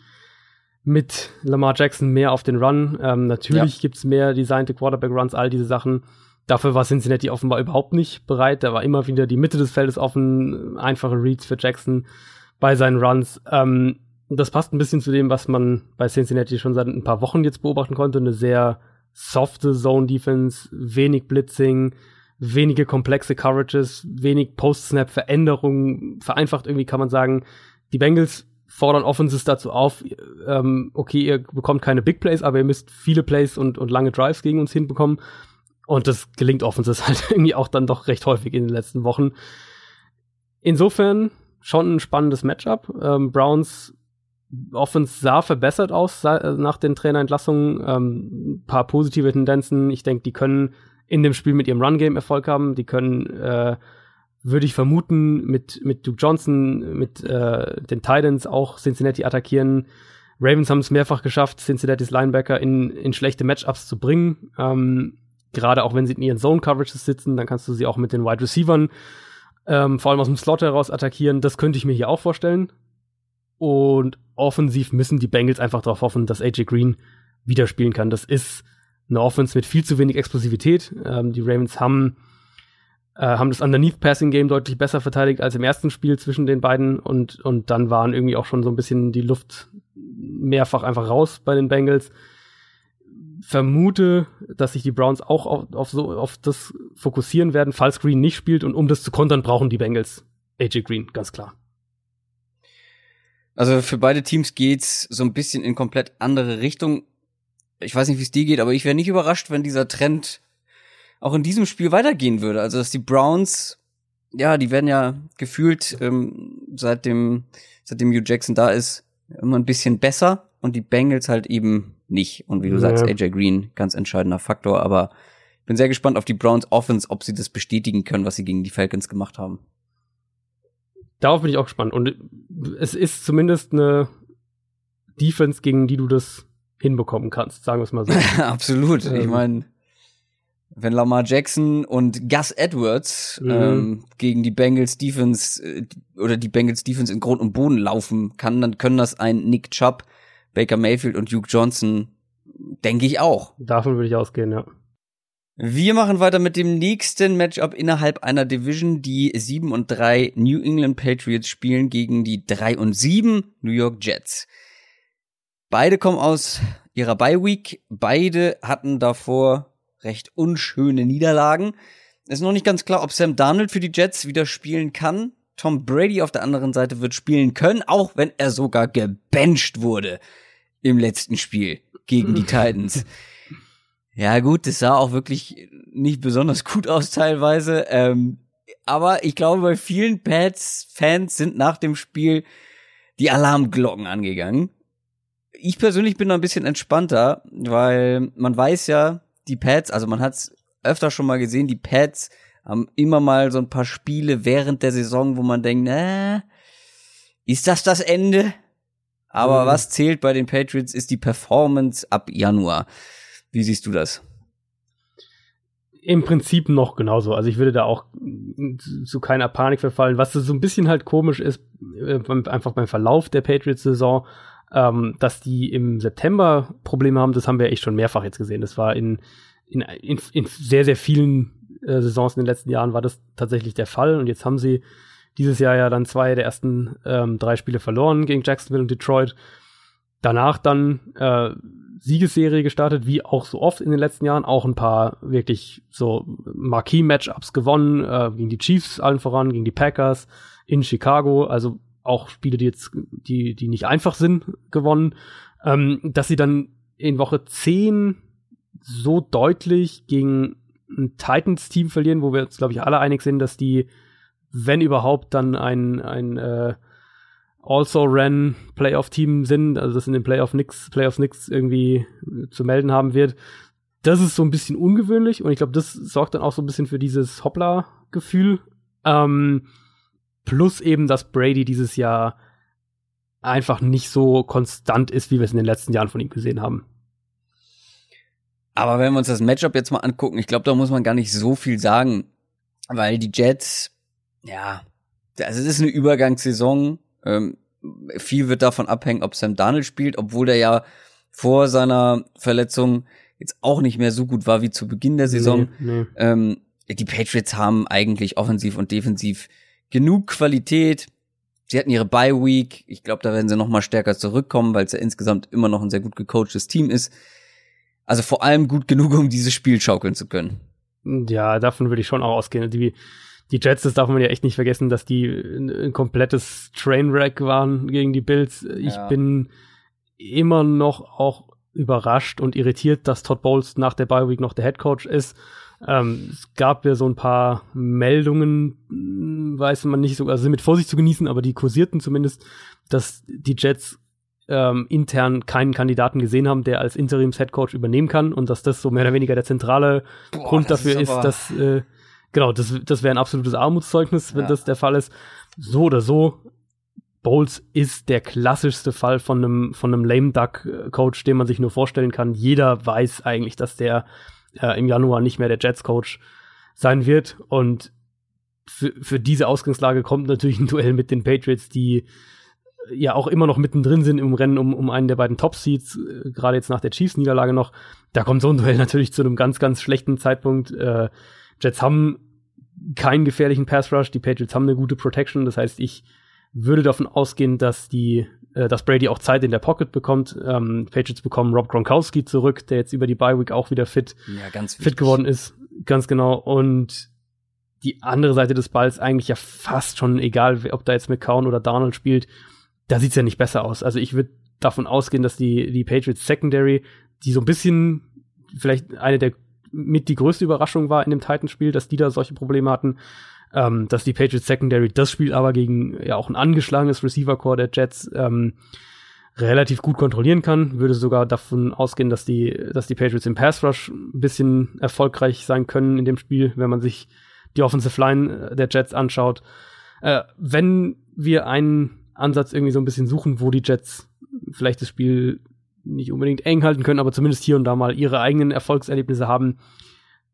B: mit Lamar Jackson mehr auf den Run. Ähm, natürlich ja. gibt's mehr designte Quarterback-Runs, all diese Sachen. Dafür war Cincinnati offenbar überhaupt nicht bereit. Da war immer wieder die Mitte des Feldes offen, einfache Reads für Jackson bei seinen Runs. Ähm, das passt ein bisschen zu dem, was man bei Cincinnati schon seit ein paar Wochen jetzt beobachten konnte. Eine sehr softe Zone-Defense, wenig Blitzing, wenige komplexe Coverages, wenig Post-Snap-Veränderungen. Vereinfacht irgendwie kann man sagen, die Bengals fordern Offenses dazu auf, ähm, okay, ihr bekommt keine Big Plays, aber ihr müsst viele Plays und, und lange Drives gegen uns hinbekommen. Und das gelingt Offenses *laughs* halt irgendwie auch dann doch recht häufig in den letzten Wochen. Insofern schon ein spannendes Matchup. Ähm, Browns Offense sah verbessert aus nach den Trainerentlassungen. Ähm, ein paar positive Tendenzen. Ich denke, die können in dem Spiel mit ihrem Run-Game Erfolg haben. Die können äh, würde ich vermuten, mit, mit Duke Johnson, mit äh, den Titans auch Cincinnati attackieren. Ravens haben es mehrfach geschafft, Cincinnati's Linebacker in, in schlechte Matchups zu bringen. Ähm, gerade auch wenn sie in ihren Zone-Coverages sitzen, dann kannst du sie auch mit den Wide Receivern ähm, vor allem aus dem Slot heraus attackieren. Das könnte ich mir hier auch vorstellen. Und offensiv müssen die Bengals einfach darauf hoffen, dass AJ Green wieder spielen kann. Das ist eine Offense mit viel zu wenig Explosivität. Ähm, die Ravens haben äh, haben das Underneath Passing Game deutlich besser verteidigt als im ersten Spiel zwischen den beiden und, und dann waren irgendwie auch schon so ein bisschen die Luft mehrfach einfach raus bei den Bengals. Vermute, dass sich die Browns auch auf, auf so auf das fokussieren werden, falls Green nicht spielt und um das zu kontern, brauchen die Bengals AJ Green, ganz klar.
A: Also für beide Teams geht's so ein bisschen in komplett andere Richtung. Ich weiß nicht, wie es dir geht, aber ich wäre nicht überrascht, wenn dieser Trend auch in diesem Spiel weitergehen würde. Also dass die Browns, ja, die werden ja gefühlt ähm, seit dem seitdem Hugh Jackson da ist immer ein bisschen besser und die Bengals halt eben nicht. Und wie du ja. sagst, AJ Green ganz entscheidender Faktor. Aber ich bin sehr gespannt auf die Browns Offense, ob sie das bestätigen können, was sie gegen die Falcons gemacht haben.
B: Darauf bin ich auch gespannt. Und es ist zumindest eine Defense, gegen die du das hinbekommen kannst, sagen wir es mal so. *laughs*
A: Absolut. Ähm, ich meine, wenn Lamar Jackson und Gus Edwards mhm. ähm, gegen die Bengals Defense äh, oder die Bengals Defense in Grund und Boden laufen kann, dann können das ein Nick Chubb, Baker Mayfield und Duke Johnson, denke ich auch.
B: Davon würde ich ausgehen, ja.
A: Wir machen weiter mit dem nächsten Matchup innerhalb einer Division. Die 7 und 3 New England Patriots spielen gegen die 3 und 7 New York Jets. Beide kommen aus ihrer Bye Week. Beide hatten davor recht unschöne Niederlagen. Ist noch nicht ganz klar, ob Sam Darnold für die Jets wieder spielen kann. Tom Brady auf der anderen Seite wird spielen können, auch wenn er sogar gebencht wurde im letzten Spiel gegen die *laughs* Titans. Ja gut, das sah auch wirklich nicht besonders gut aus teilweise. Ähm, aber ich glaube, bei vielen Pats-Fans sind nach dem Spiel die Alarmglocken angegangen. Ich persönlich bin da ein bisschen entspannter, weil man weiß ja, die Pads, also man hat es öfter schon mal gesehen, die Pads haben immer mal so ein paar Spiele während der Saison, wo man denkt, na, ist das das Ende? Aber mhm. was zählt bei den Patriots ist die Performance ab Januar. Wie siehst du das?
B: Im Prinzip noch genauso. Also ich würde da auch zu keiner Panik verfallen. Was so ein bisschen halt komisch ist, äh, einfach beim Verlauf der Patriots-Saison, ähm, dass die im September Probleme haben, das haben wir echt schon mehrfach jetzt gesehen. Das war in, in, in, in sehr, sehr vielen äh, Saisons in den letzten Jahren war das tatsächlich der Fall. Und jetzt haben sie dieses Jahr ja dann zwei der ersten ähm, drei Spiele verloren gegen Jacksonville und Detroit. Danach dann äh, Siegesserie gestartet, wie auch so oft in den letzten Jahren. Auch ein paar wirklich so Marquis-Matchups gewonnen, äh, gegen die Chiefs allen voran, gegen die Packers in Chicago. Also auch Spiele, die jetzt, die, die nicht einfach sind, gewonnen, ähm, dass sie dann in Woche 10 so deutlich gegen ein Titans-Team verlieren, wo wir uns, glaube ich, alle einig sind, dass die, wenn überhaupt, dann ein, ein äh, Also-Ran Playoff-Team sind, also das in den Playoff nix, Playoffs nix irgendwie zu melden haben wird. Das ist so ein bisschen ungewöhnlich und ich glaube, das sorgt dann auch so ein bisschen für dieses Hoppla-Gefühl. Ähm, Plus eben, dass Brady dieses Jahr einfach nicht so konstant ist, wie wir es in den letzten Jahren von ihm gesehen haben.
A: Aber wenn wir uns das Matchup jetzt mal angucken, ich glaube, da muss man gar nicht so viel sagen, weil die Jets, ja, also es ist eine Übergangssaison. Ähm, viel wird davon abhängen, ob Sam Darnold spielt, obwohl der ja vor seiner Verletzung jetzt auch nicht mehr so gut war wie zu Beginn der Saison. Nee, nee. Ähm, die Patriots haben eigentlich offensiv und defensiv genug Qualität. Sie hatten ihre Bye Week. Ich glaube, da werden sie noch mal stärker zurückkommen, weil es ja insgesamt immer noch ein sehr gut gecoachtes Team ist. Also vor allem gut genug, um dieses Spiel schaukeln zu können.
B: Ja, davon würde ich schon auch ausgehen. Die, die Jets, das darf man ja echt nicht vergessen, dass die ein, ein komplettes Trainwreck waren gegen die Bills. Ich ja. bin immer noch auch überrascht und irritiert, dass Todd Bowles nach der Bye Week noch der Head Coach ist. Ähm, es gab ja so ein paar Meldungen, hm, weiß man nicht so, also sind mit Vorsicht zu genießen, aber die kursierten zumindest, dass die Jets ähm, intern keinen Kandidaten gesehen haben, der als Interims-Headcoach übernehmen kann und dass das so mehr oder weniger der zentrale Boah, Grund dafür ist, ist dass äh, genau, das, das wäre ein absolutes Armutszeugnis, wenn ja. das der Fall ist. So oder so, Bowles ist der klassischste Fall von einem von einem lame duck Coach, den man sich nur vorstellen kann. Jeder weiß eigentlich, dass der äh, im Januar nicht mehr der Jets-Coach sein wird. Und für, für diese Ausgangslage kommt natürlich ein Duell mit den Patriots, die äh, ja auch immer noch mittendrin sind im Rennen um, um einen der beiden Top-Seeds, äh, gerade jetzt nach der Chiefs-Niederlage noch. Da kommt so ein Duell *laughs* natürlich zu einem ganz, ganz schlechten Zeitpunkt. Äh, Jets haben keinen gefährlichen Pass-Rush, die Patriots haben eine gute Protection. Das heißt, ich würde davon ausgehen, dass die äh, dass Brady auch Zeit in der Pocket bekommt. Ähm, Patriots bekommen Rob Gronkowski zurück, der jetzt über die Bye Week auch wieder fit, ja, fit geworden ist. Ganz genau. Und die andere Seite des Balls eigentlich ja fast schon egal, ob da jetzt McCown oder Darnold spielt, da sieht's ja nicht besser aus. Also ich würde davon ausgehen, dass die, die Patriots Secondary, die so ein bisschen vielleicht eine der mit die größte Überraschung war in dem Titans-Spiel, dass die da solche Probleme hatten, ähm, dass die Patriots Secondary das Spiel aber gegen ja auch ein angeschlagenes Receiver-Core der Jets ähm, relativ gut kontrollieren kann. Würde sogar davon ausgehen, dass die, dass die Patriots im Pass Rush ein bisschen erfolgreich sein können in dem Spiel, wenn man sich die Offensive Line der Jets anschaut. Äh, wenn wir einen Ansatz irgendwie so ein bisschen suchen, wo die Jets vielleicht das Spiel nicht unbedingt eng halten können, aber zumindest hier und da mal ihre eigenen Erfolgserlebnisse haben,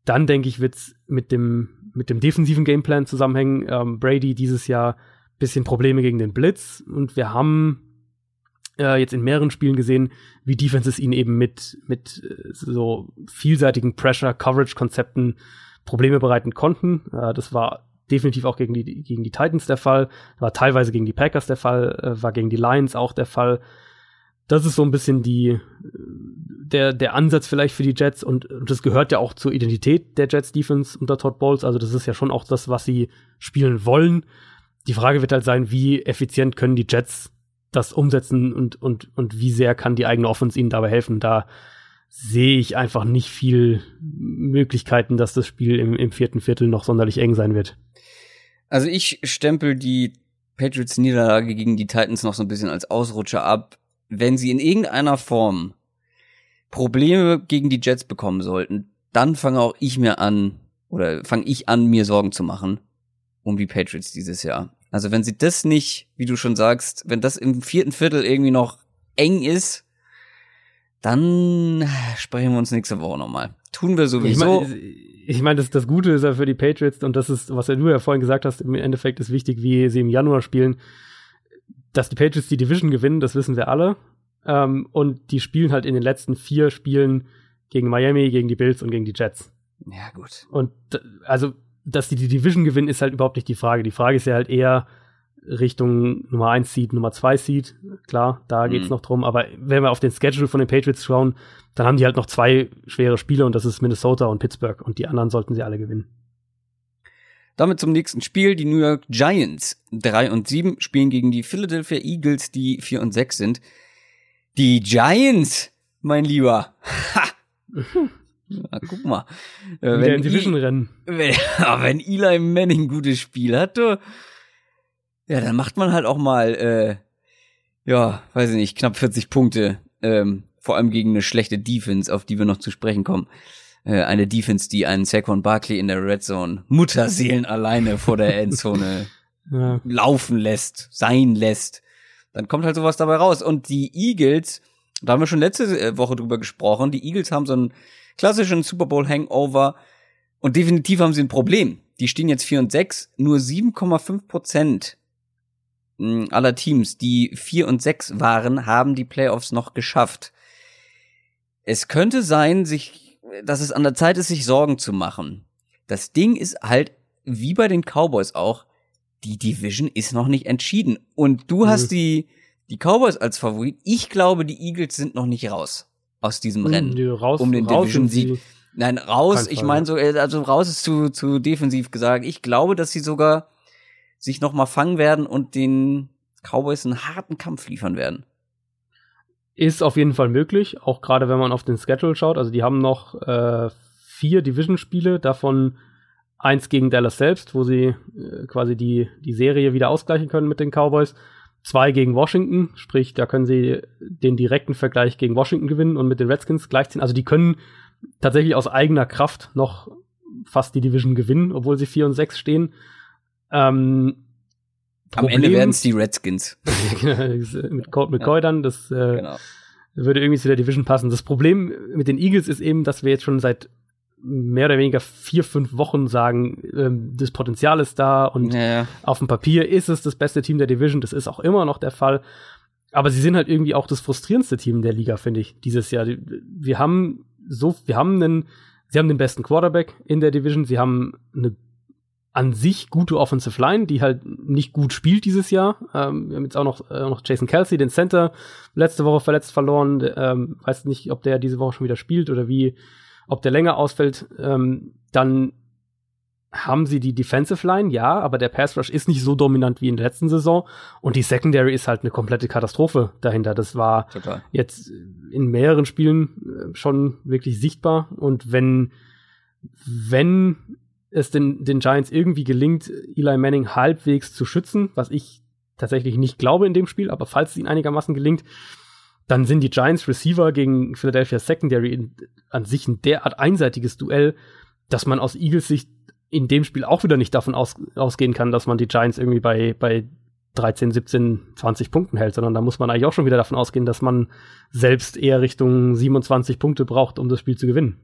B: dann denke ich, wird's mit dem, mit dem defensiven Gameplan zusammenhängen. Ähm, Brady dieses Jahr bisschen Probleme gegen den Blitz und wir haben äh, jetzt in mehreren Spielen gesehen, wie Defenses ihn eben mit, mit äh, so vielseitigen Pressure-Coverage-Konzepten Probleme bereiten konnten. Äh, das war definitiv auch gegen die, gegen die Titans der Fall, war teilweise gegen die Packers der Fall, äh, war gegen die Lions auch der Fall das ist so ein bisschen die, der, der Ansatz vielleicht für die Jets und, und das gehört ja auch zur Identität der Jets Defense unter Todd Bowles. Also das ist ja schon auch das, was sie spielen wollen. Die Frage wird halt sein, wie effizient können die Jets das umsetzen und, und, und wie sehr kann die eigene Offense ihnen dabei helfen. Da sehe ich einfach nicht viel Möglichkeiten, dass das Spiel im, im vierten Viertel noch sonderlich eng sein wird.
A: Also ich stempel die Patriots Niederlage gegen die Titans noch so ein bisschen als Ausrutscher ab wenn sie in irgendeiner Form Probleme gegen die Jets bekommen sollten, dann fange auch ich mir an, oder fange ich an, mir Sorgen zu machen um die Patriots dieses Jahr. Also wenn sie das nicht, wie du schon sagst, wenn das im vierten Viertel irgendwie noch eng ist, dann sprechen wir uns nächste Woche nochmal. Tun wir sowieso.
B: Ich meine, ich mein, das, das Gute ist ja für die Patriots, und das ist, was du ja vorhin gesagt hast, im Endeffekt ist wichtig, wie sie im Januar spielen dass die Patriots die Division gewinnen, das wissen wir alle. Ähm, und die spielen halt in den letzten vier Spielen gegen Miami, gegen die Bills und gegen die Jets.
A: Ja, gut.
B: Und also, dass die die Division gewinnen, ist halt überhaupt nicht die Frage. Die Frage ist ja halt eher Richtung Nummer 1 Seed, Nummer 2 Seed. Klar, da geht's mhm. noch drum. Aber wenn wir auf den Schedule von den Patriots schauen, dann haben die halt noch zwei schwere Spiele und das ist Minnesota und Pittsburgh. Und die anderen sollten sie alle gewinnen.
A: Damit zum nächsten Spiel. Die New York Giants 3 und 7 spielen gegen die Philadelphia Eagles, die 4 und 6 sind. Die Giants, mein Lieber. Ha! Na, guck mal.
B: Äh, wenn, Division rennen.
A: Wenn, *laughs* wenn Eli Manning ein gutes Spiel hat, du, ja, dann macht man halt auch mal, äh, ja, weiß ich nicht, knapp 40 Punkte. Ähm, vor allem gegen eine schlechte Defense, auf die wir noch zu sprechen kommen. Äh, eine Defense, die einen Saquon Barkley in der Red Zone Mutterseelen alleine vor der Endzone *laughs* ja. laufen lässt, sein lässt, dann kommt halt sowas dabei raus. Und die Eagles, da haben wir schon letzte äh, Woche drüber gesprochen, die Eagles haben so einen klassischen Super Bowl Hangover und definitiv haben sie ein Problem. Die stehen jetzt 4 und 6, nur 7,5 Prozent hm, aller Teams, die 4 und 6 waren, haben die Playoffs noch geschafft. Es könnte sein, sich, dass es an der Zeit ist, sich Sorgen zu machen. Das Ding ist halt, wie bei den Cowboys auch, die Division ist noch nicht entschieden. Und du mhm. hast die, die Cowboys als Favorit. Ich glaube, die Eagles sind noch nicht raus aus diesem mhm, Rennen
B: raus,
A: um den Division-Sieg. Nein, raus, ich meine so, äh, also raus ist zu, zu defensiv gesagt. Ich glaube, dass sie sogar sich noch mal fangen werden und den Cowboys einen harten Kampf liefern werden.
B: Ist auf jeden Fall möglich, auch gerade wenn man auf den Schedule schaut. Also die haben noch äh, vier Division-Spiele, davon eins gegen Dallas selbst, wo sie äh, quasi die, die Serie wieder ausgleichen können mit den Cowboys. Zwei gegen Washington, sprich, da können sie den direkten Vergleich gegen Washington gewinnen und mit den Redskins gleichziehen. Also die können tatsächlich aus eigener Kraft noch fast die Division gewinnen, obwohl sie 4 und 6 stehen. Ähm,
A: Am Ende werden es die Redskins. *laughs*
B: mit Colt McCoy dann, das äh, genau. würde irgendwie zu der Division passen. Das Problem mit den Eagles ist eben, dass wir jetzt schon seit mehr oder weniger vier, fünf Wochen sagen, ähm, das Potenzial ist da und ja, ja. auf dem Papier ist es das beste Team der Division. Das ist auch immer noch der Fall. Aber sie sind halt irgendwie auch das frustrierendste Team der Liga, finde ich, dieses Jahr. Wir haben so, wir haben einen, sie haben den besten Quarterback in der Division, sie haben eine an sich gute Offensive Line, die halt nicht gut spielt dieses Jahr. Ähm, wir haben jetzt auch noch, äh, noch Jason Kelsey, den Center, letzte Woche verletzt verloren. Ähm, weiß nicht, ob der diese Woche schon wieder spielt oder wie, ob der länger ausfällt. Ähm, dann haben sie die Defensive Line, ja, aber der Pass Rush ist nicht so dominant wie in der letzten Saison und die Secondary ist halt eine komplette Katastrophe dahinter. Das war Total. jetzt in mehreren Spielen äh, schon wirklich sichtbar und wenn wenn es den, den Giants irgendwie gelingt, Eli Manning halbwegs zu schützen, was ich tatsächlich nicht glaube in dem Spiel, aber falls es ihnen einigermaßen gelingt, dann sind die Giants Receiver gegen Philadelphia Secondary in, an sich ein derart einseitiges Duell, dass man aus Eagles Sicht in dem Spiel auch wieder nicht davon aus, ausgehen kann, dass man die Giants irgendwie bei, bei 13, 17, 20 Punkten hält, sondern da muss man eigentlich auch schon wieder davon ausgehen, dass man selbst eher Richtung 27 Punkte braucht, um das Spiel zu gewinnen.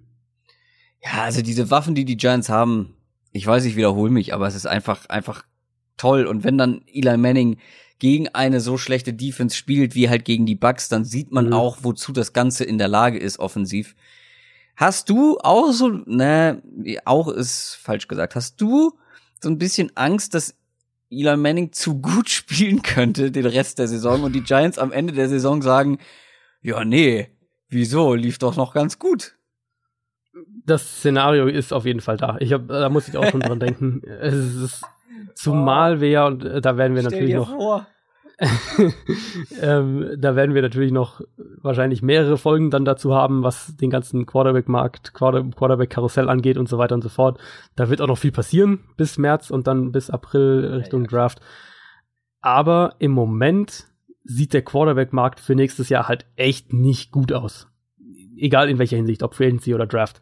A: Ja, also diese Waffen, die die Giants haben, ich weiß, ich wiederhole mich, aber es ist einfach, einfach toll. Und wenn dann Eli Manning gegen eine so schlechte Defense spielt, wie halt gegen die Bucks, dann sieht man mhm. auch, wozu das Ganze in der Lage ist, offensiv. Hast du auch so, ne, auch ist falsch gesagt, hast du so ein bisschen Angst, dass Eli Manning zu gut *laughs* spielen könnte den Rest der Saison und die Giants am Ende der Saison sagen, ja, nee, wieso, lief doch noch ganz gut.
B: Das Szenario ist auf jeden Fall da. Ich hab, da muss ich auch schon dran denken. *laughs* Es ist, zumal wir, und äh, da werden wir Stell natürlich noch. *laughs* Ähm, da werden wir natürlich noch wahrscheinlich mehrere Folgen dann dazu haben, was den ganzen Quarterback-Markt, Quarterback-Karussell angeht und so weiter und so fort. Da wird auch noch viel passieren bis März und dann bis April Richtung Draft. Aber im Moment sieht der Quarterback-Markt für nächstes Jahr halt echt nicht gut aus. Egal in welcher Hinsicht, ob Free Agency oder Draft.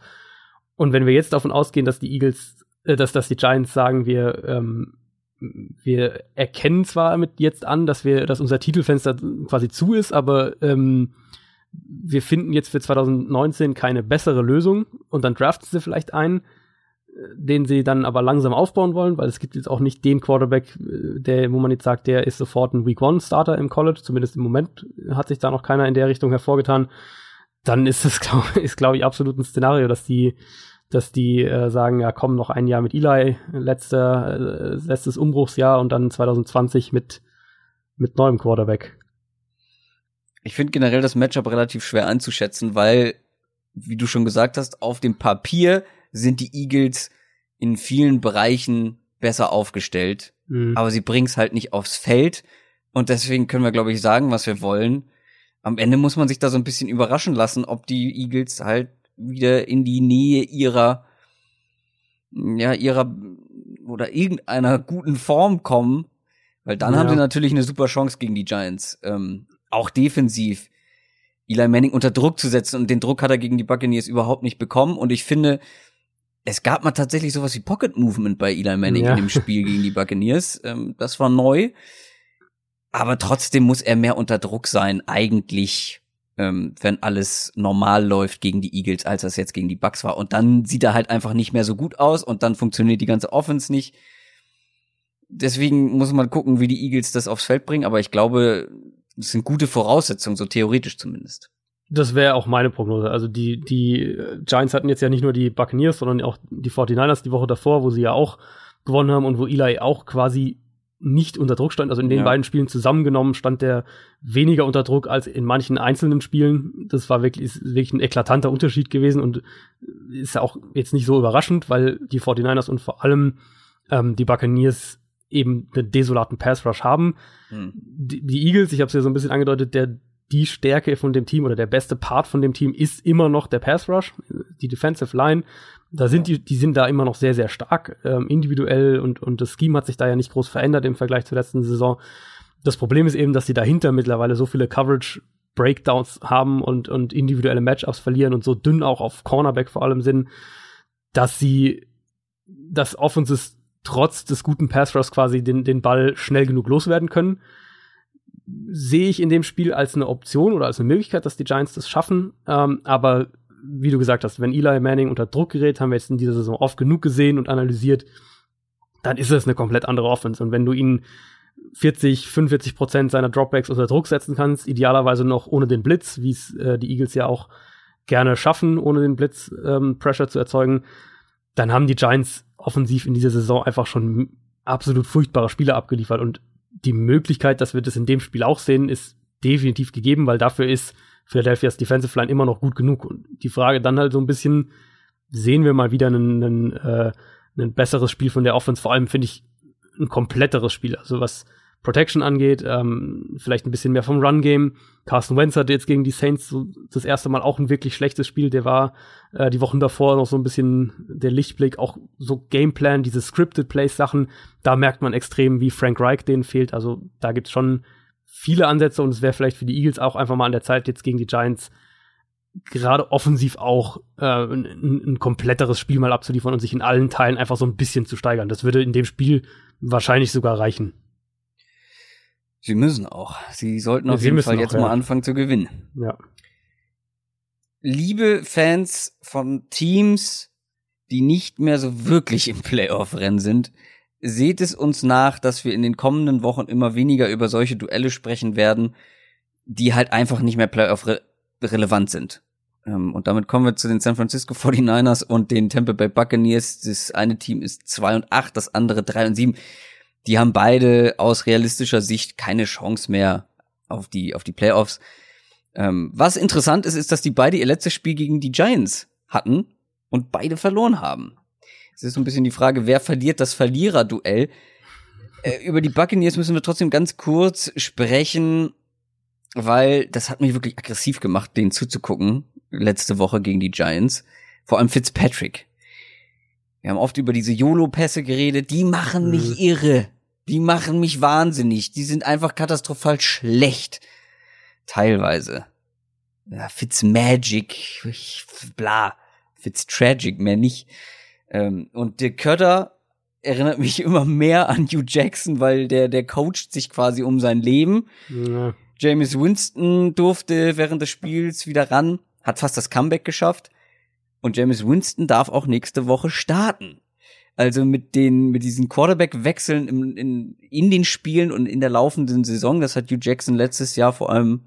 B: Und wenn wir jetzt davon ausgehen, dass die Eagles, äh, dass, dass die Giants sagen, wir ähm, wir erkennen zwar mit jetzt an, dass wir, dass unser Titelfenster quasi zu ist, aber ähm, wir finden jetzt für 2019 keine bessere Lösung und dann draften sie vielleicht einen, den sie dann aber langsam aufbauen wollen, weil es gibt jetzt auch nicht den Quarterback, der, wo man jetzt sagt, der ist sofort ein Week One Starter im College, zumindest im Moment hat sich da noch keiner in der Richtung hervorgetan. Dann ist es, *laughs* glaube ist, glaub ich, absolut ein Szenario, dass die dass die äh, sagen, ja komm, noch ein Jahr mit Eli, letzter, äh, letztes Umbruchsjahr und dann 2020 mit, mit neuem Quarterback.
A: Ich finde generell das Matchup relativ schwer einzuschätzen, weil, wie du schon gesagt hast, auf dem Papier sind die Eagles in vielen Bereichen besser aufgestellt, mhm. aber sie bringen es halt nicht aufs Feld und deswegen können wir, glaube ich, sagen, was wir wollen. Am Ende muss man sich da so ein bisschen überraschen lassen, ob die Eagles halt wieder in die Nähe ihrer, ja, ihrer oder irgendeiner guten Form kommen, weil dann ja. haben sie natürlich eine super Chance gegen die Giants. Ähm, auch defensiv Eli Manning unter Druck zu setzen und den Druck hat er gegen die Buccaneers überhaupt nicht bekommen und ich finde, es gab mal tatsächlich sowas wie Pocket Movement bei Eli Manning ja. in dem Spiel gegen die Buccaneers. Ähm, das war neu. Aber trotzdem muss er mehr unter Druck sein, eigentlich, ähm, wenn alles normal läuft gegen die Eagles, als das jetzt gegen die Bucks war. Und dann sieht er halt einfach nicht mehr so gut aus und dann funktioniert die ganze Offense nicht. Deswegen muss man gucken, wie die Eagles das aufs Feld bringen. Aber ich glaube, es sind gute Voraussetzungen, so theoretisch zumindest.
B: Das wäre auch meine Prognose. Also die, die Giants hatten jetzt ja nicht nur die Buccaneers, sondern auch die 49ers die Woche davor, wo sie ja auch gewonnen haben und wo Eli auch quasi nicht unter Druck stand. Also in den ja. beiden Spielen zusammengenommen stand der weniger unter Druck als in manchen einzelnen Spielen. Das war wirklich, ist wirklich ein eklatanter Unterschied gewesen und ist auch jetzt nicht so überraschend, weil die 49ers und vor allem ähm, die Buccaneers eben einen desolaten Pass Rush haben. Hm. Die, die, Eagles, ich habe es ja so ein bisschen angedeutet, der die Stärke von dem Team oder der beste Part von dem Team ist immer noch der Pass Rush, die Defensive Line. Da sind die, die sind da immer noch sehr, sehr stark, ähm, individuell und, und das Scheme hat sich da ja nicht groß verändert im Vergleich zur letzten Saison. Das Problem ist eben, dass sie dahinter mittlerweile so viele Coverage Breakdowns haben und, und individuelle Matchups verlieren und so dünn auch auf Cornerback vor allem sind, dass sie das Offenses trotz des guten Pass Rush quasi den, den Ball schnell genug loswerden können sehe ich in dem Spiel als eine Option oder als eine Möglichkeit, dass die Giants das schaffen. Ähm, aber wie du gesagt hast, wenn Eli Manning unter Druck gerät, haben wir jetzt in dieser Saison oft genug gesehen und analysiert, dann ist es eine komplett andere Offense. Und wenn du ihn 40, 45 Prozent seiner Dropbacks unter Druck setzen kannst, idealerweise noch ohne den Blitz, wie es äh, die Eagles ja auch gerne schaffen, ohne den Blitz ähm, Pressure zu erzeugen, dann haben die Giants offensiv in dieser Saison einfach schon absolut furchtbare Spiele abgeliefert. Und die Möglichkeit, dass wir das in dem Spiel auch sehen, ist definitiv gegeben, weil dafür ist Philadelphia's Defensive Line immer noch gut genug. Und die Frage dann halt so ein bisschen, sehen wir mal wieder ein, ein, äh, ein besseres Spiel von der Offense, vor allem finde ich ein kompletteres Spiel. Also was Protection angeht, ähm, vielleicht ein bisschen mehr vom Run-Game. Carson Wentz hatte jetzt gegen die Saints so das erste Mal auch ein wirklich schlechtes Spiel. Der war äh, die Wochen davor noch so ein bisschen der Lichtblick, auch so Gameplan, diese Scripted Plays-Sachen. Da merkt man extrem, wie Frank Reich denen fehlt. Also da gibt's schon viele Ansätze und es wäre vielleicht für die Eagles auch einfach mal an der Zeit, jetzt gegen die Giants gerade offensiv auch äh, ein, ein kompletteres Spiel mal abzuliefern und sich in allen Teilen einfach so ein bisschen zu steigern. Das würde in dem Spiel wahrscheinlich sogar reichen.
A: Sie müssen auch. Sie sollten auf Sie jeden Fall auch, jetzt ja. mal anfangen zu gewinnen.
B: Ja.
A: Liebe Fans von Teams, die nicht mehr so wirklich im Playoff-Rennen sind, seht es uns nach, dass wir in den kommenden Wochen immer weniger über solche Duelle sprechen werden, die halt einfach nicht mehr Playoff-relevant sind. Ähm, und damit kommen wir zu den San Francisco 49ers und den Tampa Bay Buccaneers. Das eine Team ist 2 und 8, das andere 3 und 7 die haben beide aus realistischer Sicht keine Chance mehr auf die, auf die Playoffs. Ähm, was interessant ist, ist, dass die beide ihr letztes Spiel gegen die Giants hatten und beide verloren haben. Es ist so ein bisschen die Frage, wer verliert das Verliererduell? Äh, über die Buccaneers müssen wir trotzdem ganz kurz sprechen, weil das hat mich wirklich aggressiv gemacht, denen zuzugucken, letzte Woche gegen die Giants. Vor allem Fitzpatrick. Wir haben oft über diese YOLO-Pässe geredet, die machen mich mhm. irre. Die machen mich wahnsinnig. Die sind einfach katastrophal schlecht. Teilweise. Ja, Fitzmagic, bla. Fitztragic, mehr nicht. Ähm, und der Kötter erinnert mich *laughs* immer mehr an Hugh Jackson, weil der, der coacht sich quasi um sein Leben. Ja. James Winston durfte während des Spiels wieder ran, hat fast das Comeback geschafft. Und James Winston darf auch nächste Woche starten. Also mit den, mit diesen Quarterback-Wechseln in, in, in den Spielen und in der laufenden Saison, das hat Hugh Jackson letztes Jahr vor allem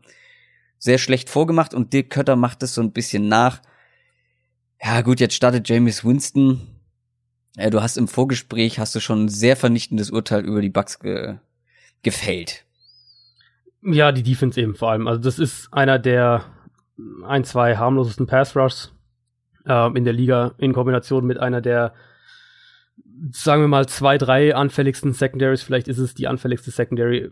A: sehr schlecht vorgemacht und Dirk Kötter macht es so ein bisschen nach. Ja, gut, jetzt startet James Winston. Ja, du hast im Vorgespräch hast du schon ein sehr vernichtendes Urteil über die Bucks ge gefällt.
B: Ja, die Defense eben vor allem. Also das ist einer der ein, zwei harmlosesten Pass Rushs äh, in der Liga in Kombination mit einer der, sagen wir mal, zwei, drei anfälligsten Secondaries. Vielleicht ist es die anfälligste Secondary.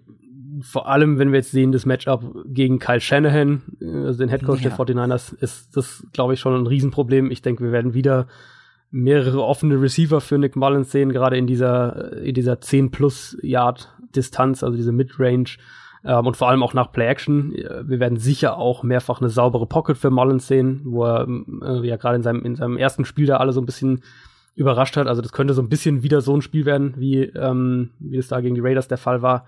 B: Vor allem, wenn wir jetzt sehen, das Matchup gegen Kyle Shanahan, äh, also den Headcoach ja. der 49ers, ist das, glaube ich, schon ein Riesenproblem. Ich denke, wir werden wieder mehrere offene Receiver für Nick Mullins sehen, gerade in dieser, in dieser 10 plus Yard Distanz, also diese Midrange. Ähm, und vor allem auch nach Play Action. Wir werden sicher auch mehrfach eine saubere Pocket für Mullins sehen, wo er äh, ja gerade in seinem, in seinem ersten Spiel da alle so ein bisschen überrascht hat. Also das könnte so ein bisschen wieder so ein Spiel werden, wie, ähm, wie es da gegen die Raiders der Fall war.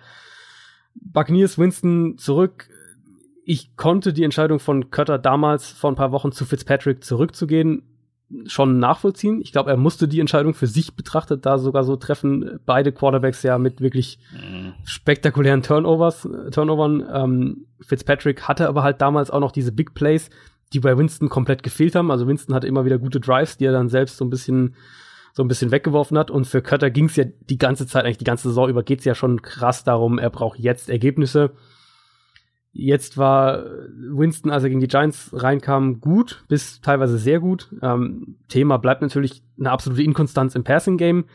B: Buccaneers Winston zurück. Ich konnte die Entscheidung von Cutter damals vor ein paar Wochen zu Fitzpatrick zurückzugehen schon nachvollziehen. Ich glaube, er musste die Entscheidung für sich betrachtet da sogar so treffen. Beide Quarterbacks ja mit wirklich mhm. spektakulären Turnovers, äh, Turnovern. Ähm, Fitzpatrick hatte aber halt damals auch noch diese Big Plays, die bei Winston komplett gefehlt haben. Also Winston hatte immer wieder gute Drives, die er dann selbst so ein bisschen so ein bisschen weggeworfen hat. Und für Cutter ging es ja die ganze Zeit, eigentlich die ganze Saison über, geht es ja schon krass darum, er braucht jetzt Ergebnisse. Jetzt war Winston, als er gegen die Giants reinkam, gut, bis teilweise sehr gut. Ähm, Thema bleibt natürlich eine absolute Inkonstanz im Passing-Game.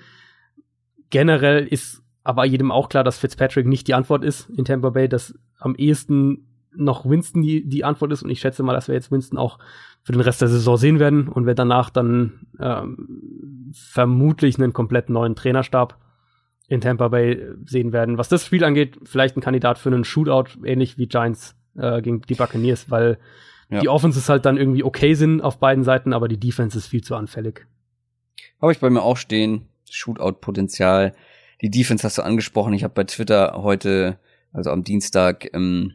B: Generell ist aber jedem auch klar, dass Fitzpatrick nicht die Antwort ist in Tampa Bay, dass am ehesten noch Winston die, die Antwort ist. Und ich schätze mal, dass wir jetzt Winston auch für den Rest der Saison sehen werden und wir danach dann ähm, vermutlich einen komplett neuen Trainerstab in Tampa Bay sehen werden. Was das Spiel angeht, vielleicht ein Kandidat für einen Shootout, ähnlich wie Giants äh, gegen die Buccaneers, weil ja. die Offenses halt dann irgendwie okay sind auf beiden Seiten, aber die Defense ist viel zu anfällig.
A: Habe ich bei mir auch stehen. Shootout-Potenzial. Die Defense hast du angesprochen. Ich habe bei Twitter heute, also am Dienstag, ähm,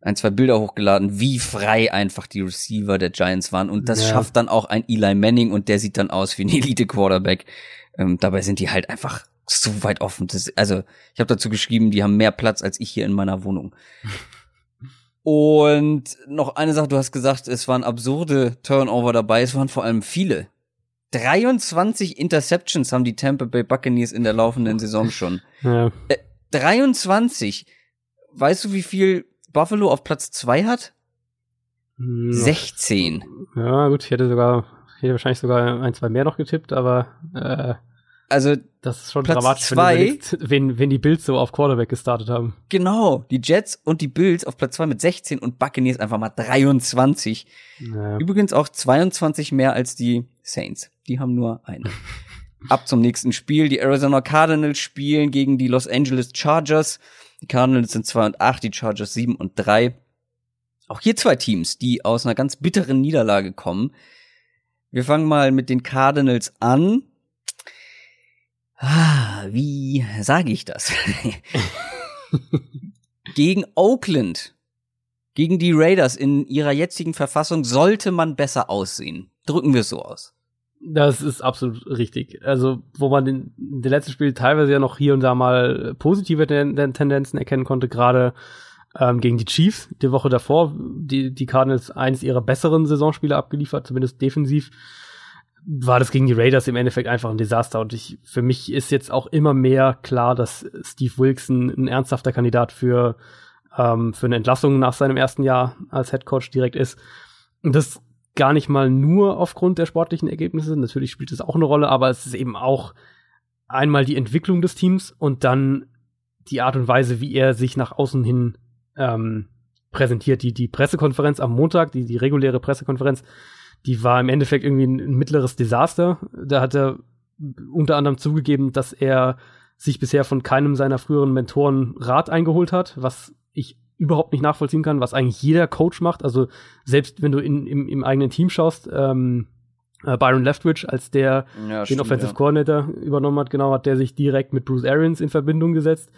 A: ein, zwei Bilder hochgeladen, wie frei einfach die Receiver der Giants waren. Und das ja. schafft dann auch ein Eli Manning und der sieht dann aus wie ein *laughs* Elite-Quarterback. Ähm, dabei sind die halt einfach so weit offen. Das, also, ich habe dazu geschrieben, die haben mehr Platz als ich hier in meiner Wohnung. *laughs* Und noch eine Sache, du hast gesagt, es waren absurde Turnover dabei, es waren vor allem viele. 23 Interceptions haben die Tampa Bay Buccaneers in der laufenden Saison schon. Ja. Äh, 23. Weißt du, wie viel Buffalo auf Platz 2 hat? 16.
B: Ja, gut, ich hätte sogar, ich hätte wahrscheinlich sogar ein, zwei mehr noch getippt, aber äh,
A: also
B: das ist schon Platz dramatisch, zwei, wenn, wenn die Bills so auf Quarterback gestartet haben.
A: Genau, die Jets und die Bills auf Platz zwei mit 16 und Buccaneers einfach mal 23. Naja. Übrigens auch 22 mehr als die Saints. Die haben nur eine. *laughs* Ab zum nächsten Spiel. Die Arizona Cardinals spielen gegen die Los Angeles Chargers. Die Cardinals sind 2 und 8, die Chargers 7 und 3. Auch hier zwei Teams, die aus einer ganz bitteren Niederlage kommen. Wir fangen mal mit den Cardinals an. Ah, wie sage ich das? *laughs* gegen Oakland, gegen die Raiders in ihrer jetzigen Verfassung sollte man besser aussehen. Drücken wir es so aus.
B: Das ist absolut richtig. Also, wo man in den letzten Spiel teilweise ja noch hier und da mal positive Tendenzen erkennen konnte, gerade ähm, gegen die Chiefs die Woche davor, die, die Cardinals eines ihrer besseren Saisonspiele abgeliefert, zumindest defensiv war das gegen die Raiders im Endeffekt einfach ein Desaster. Und ich, für mich ist jetzt auch immer mehr klar, dass Steve Wilson ein ernsthafter Kandidat für, ähm, für eine Entlassung nach seinem ersten Jahr als Head Coach direkt ist. Und das gar nicht mal nur aufgrund der sportlichen Ergebnisse. Natürlich spielt es auch eine Rolle, aber es ist eben auch einmal die Entwicklung des Teams und dann die Art und Weise, wie er sich nach außen hin ähm, präsentiert. Die, die Pressekonferenz am Montag, die, die reguläre Pressekonferenz, die war im Endeffekt irgendwie ein, mittleres Desaster. Da hat er unter anderem zugegeben, dass er sich bisher von keinem seiner früheren Mentoren Rat eingeholt hat, was ich überhaupt nicht nachvollziehen kann, was eigentlich jeder Coach macht. Also selbst wenn du in, im, im eigenen Team schaust, ähm, äh, Byron Leftwich, als der ja, den stimmt, Offensive ja. Coordinator übernommen hat, genau, hat der sich direkt mit Bruce Arians in Verbindung gesetzt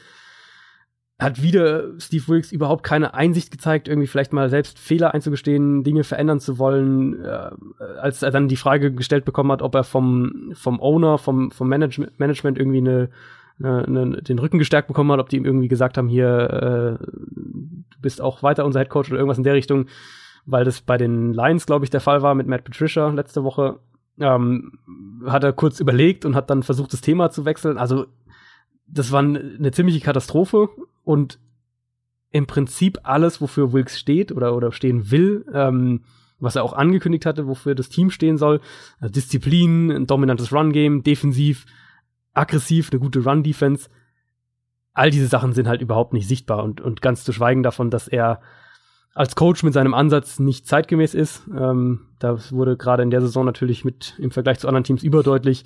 B: hat wieder Steve Wilkes überhaupt keine Einsicht gezeigt, irgendwie vielleicht mal selbst Fehler einzugestehen, Dinge verändern zu wollen, äh, als er dann die Frage gestellt bekommen hat, ob er vom, vom Owner, vom, vom Management, Management irgendwie eine, eine, den Rücken gestärkt bekommen hat, ob die ihm irgendwie gesagt haben, hier, äh, du bist auch weiter unser Head Coach oder irgendwas in der Richtung, weil das bei den Lions, glaube ich, der Fall war mit Matt Patricia letzte Woche. Ähm, hat er kurz überlegt und hat dann versucht, das Thema zu wechseln. Also das war eine ziemliche Katastrophe und im Prinzip alles, wofür Wilkes steht oder, oder stehen will, ähm, was er auch angekündigt hatte, wofür das Team stehen soll. Also Disziplin, ein dominantes Run-Game, defensiv, aggressiv, eine gute Run-Defense. All diese Sachen sind halt überhaupt nicht sichtbar und, und ganz zu schweigen davon, dass er als Coach mit seinem Ansatz nicht zeitgemäß ist. Ähm, das wurde gerade in der Saison natürlich mit im Vergleich zu anderen Teams überdeutlich.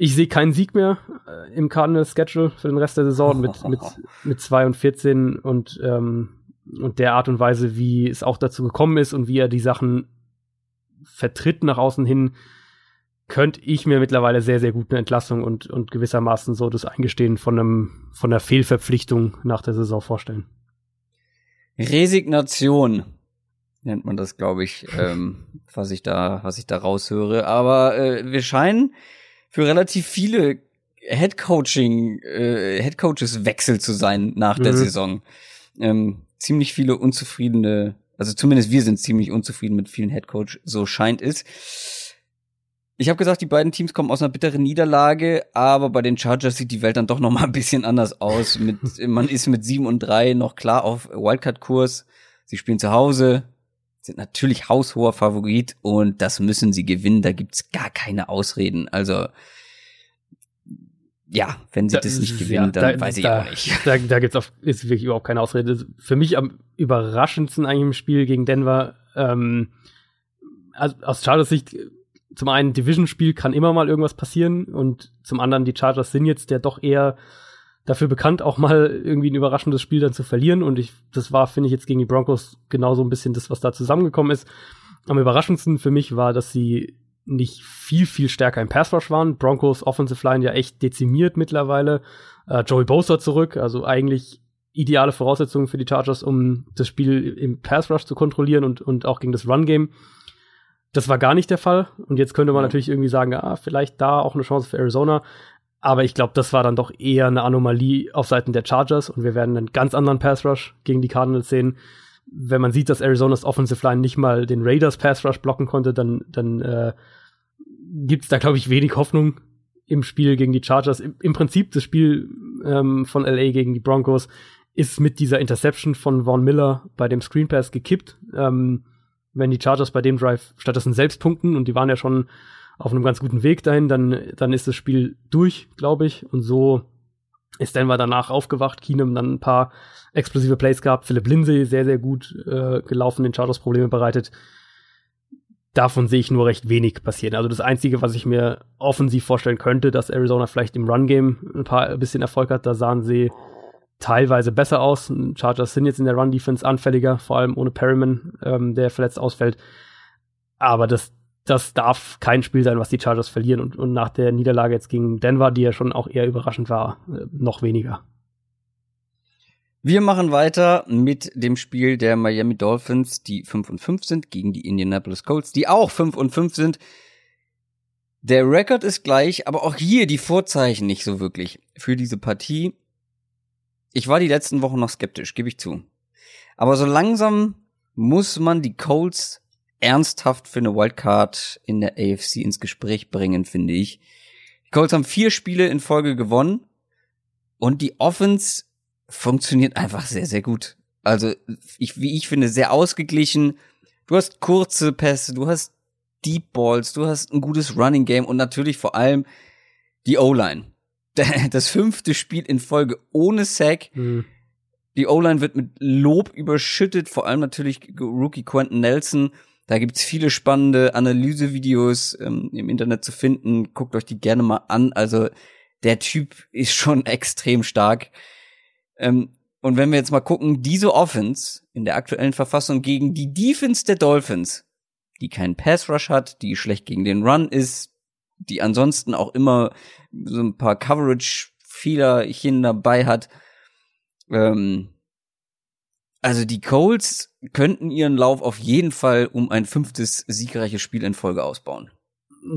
B: Ich sehe keinen Sieg mehr äh, im Cardinals Schedule für den Rest der Saison mit, *laughs* mit, mit 2 und 14 und, ähm, und der Art und Weise, wie es auch dazu gekommen ist und wie er die Sachen vertritt nach außen hin, könnte ich mir mittlerweile sehr, sehr gut eine Entlassung und, und gewissermaßen so das Eingestehen von einem, von einer Fehlverpflichtung nach der Saison vorstellen.
A: Resignation nennt man das, glaube ich, ähm, was ich da, was ich da raushöre. Aber äh, wir scheinen für relativ viele Headcoaching, äh, Headcoaches Wechsel zu sein nach mhm. der Saison. Ähm, ziemlich viele unzufriedene, also zumindest wir sind ziemlich unzufrieden mit vielen Headcoach, so scheint es. Ich habe gesagt, die beiden Teams kommen aus einer bitteren Niederlage, aber bei den Chargers sieht die Welt dann doch noch mal ein bisschen anders aus. Mit, *laughs* man ist mit 7 und 3 noch klar auf Wildcard-Kurs. Sie spielen zu Hause, sind natürlich haushoher Favorit und das müssen sie gewinnen. Da gibt's gar keine Ausreden. Also ja, wenn sie da, das nicht gewinnen, ja, dann da, weiß ich
B: da,
A: auch nicht. *laughs*
B: Da, da gibt's auf, ist wirklich überhaupt keine Ausrede. Für mich am überraschendsten eigentlich im Spiel gegen Denver, ähm, also aus Chargers Sicht, zum einen Division-Spiel kann immer mal irgendwas passieren und zum anderen die Chargers sind jetzt ja doch eher dafür bekannt, auch mal irgendwie ein überraschendes Spiel dann zu verlieren. Und ich, das war, finde ich, jetzt gegen die Broncos genauso ein bisschen das, was da zusammengekommen ist. Am überraschendsten für mich war, dass sie nicht viel, viel stärker im Pass Rush waren. Broncos Offensive Line ja echt dezimiert mittlerweile. Äh, Joey Bosa zurück, also eigentlich ideale Voraussetzungen für die Chargers, um das Spiel im Pass Rush zu kontrollieren und, und auch gegen das Run Game. Das war gar nicht der Fall. Und jetzt könnte man natürlich irgendwie sagen, ah, vielleicht da auch eine Chance für Arizona. Aber ich glaube, das war dann doch eher eine Anomalie auf Seiten der Chargers und wir werden einen ganz anderen Pass Rush gegen die Cardinals sehen. Wenn man sieht, dass Arizonas Offensive Line nicht mal den Raiders Pass Rush blocken konnte, dann, dann äh, gibt da, glaube ich, wenig Hoffnung im Spiel gegen die Chargers. Im, im Prinzip das Spiel ähm, von LA gegen die Broncos ist mit dieser Interception von Vaughn Miller bei dem Screen Pass gekippt. Ähm, wenn die Chargers bei dem Drive stattdessen selbst punkten und die waren ja schon auf einem ganz guten Weg dahin, dann, dann ist das Spiel durch, glaube ich. Und so ist Denver danach aufgewacht. Keenum dann ein paar explosive Plays gehabt. Philipp Lindsay sehr, sehr gut äh, gelaufen, den Chargers Probleme bereitet. Davon sehe ich nur recht wenig passieren. Also das Einzige, was ich mir offensiv vorstellen könnte, dass Arizona vielleicht im Run-Game ein paar ein bisschen Erfolg hat, da sahen sie teilweise besser aus. Chargers sind jetzt in der Run-Defense anfälliger, vor allem ohne Perryman, ähm, der verletzt ausfällt. Aber das, das darf kein Spiel sein, was die Chargers verlieren. Und, und nach der Niederlage jetzt gegen Denver, die ja schon auch eher überraschend war, äh, noch weniger.
A: Wir machen weiter mit dem Spiel der Miami Dolphins, die 5 und 5 sind, gegen die Indianapolis Colts, die auch 5 und 5 sind. Der Rekord ist gleich, aber auch hier die Vorzeichen nicht so wirklich für diese Partie. Ich war die letzten Wochen noch skeptisch, gebe ich zu. Aber so langsam muss man die Colts ernsthaft für eine Wildcard in der AFC ins Gespräch bringen, finde ich. Die Colts haben vier Spiele in Folge gewonnen und die Offense funktioniert einfach sehr, sehr gut. Also, ich, wie ich finde, sehr ausgeglichen. Du hast kurze Pässe, du hast Deep Balls, du hast ein gutes Running Game und natürlich vor allem die O-Line. *laughs* Das fünfte Spiel in Folge ohne Sack. Mhm. Die O-Line wird mit Lob überschüttet, vor allem natürlich Rookie Quentin Nelson da gibt's viele spannende Analysevideos ähm, im Internet zu finden. Guckt euch die gerne mal an. Also der Typ ist schon *laughs* extrem stark. Ähm, und wenn wir jetzt mal gucken, diese Offense in der aktuellen Verfassung gegen die Defense der Dolphins, die keinen Pass Rush hat, die schlecht gegen den Run ist, die ansonsten auch immer so ein paar Coverage-Fehlerchen dabei hat, ähm, also die Colts könnten ihren Lauf auf jeden Fall um ein fünftes siegreiches Spiel in Folge ausbauen.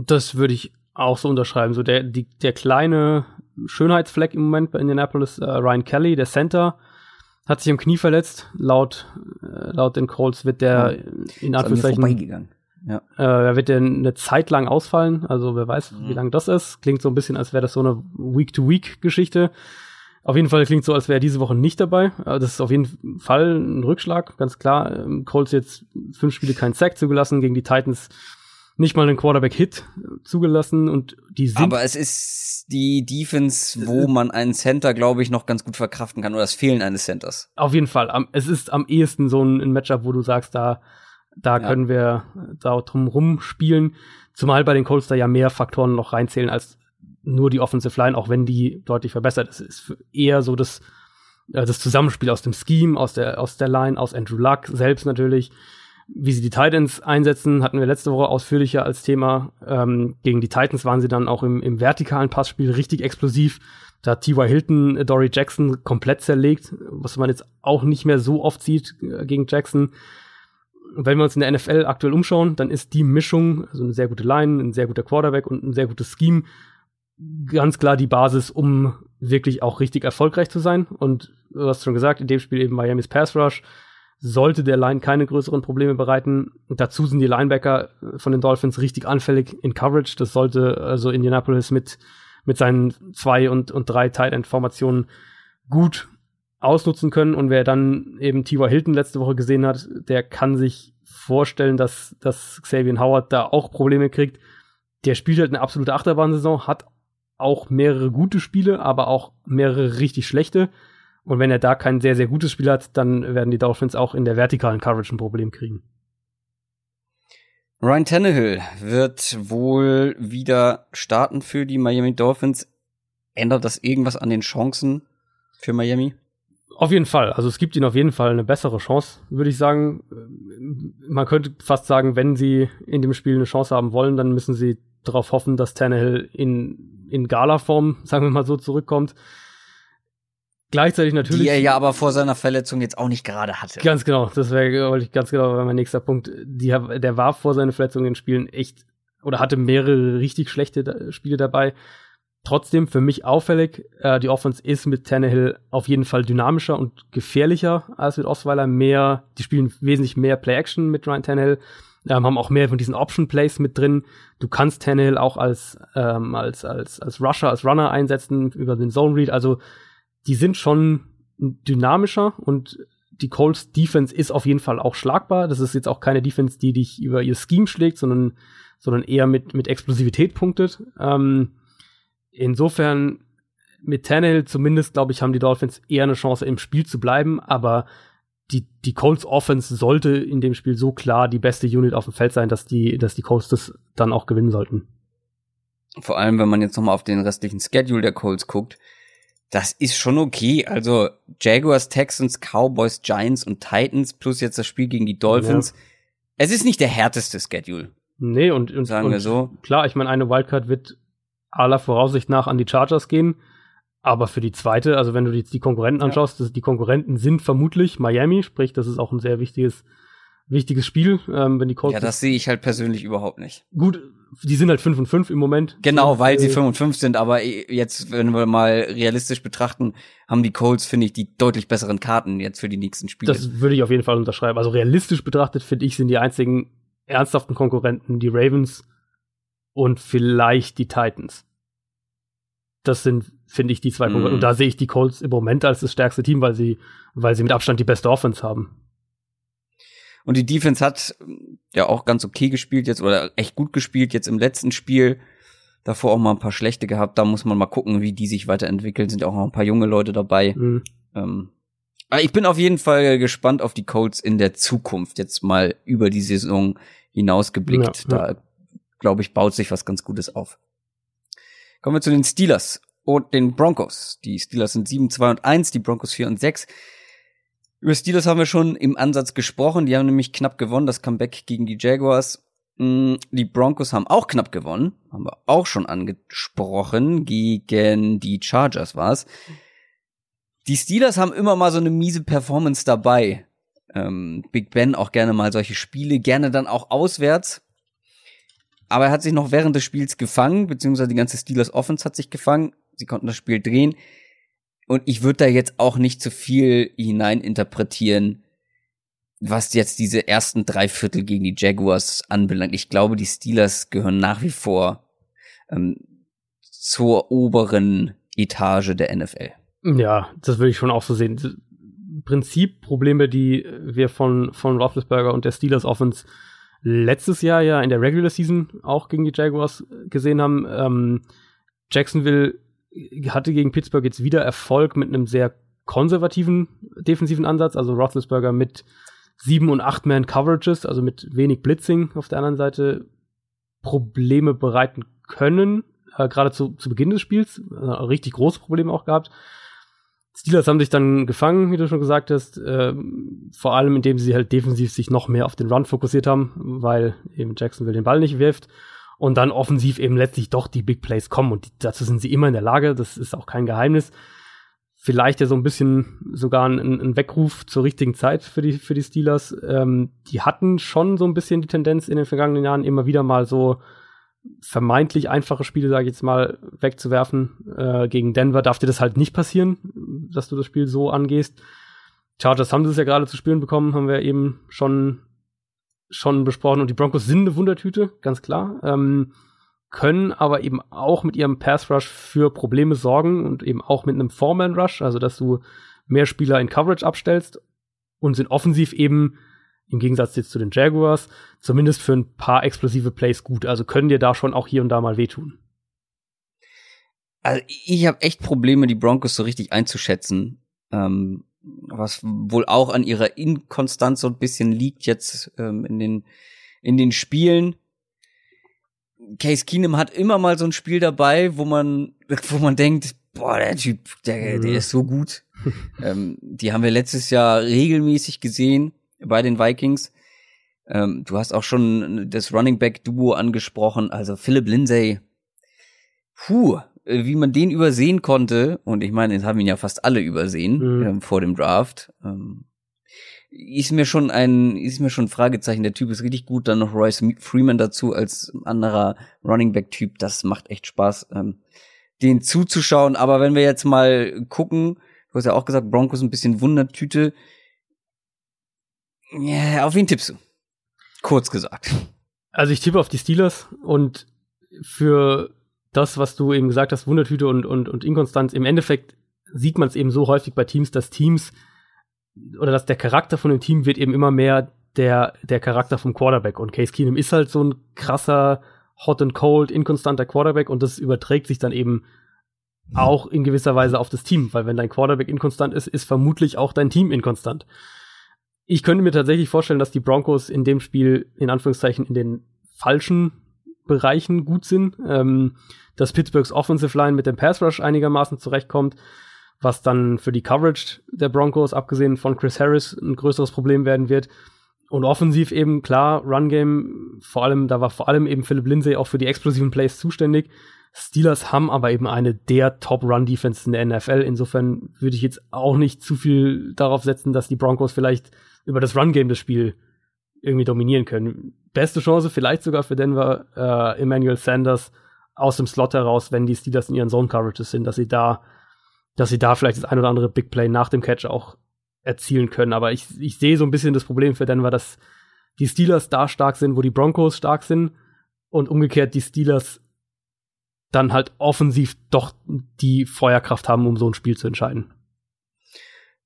B: Das würde ich auch so unterschreiben. So der, die, der kleine Schönheitsfleck im Moment bei Indianapolis, äh, Ryan Kelly, der Center, hat sich im Knie verletzt. Laut, äh, laut den Colts wird der
A: oh, in Anführungszeichen.
B: Ja. Äh, wird der eine Zeit lang ausfallen. Also wer weiß, mhm. wie lang das ist. Klingt so ein bisschen, als wäre das so eine Week-to-Week-Geschichte. Auf jeden Fall klingt so, als wäre er diese Woche nicht dabei. Das ist auf jeden Fall ein Rückschlag, ganz klar. Ähm, Colts jetzt fünf Spiele keinen Sack zugelassen, gegen die Titans nicht mal einen Quarterback-Hit zugelassen und die sind.
A: Aber es ist die Defense, wo man einen Center, glaube ich, noch ganz gut verkraften kann oder das Fehlen eines Centers.
B: Auf jeden Fall. Es ist am ehesten so ein, Matchup, wo du sagst, da, da ja. können wir da drum rumspielen. Zumal bei den Colts da ja mehr Faktoren noch reinzählen als nur die Offensive Line, auch wenn die deutlich verbessert ist, ist eher so das, äh, das Zusammenspiel aus dem Scheme, aus der, aus der Line, aus Andrew Luck selbst natürlich. Wie sie die Titans einsetzen, hatten wir letzte Woche ausführlicher als Thema. Ähm, gegen die Titans waren sie dann auch im, im vertikalen Passspiel richtig explosiv. Da hat T.Y. Hilton äh, Dory Jackson komplett zerlegt, was man jetzt auch nicht mehr so oft sieht äh, gegen Jackson. Wenn wir uns in der NFL aktuell umschauen, dann ist die Mischung, also eine sehr gute Line, ein sehr guter Quarterback und ein sehr gutes Scheme, ganz klar die Basis, um wirklich auch richtig erfolgreich zu sein. Und du hast schon gesagt, in dem Spiel eben Miami's Pass Rush sollte der Line keine größeren Probleme bereiten. dazu sind die Linebacker von den Dolphins richtig anfällig in Coverage. Das sollte also Indianapolis mit, mit seinen zwei und, und drei Tight End Formationen gut ausnutzen können. Und wer dann eben T.Y. Hilton letzte Woche gesehen hat, der kann sich vorstellen, dass, dass Xavier Howard da auch Probleme kriegt. Der spielt halt eine absolute Achterbahnsaison, hat auch mehrere gute Spiele, aber auch mehrere richtig schlechte. Und wenn er da kein sehr, sehr gutes Spiel hat, dann werden die Dolphins auch in der vertikalen Coverage ein Problem kriegen.
A: Ryan Tannehill wird wohl wieder starten für die Miami Dolphins. Ändert das irgendwas an den Chancen für Miami?
B: Auf jeden Fall. Also es gibt ihnen auf jeden Fall eine bessere Chance, würde ich sagen. Man könnte fast sagen, wenn sie in dem Spiel eine Chance haben wollen, dann müssen sie darauf hoffen, dass Tannehill in, in Gala-Form, *laughs* sagen wir mal so, zurückkommt. Gleichzeitig natürlich.
A: Die er ja aber vor seiner Verletzung jetzt auch nicht gerade hatte.
B: Ganz genau, das wäre wollte ich ganz genau mein nächster Punkt. Die, der war vor seiner Verletzung in Spielen echt oder hatte mehrere richtig schlechte Spiele dabei. Trotzdem für mich auffällig, äh, die Offense ist mit Tannehill auf jeden Fall dynamischer und gefährlicher als mit Osweiler. Mehr, die spielen wesentlich mehr Play-Action mit Ryan Tannehill ähm, haben auch mehr von diesen Option Plays mit drin. Du kannst Tannehill auch als, ähm, als, als, als Rusher, als Runner einsetzen über den Zone Read. Also, die sind schon dynamischer und die Colts Defense ist auf jeden Fall auch schlagbar. Das ist jetzt auch keine Defense, die dich über ihr Scheme schlägt, sondern, sondern eher mit, mit Explosivität punktet. Ähm, insofern mit Tannehill zumindest, glaube ich, haben die Dolphins eher eine Chance, im Spiel zu bleiben, aber die, die Colts Offense sollte in dem Spiel so klar die beste Unit auf dem Feld sein, dass die, dass die Colts das dann auch gewinnen sollten.
A: Vor allem, wenn man jetzt nochmal auf den restlichen Schedule der Colts guckt, das ist schon okay. Also Jaguars, Texans, Cowboys, Giants und Titans plus jetzt das Spiel gegen die Dolphins. Ja. Es ist nicht der härteste Schedule.
B: Nee, und, und sagen und wir so. Klar, ich meine, eine Wildcard wird aller Voraussicht nach an die Chargers gehen. Aber für die zweite, also wenn du jetzt die Konkurrenten anschaust, ja. die Konkurrenten sind vermutlich Miami, sprich, das ist auch ein sehr wichtiges, wichtiges Spiel, ähm, wenn die
A: Colts. Ja, das sehe ich halt persönlich überhaupt nicht.
B: Gut, die sind halt 5 und 5 im Moment.
A: Genau, weil sie 5 und 5 sind, aber jetzt, wenn wir mal realistisch betrachten, haben die Colts, finde ich, die deutlich besseren Karten jetzt für die nächsten Spiele.
B: Das würde ich auf jeden Fall unterschreiben. Also realistisch betrachtet, finde ich, sind die einzigen ernsthaften Konkurrenten die Ravens und vielleicht die Titans. Das sind finde ich die zwei Punkte. Mm. Und da sehe ich die Colts im Moment als das stärkste Team, weil sie, weil sie mit Abstand die beste Offense haben.
A: Und die Defense hat ja auch ganz okay gespielt jetzt oder echt gut gespielt jetzt im letzten Spiel. Davor auch mal ein paar schlechte gehabt. Da muss man mal gucken, wie die sich weiterentwickeln. Sind auch noch ein paar junge Leute dabei. Mhm. Ähm, aber ich bin auf jeden Fall gespannt auf die Colts in der Zukunft. Jetzt mal über die Saison hinausgeblickt. Ja, ja. Da, glaube ich, baut sich was ganz Gutes auf. Kommen wir zu den Steelers und den Broncos. Die Steelers sind 7, 2 und 1, die Broncos 4 und 6. Über Steelers haben wir schon im Ansatz gesprochen. Die haben nämlich knapp gewonnen, das Comeback gegen die Jaguars. Mm, die Broncos haben auch knapp gewonnen, haben wir auch schon angesprochen. Gegen die Chargers war's. Die Steelers haben immer mal so eine miese Performance dabei. Ähm, Big Ben auch gerne mal solche Spiele, gerne dann auch auswärts. Aber er hat sich noch während des Spiels gefangen, beziehungsweise die ganze Steelers Offense hat sich gefangen sie konnten das Spiel drehen. Und ich würde da jetzt auch nicht zu viel hineininterpretieren, was jetzt diese ersten drei Viertel gegen die Jaguars anbelangt. Ich glaube, die Steelers gehören nach wie vor ähm, zur oberen Etage der NFL.
B: Ja, das würde ich schon auch so sehen. Prinzipprobleme, die wir von, von Roethlisberger und der Steelers Offense letztes Jahr ja in der Regular Season auch gegen die Jaguars gesehen haben. Ähm, Jacksonville hatte gegen Pittsburgh jetzt wieder Erfolg mit einem sehr konservativen defensiven Ansatz, also Roethlisberger mit sieben und acht Man Coverages, also mit wenig Blitzing auf der anderen Seite Probleme bereiten können, äh, gerade zu, zu Beginn des Spiels, äh, richtig große Probleme auch gehabt. Steelers haben sich dann gefangen, wie du schon gesagt hast, äh, vor allem indem sie halt defensiv sich noch mehr auf den Run fokussiert haben, weil eben Jacksonville den Ball nicht wirft und dann offensiv eben letztlich doch die Big Plays kommen und die, dazu sind sie immer in der Lage, das ist auch kein Geheimnis. Vielleicht ja so ein bisschen sogar ein, ein Weckruf zur richtigen Zeit für die, für die Steelers. Ähm, die hatten schon so ein bisschen die Tendenz in den vergangenen Jahren immer wieder mal so vermeintlich einfache Spiele, sage ich jetzt mal, wegzuwerfen. Äh, gegen Denver darf dir das halt nicht passieren, dass du das Spiel so angehst. Chargers haben das ja gerade zu spielen bekommen, haben wir eben schon, schon besprochen. Und die Broncos sind eine Wundertüte, ganz klar. Ähm, können aber eben auch mit ihrem Pass Rush für Probleme sorgen und eben auch mit einem Foreman Rush, also dass du mehr Spieler in Coverage abstellst und sind offensiv eben im Gegensatz jetzt zu den Jaguars, zumindest für ein paar explosive Plays gut. Also können dir da schon auch hier und da mal wehtun.
A: Also ich habe echt Probleme, die Broncos so richtig einzuschätzen. Ähm, was wohl auch an ihrer Inkonstanz so ein bisschen liegt jetzt ähm, in den in den Spielen. Case Keenum hat immer mal so ein Spiel dabei, wo man *laughs* wo man denkt, boah, der Typ, der, der ist so gut. *laughs* ähm, die haben wir letztes Jahr regelmäßig gesehen bei den Vikings. Ähm, du hast auch schon das Running Back Duo angesprochen, also Philip Lindsay. Puh, äh, wie man den übersehen konnte, und ich meine, jetzt haben ihn ja fast alle übersehen mhm. ähm, vor dem Draft. Ähm, ist mir schon ein, ist mir schon ein Fragezeichen. Der Typ ist richtig gut. Dann noch Royce Freeman dazu als anderer Running Back Typ. Das macht echt Spaß, ähm, den zuzuschauen. Aber wenn wir jetzt mal gucken, du hast ja auch gesagt, Broncos ein bisschen Wundertüte. Ja, auf wen tippst du? Kurz gesagt.
B: Also ich tippe auf die Steelers und für das, was du eben gesagt hast, Wundertüte und, und, und Inkonstanz, im Endeffekt sieht man es eben so häufig bei Teams, dass Teams oder dass der Charakter von dem Team wird eben immer mehr der, der Charakter vom Quarterback. Und Case Keenum ist halt so ein krasser, hot and cold, inkonstanter Quarterback und das überträgt sich dann eben auch in gewisser Weise auf das Team, weil wenn dein Quarterback inkonstant ist, ist vermutlich auch dein Team inkonstant ich könnte mir tatsächlich vorstellen, dass die Broncos in dem Spiel in Anführungszeichen in den falschen Bereichen gut sind, ähm, dass Pittsburghs Offensive Line mit dem Pass Rush einigermaßen zurechtkommt, was dann für die Coverage der Broncos, abgesehen von Chris Harris, ein größeres Problem werden wird. Und offensiv eben, klar, Run Game, vor allem, da war vor allem eben Philip Lindsay auch für die explosiven Plays zuständig. Steelers haben aber eben eine der Top-Run-Defense in der NFL. Insofern würde ich jetzt auch nicht zu viel darauf setzen, dass die Broncos vielleicht über das Run-Game das Spiel irgendwie dominieren können. Beste Chance vielleicht sogar für Denver, äh, Emmanuel Sanders aus dem Slot heraus, wenn die Steelers in ihren Zone-Coverages sind, dass sie da, dass sie da vielleicht das ein oder andere Big Play nach dem Catch auch erzielen können. Aber ich, ich sehe so ein bisschen das Problem für Denver, dass die Steelers da stark sind, wo die Broncos stark sind und umgekehrt die Steelers dann halt offensiv doch die Feuerkraft haben, um so ein Spiel zu entscheiden.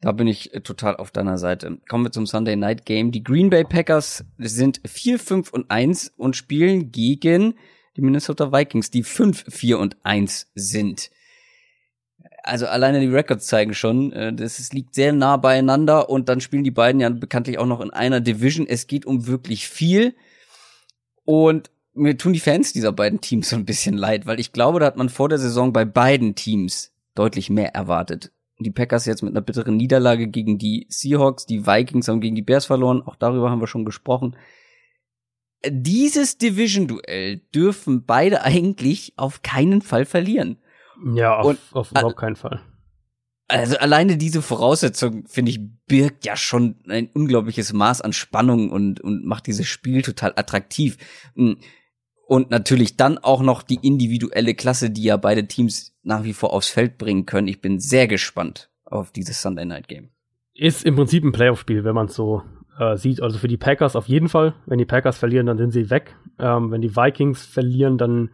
A: Da bin ich äh, total auf deiner Seite. Kommen wir zum Sunday Night Game. Die Green Bay Packers sind 4, 5 und 1 und spielen gegen die Minnesota Vikings, die 5, 4 und 1 sind. Also alleine die Records zeigen schon, äh, das liegt sehr nah beieinander und dann spielen die beiden ja bekanntlich auch noch in einer Division. Es geht um wirklich viel und mir tun die Fans dieser beiden Teams so ein bisschen leid, weil ich glaube, da hat man vor der Saison bei beiden Teams deutlich mehr erwartet die Packers jetzt mit einer bitteren Niederlage gegen die Seahawks, die Vikings haben gegen die Bears verloren, auch darüber haben wir schon gesprochen. Dieses Division-Duell dürfen beide eigentlich auf keinen Fall verlieren.
B: Ja, auf, Und, auf überhaupt keinen Fall.
A: Also alleine diese Voraussetzung, finde ich, birgt ja schon ein unglaubliches Maß an Spannung und, und macht dieses Spiel total attraktiv. Und natürlich dann auch noch die individuelle Klasse, die ja beide Teams nach wie vor aufs Feld bringen können. Ich bin sehr gespannt auf dieses Sunday Night Game.
B: Ist im Prinzip ein Playoff-Spiel, wenn man es so äh, sieht. Also für die Packers auf jeden Fall. Wenn die Packers verlieren, dann sind sie weg. Ähm, wenn die Vikings verlieren, dann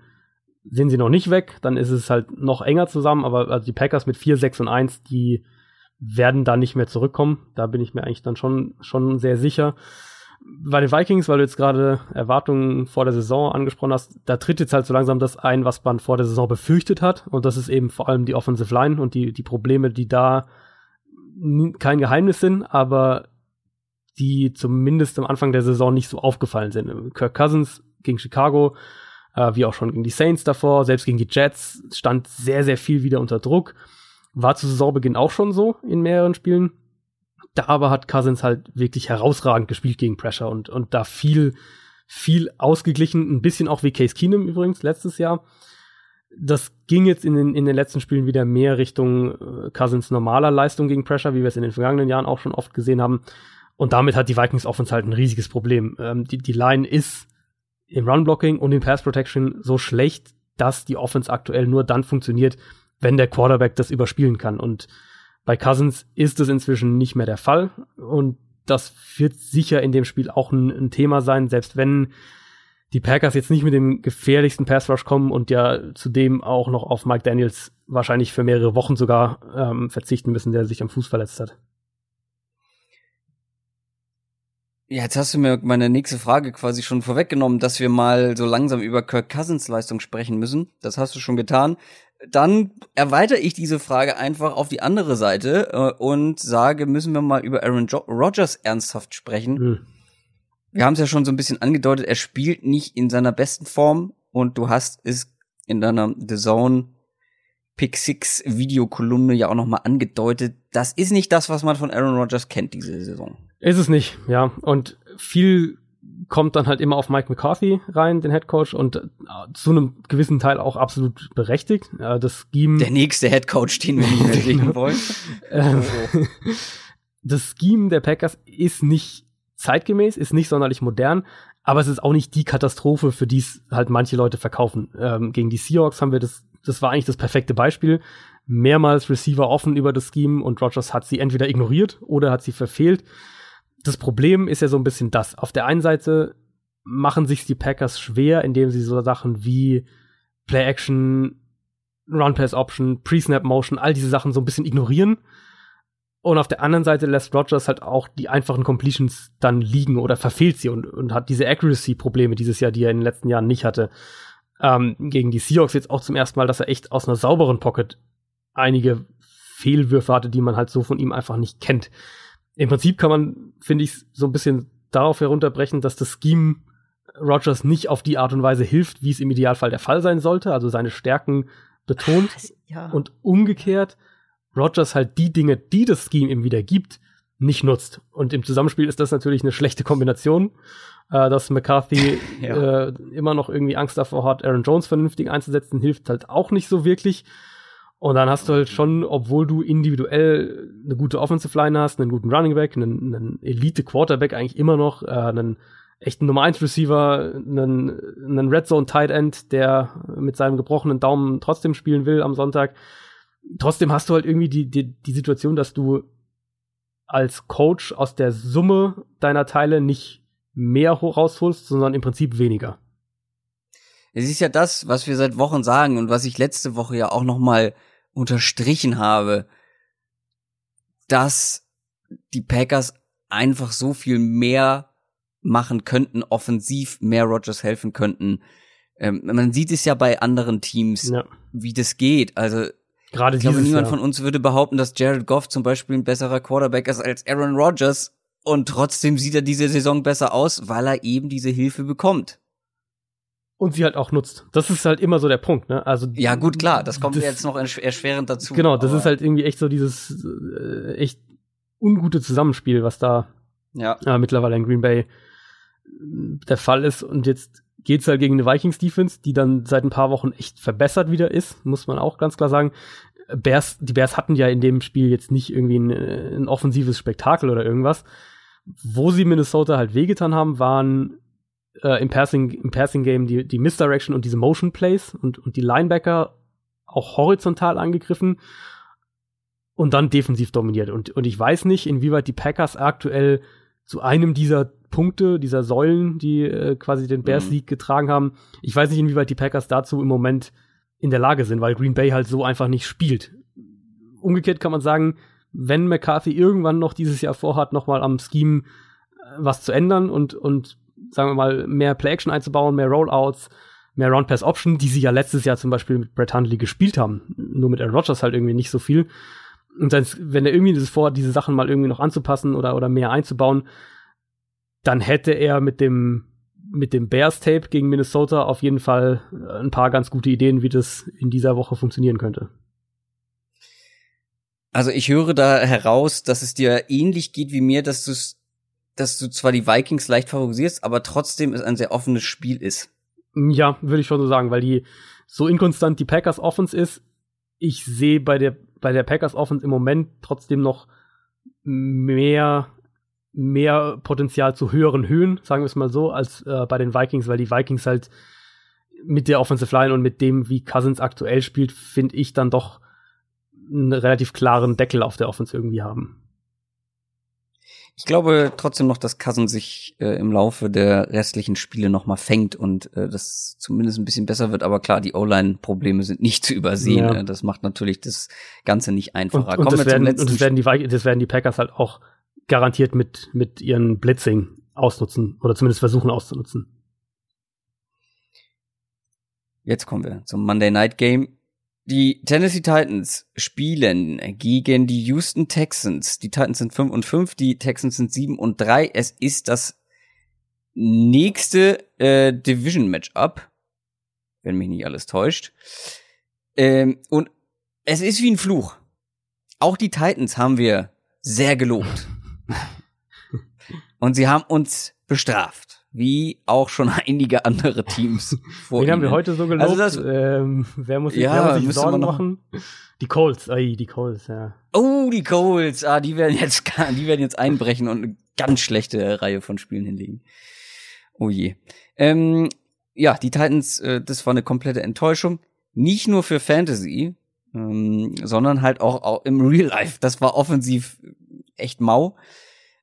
B: sind sie noch nicht weg. Dann ist es halt noch enger zusammen. Aber also die Packers mit 4, 6 und 1, die werden da nicht mehr zurückkommen. Da bin ich mir eigentlich dann schon, schon sehr sicher bei den Vikings, weil du jetzt gerade Erwartungen vor der Saison angesprochen hast, da tritt jetzt halt so langsam das ein, was man vor der Saison befürchtet hat. Und das ist eben vor allem die Offensive Line und die, die Probleme, die da kein Geheimnis sind, aber die zumindest am Anfang der Saison nicht so aufgefallen sind. Kirk Cousins gegen Chicago, äh, wie auch schon gegen die Saints davor, selbst gegen die Jets stand sehr, sehr viel wieder unter Druck. War zu Saisonbeginn auch schon so in mehreren Spielen. Da aber hat Cousins halt wirklich herausragend gespielt gegen Pressure und, und da viel, viel ausgeglichen. Ein bisschen auch wie Case Keenum übrigens letztes Jahr. Das ging jetzt in den, in den letzten Spielen wieder mehr Richtung äh, Cousins normaler Leistung gegen Pressure, wie wir es in den vergangenen Jahren auch schon oft gesehen haben. Und damit hat die Vikings Offense halt ein riesiges Problem. Ähm, die, die Line ist im Run-Blocking und im Pass-Protection so schlecht, dass die Offense aktuell nur dann funktioniert, wenn der Quarterback das überspielen kann. Und bei Cousins ist es inzwischen nicht mehr der Fall. Und das wird sicher in dem Spiel auch ein, ein Thema sein, selbst wenn die Packers jetzt nicht mit dem gefährlichsten Pass Rush kommen und ja zudem auch noch auf Mike Daniels wahrscheinlich für mehrere Wochen sogar ähm, verzichten müssen, der sich am Fuß verletzt hat.
A: Ja, jetzt hast du mir meine nächste Frage quasi schon vorweggenommen, dass wir mal so langsam über Kirk Cousins Leistung sprechen müssen. Das hast du schon getan. Dann erweitere ich diese Frage einfach auf die andere Seite äh, und sage, müssen wir mal über Aaron jo Rodgers ernsthaft sprechen. Hm. Wir haben es ja schon so ein bisschen angedeutet, er spielt nicht in seiner besten Form und du hast es in deiner The Zone Pick Six Videokolumne ja auch noch mal angedeutet. Das ist nicht das, was man von Aaron Rodgers kennt diese Saison.
B: Ist es nicht, ja. Und viel kommt dann halt immer auf Mike McCarthy rein, den Head Coach, und äh, zu einem gewissen Teil auch absolut berechtigt. Äh, das Scheme.
A: Der nächste Head Coach, den wir nicht sehen genau. wollen.
B: Ähm, *laughs* das Scheme der Packers ist nicht zeitgemäß, ist nicht sonderlich modern, aber es ist auch nicht die Katastrophe, für die es halt manche Leute verkaufen. Ähm, gegen die Seahawks haben wir das, das war eigentlich das perfekte Beispiel. Mehrmals Receiver offen über das Scheme und Rogers hat sie entweder ignoriert oder hat sie verfehlt das Problem ist ja so ein bisschen das. Auf der einen Seite machen sich die Packers schwer, indem sie so Sachen wie Play Action, Run Pass Option, Pre-Snap Motion, all diese Sachen so ein bisschen ignorieren. Und auf der anderen Seite lässt Rogers halt auch die einfachen Completions dann liegen oder verfehlt sie und, und hat diese Accuracy-Probleme dieses Jahr, die er in den letzten Jahren nicht hatte. Ähm, gegen die Seahawks jetzt auch zum ersten Mal, dass er echt aus einer sauberen Pocket einige Fehlwürfe hatte, die man halt so von ihm einfach nicht kennt im Prinzip kann man, finde ich, so ein bisschen darauf herunterbrechen, dass das Scheme Rogers nicht auf die Art und Weise hilft, wie es im Idealfall der Fall sein sollte, also seine Stärken betont ja. und umgekehrt Rogers halt die Dinge, die das Scheme ihm wieder gibt, nicht nutzt. Und im Zusammenspiel ist das natürlich eine schlechte Kombination, äh, dass McCarthy *laughs* ja. äh, immer noch irgendwie Angst davor hat, Aaron Jones vernünftig einzusetzen, hilft halt auch nicht so wirklich. Und dann hast du halt schon, obwohl du individuell eine gute Offensive Line hast, einen guten Running Back, einen, einen Elite Quarterback eigentlich immer noch, äh, einen echten Nummer 1 Receiver, einen, einen Red Zone Tight End, der mit seinem gebrochenen Daumen trotzdem spielen will am Sonntag. Trotzdem hast du halt irgendwie die, die, die Situation, dass du als Coach aus der Summe deiner Teile nicht mehr rausholst, sondern im Prinzip weniger.
A: Es ist ja das, was wir seit Wochen sagen und was ich letzte Woche ja auch noch mal unterstrichen habe, dass die Packers einfach so viel mehr machen könnten, offensiv mehr Rogers helfen könnten. Ähm, man sieht es ja bei anderen Teams, ja. wie das geht. Also
B: Gerade
A: ich glaube, niemand Jahr. von uns würde behaupten, dass Jared Goff zum Beispiel ein besserer Quarterback ist als Aaron Rodgers. Und trotzdem sieht er diese Saison besser aus, weil er eben diese Hilfe bekommt
B: und sie halt auch nutzt. Das ist halt immer so der Punkt, ne? Also
A: ja, gut, klar, das kommt das, jetzt noch erschwerend dazu.
B: Genau, das ist halt irgendwie echt so dieses äh, echt ungute Zusammenspiel, was da ja. äh, mittlerweile in Green Bay äh, der Fall ist. Und jetzt geht's halt gegen eine Vikings Defense, die dann seit ein paar Wochen echt verbessert wieder ist, muss man auch ganz klar sagen. Bears, die Bears hatten ja in dem Spiel jetzt nicht irgendwie ein, äh, ein offensives Spektakel oder irgendwas. Wo sie Minnesota halt wehgetan haben, waren äh, im Passing, im Passing Game die, die Misdirection und diese Motion Plays und, und die Linebacker auch horizontal angegriffen und dann defensiv dominiert. Und, und ich weiß nicht, inwieweit die Packers aktuell zu einem dieser Punkte, dieser Säulen, die äh, quasi den Bears mhm. League getragen haben, ich weiß nicht, inwieweit die Packers dazu im Moment in der Lage sind, weil Green Bay halt so einfach nicht spielt. Umgekehrt kann man sagen, wenn McCarthy irgendwann noch dieses Jahr vorhat, nochmal am Scheme äh, was zu ändern und, und sagen wir mal, mehr Play-Action einzubauen, mehr Rollouts, mehr Run-Pass-Option, die sie ja letztes Jahr zum Beispiel mit Brett Hundley gespielt haben. Nur mit Aaron Rodgers halt irgendwie nicht so viel. Und dann, wenn er irgendwie das vorhat, diese Sachen mal irgendwie noch anzupassen oder, oder mehr einzubauen, dann hätte er mit dem, mit dem Bears-Tape gegen Minnesota auf jeden Fall ein paar ganz gute Ideen, wie das in dieser Woche funktionieren könnte.
A: Also ich höre da heraus, dass es dir ähnlich geht wie mir, dass du dass du zwar die Vikings leicht favorisierst, aber trotzdem es ein sehr offenes Spiel ist.
B: Ja, würde ich schon so sagen, weil die so inkonstant die Packers Offense ist. Ich sehe bei der bei der Packers Offense im Moment trotzdem noch mehr mehr Potenzial zu höheren Höhen, sagen wir es mal so, als äh, bei den Vikings, weil die Vikings halt mit der Offensive Line und mit dem, wie Cousins aktuell spielt, finde ich dann doch einen relativ klaren Deckel auf der Offense irgendwie haben.
A: Ich glaube trotzdem noch, dass Cousins sich äh, im Laufe der restlichen Spiele noch mal fängt und äh, das zumindest ein bisschen besser wird. Aber klar, die O-Line-Probleme sind nicht zu übersehen. Ja. Äh, das macht natürlich das Ganze nicht einfacher.
B: Und, und, das, werden, und das, werden die, das werden die Packers halt auch garantiert mit, mit ihren Blitzing ausnutzen oder zumindest versuchen auszunutzen.
A: Jetzt kommen wir zum Monday Night Game. Die Tennessee Titans spielen gegen die Houston Texans. Die Titans sind 5 und 5, die Texans sind 7 und 3. Es ist das nächste äh, Division Matchup, wenn mich nicht alles täuscht. Ähm, und es ist wie ein Fluch. Auch die Titans haben wir sehr gelobt. *laughs* und sie haben uns bestraft wie auch schon *laughs* einige andere Teams
B: vor Wen haben wir heute so gelobt? Also das, ähm, wer muss sich, ja, wer muss Sorgen machen? Die Colts, ey, die Colts, ja.
A: Oh, die Colts, ah, die werden jetzt, die werden jetzt einbrechen und eine ganz schlechte Reihe von Spielen hinlegen. Oh je. Ähm, ja, die Titans, äh, das war eine komplette Enttäuschung. Nicht nur für Fantasy, ähm, sondern halt auch, auch im Real Life. Das war offensiv echt mau.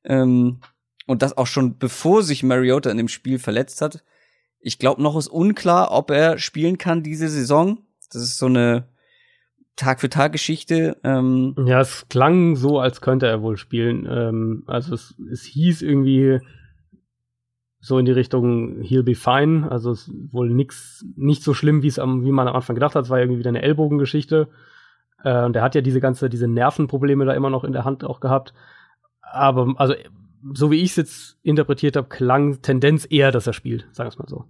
A: Ähm, und das auch schon bevor sich Mariota in dem Spiel verletzt hat. Ich glaube, noch ist unklar, ob er spielen kann diese Saison. Das ist so eine Tag für Tag Geschichte.
B: Ähm ja, es klang so, als könnte er wohl spielen. Ähm, also es, es hieß irgendwie so in die Richtung he'll be fine. Also es ist wohl nix, nicht so schlimm, wie es am, wie man am Anfang gedacht hat. Es war irgendwie wieder eine Ellbogengeschichte. Äh, und er hat ja diese ganze, diese Nervenprobleme da immer noch in der Hand auch gehabt. Aber also so wie ich es jetzt interpretiert habe, klang Tendenz eher, dass er spielt, sagen wir es mal so.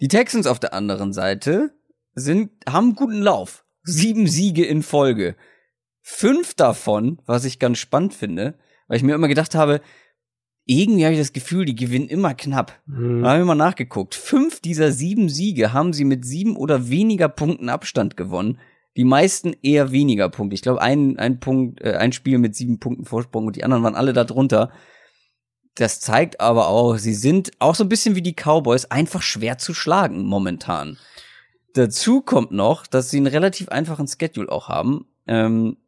A: Die Texans auf der anderen Seite sind, haben einen guten Lauf. Sieben Siege in Folge. Fünf davon, was ich ganz spannend finde, weil ich mir immer gedacht habe, irgendwie habe ich das Gefühl, die gewinnen immer knapp. Mhm. Da habe ich mal nachgeguckt. Fünf dieser sieben Siege haben sie mit sieben oder weniger Punkten Abstand gewonnen die meisten eher weniger Punkte. Ich glaube, ein, ein Punkt, äh, ein Spiel mit sieben Punkten Vorsprung und die anderen waren alle da drunter. Das zeigt aber auch, sie sind auch so ein bisschen wie die Cowboys einfach schwer zu schlagen momentan. Dazu kommt noch, dass sie einen relativ einfachen Schedule auch haben. Ähm,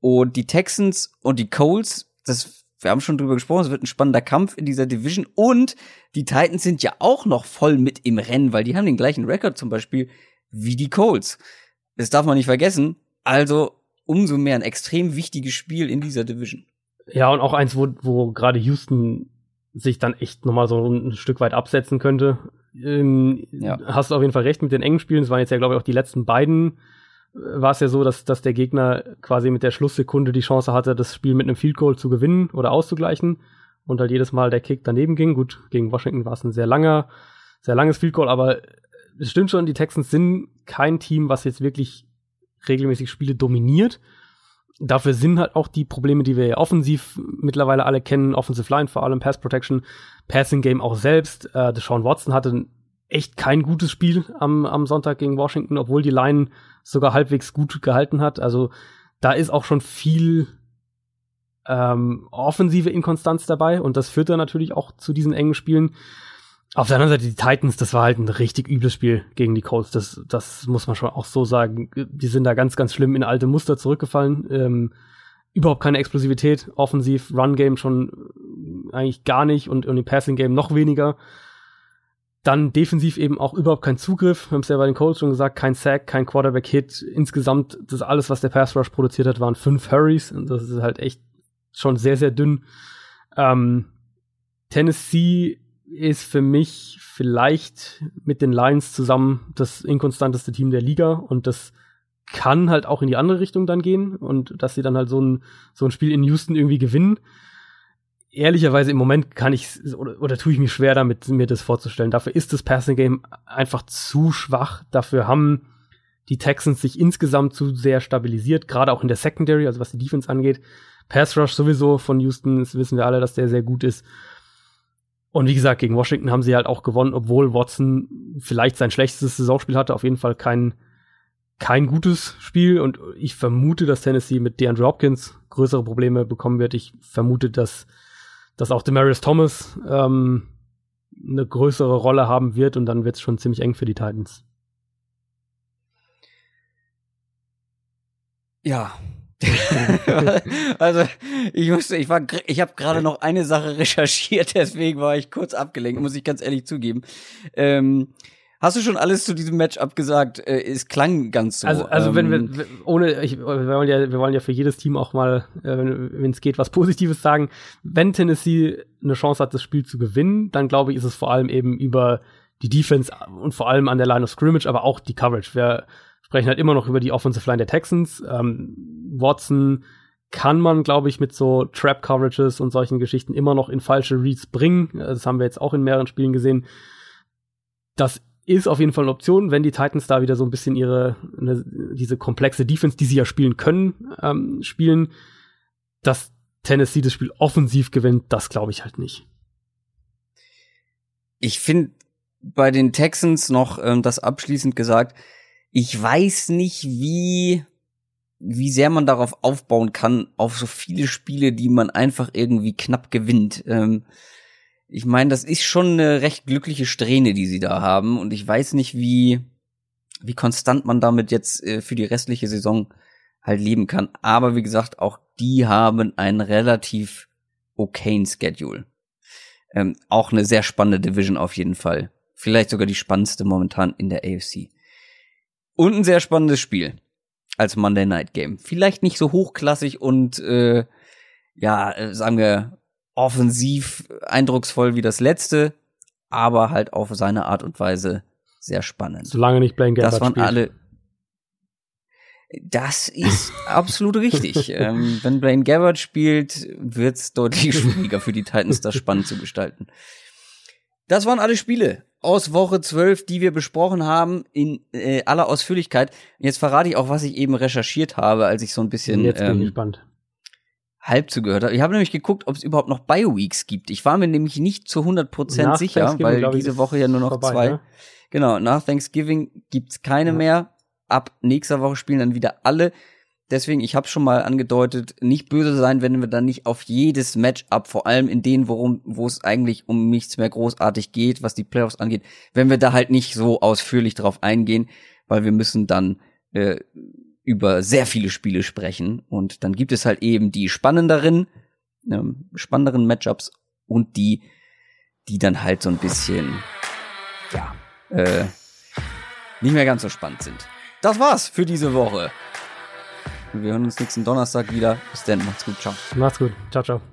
A: und die Texans und die Coles, das, wir haben schon drüber gesprochen, es wird ein spannender Kampf in dieser Division. Und die Titans sind ja auch noch voll mit im Rennen, weil die haben den gleichen Rekord zum Beispiel wie die Coles. Das darf man nicht vergessen. Also umso mehr ein extrem wichtiges Spiel in dieser Division.
B: Ja, und auch eins, wo, wo gerade Houston sich dann echt nochmal so ein Stück weit absetzen könnte. Ähm, ja. Hast du auf jeden Fall recht mit den engen Spielen. Es waren jetzt ja, glaube ich, auch die letzten beiden. Äh, war es ja so, dass, dass der Gegner quasi mit der Schlusssekunde die Chance hatte, das Spiel mit einem Field Goal zu gewinnen oder auszugleichen. Und halt jedes Mal der Kick daneben ging. Gut, gegen Washington war es ein sehr langer, sehr langes Field Goal, aber es stimmt schon, die Texans sind kein Team, was jetzt wirklich regelmäßig Spiele dominiert. Dafür sind halt auch die Probleme, die wir ja offensiv mittlerweile alle kennen, Offensive Line, vor allem Pass Protection, Passing Game auch selbst. Äh, Deshaun Watson hatte echt kein gutes Spiel am, am Sonntag gegen Washington, obwohl die Line sogar halbwegs gut gehalten hat. Also da ist auch schon viel ähm, offensive Inkonstanz dabei und das führt dann natürlich auch zu diesen engen Spielen. Auf der anderen Seite, die Titans, das war halt ein richtig übles Spiel gegen die Colts. Das, das muss man schon auch so sagen. Die sind da ganz, ganz schlimm in alte Muster zurückgefallen. Ähm, überhaupt keine Explosivität. Offensiv, Run-Game schon eigentlich gar nicht und, und im Passing-Game noch weniger. Dann defensiv eben auch überhaupt kein Zugriff. Wir haben es ja bei den Colts schon gesagt, kein Sack, kein Quarterback-Hit. Insgesamt, das alles, was der Pass-Rush produziert hat, waren fünf Hurries. Und das ist halt echt schon sehr, sehr dünn. Ähm, Tennessee ist für mich vielleicht mit den Lions zusammen das inkonstanteste Team der Liga und das kann halt auch in die andere Richtung dann gehen und dass sie dann halt so ein, so ein Spiel in Houston irgendwie gewinnen. Ehrlicherweise im Moment kann ich oder, oder tue ich mich schwer damit, mir das vorzustellen. Dafür ist das Passing Game einfach zu schwach. Dafür haben die Texans sich insgesamt zu sehr stabilisiert, gerade auch in der Secondary, also was die Defense angeht. Pass Rush sowieso von Houston, das wissen wir alle, dass der sehr gut ist. Und wie gesagt, gegen Washington haben sie halt auch gewonnen, obwohl Watson vielleicht sein schlechtestes Saisonspiel hatte, auf jeden Fall kein, kein gutes Spiel. Und ich vermute, dass Tennessee mit DeAndre Hopkins größere Probleme bekommen wird. Ich vermute, dass, dass auch Demarius Thomas ähm, eine größere Rolle haben wird und dann wird es schon ziemlich eng für die Titans.
A: Ja, *laughs* also ich musste, ich war, ich habe gerade noch eine Sache *laughs* recherchiert, deswegen war ich kurz abgelenkt, muss ich ganz ehrlich zugeben. Ähm, hast du schon alles zu diesem Matchup gesagt? Äh, es klang ganz so.
B: Also, also ähm, wenn wir ohne, ich, wir wollen ja, wir wollen ja für jedes Team auch mal, äh, wenn es geht, was Positives sagen. Wenn Tennessee eine Chance hat, das Spiel zu gewinnen, dann glaube ich, ist es vor allem eben über die Defense und vor allem an der Line of Scrimmage, aber auch die Coverage. Wer sprechen halt immer noch über die Offensive Line der Texans. Ähm, Watson kann man, glaube ich, mit so Trap-Coverages und solchen Geschichten immer noch in falsche Reads bringen. Das haben wir jetzt auch in mehreren Spielen gesehen. Das ist auf jeden Fall eine Option, wenn die Titans da wieder so ein bisschen ihre, ne, diese komplexe Defense, die sie ja spielen können, ähm, spielen. Dass Tennessee das Spiel offensiv gewinnt, das glaube ich halt nicht.
A: Ich finde bei den Texans noch ähm, das abschließend gesagt, ich weiß nicht, wie, wie sehr man darauf aufbauen kann, auf so viele Spiele, die man einfach irgendwie knapp gewinnt. Ähm, ich meine, das ist schon eine recht glückliche Strähne, die sie da haben. Und ich weiß nicht, wie, wie konstant man damit jetzt äh, für die restliche Saison halt leben kann. Aber wie gesagt, auch die haben einen relativ okayen Schedule. Ähm, auch eine sehr spannende Division auf jeden Fall. Vielleicht sogar die spannendste momentan in der AFC. Und ein sehr spannendes Spiel als Monday Night Game. Vielleicht nicht so hochklassig und äh, ja, äh, sagen wir offensiv eindrucksvoll wie das letzte, aber halt auf seine Art und Weise sehr spannend.
B: Solange nicht Blaine Gabbert
A: Das waren
B: spielt.
A: alle. Das ist absolut richtig. *laughs* Ähm, wenn Blaine Gabbard spielt, wird's deutlich schwieriger für die Titans, das spannend zu gestalten. Das waren alle Spiele aus Woche 12, die wir besprochen haben, in äh, aller Ausführlichkeit. Jetzt verrate ich auch, was ich eben recherchiert habe, als ich so ein bisschen
B: Jetzt bin
A: ähm,
B: ich gespannt.
A: halb zugehört habe. Ich habe nämlich geguckt, ob es überhaupt noch Bio-Weeks gibt. Ich war mir nämlich nicht zu 100%
B: Nach
A: sicher, weil diese Woche ja nur noch
B: vorbei,
A: zwei.
B: ne?
A: Genau, nach Thanksgiving gibt's keine
B: Ja.
A: mehr. Ab nächster Woche spielen dann wieder alle. Deswegen, ich habe schon mal angedeutet, nicht böse sein, wenn wir dann nicht auf jedes Matchup, vor allem in denen, worum, wo es eigentlich um nichts mehr großartig geht, was die Playoffs angeht, wenn wir da halt nicht so ausführlich drauf eingehen, weil wir müssen dann äh, über sehr viele Spiele sprechen und dann gibt es halt eben die spannenderen, ähm, spannenderen Matchups und die, die dann halt so ein bisschen, ja, äh, nicht mehr ganz so spannend sind. Das war's für diese Woche. Wir hören uns nächsten Donnerstag wieder. Bis dann, macht's gut, ciao.
B: Macht's gut. Ciao, ciao.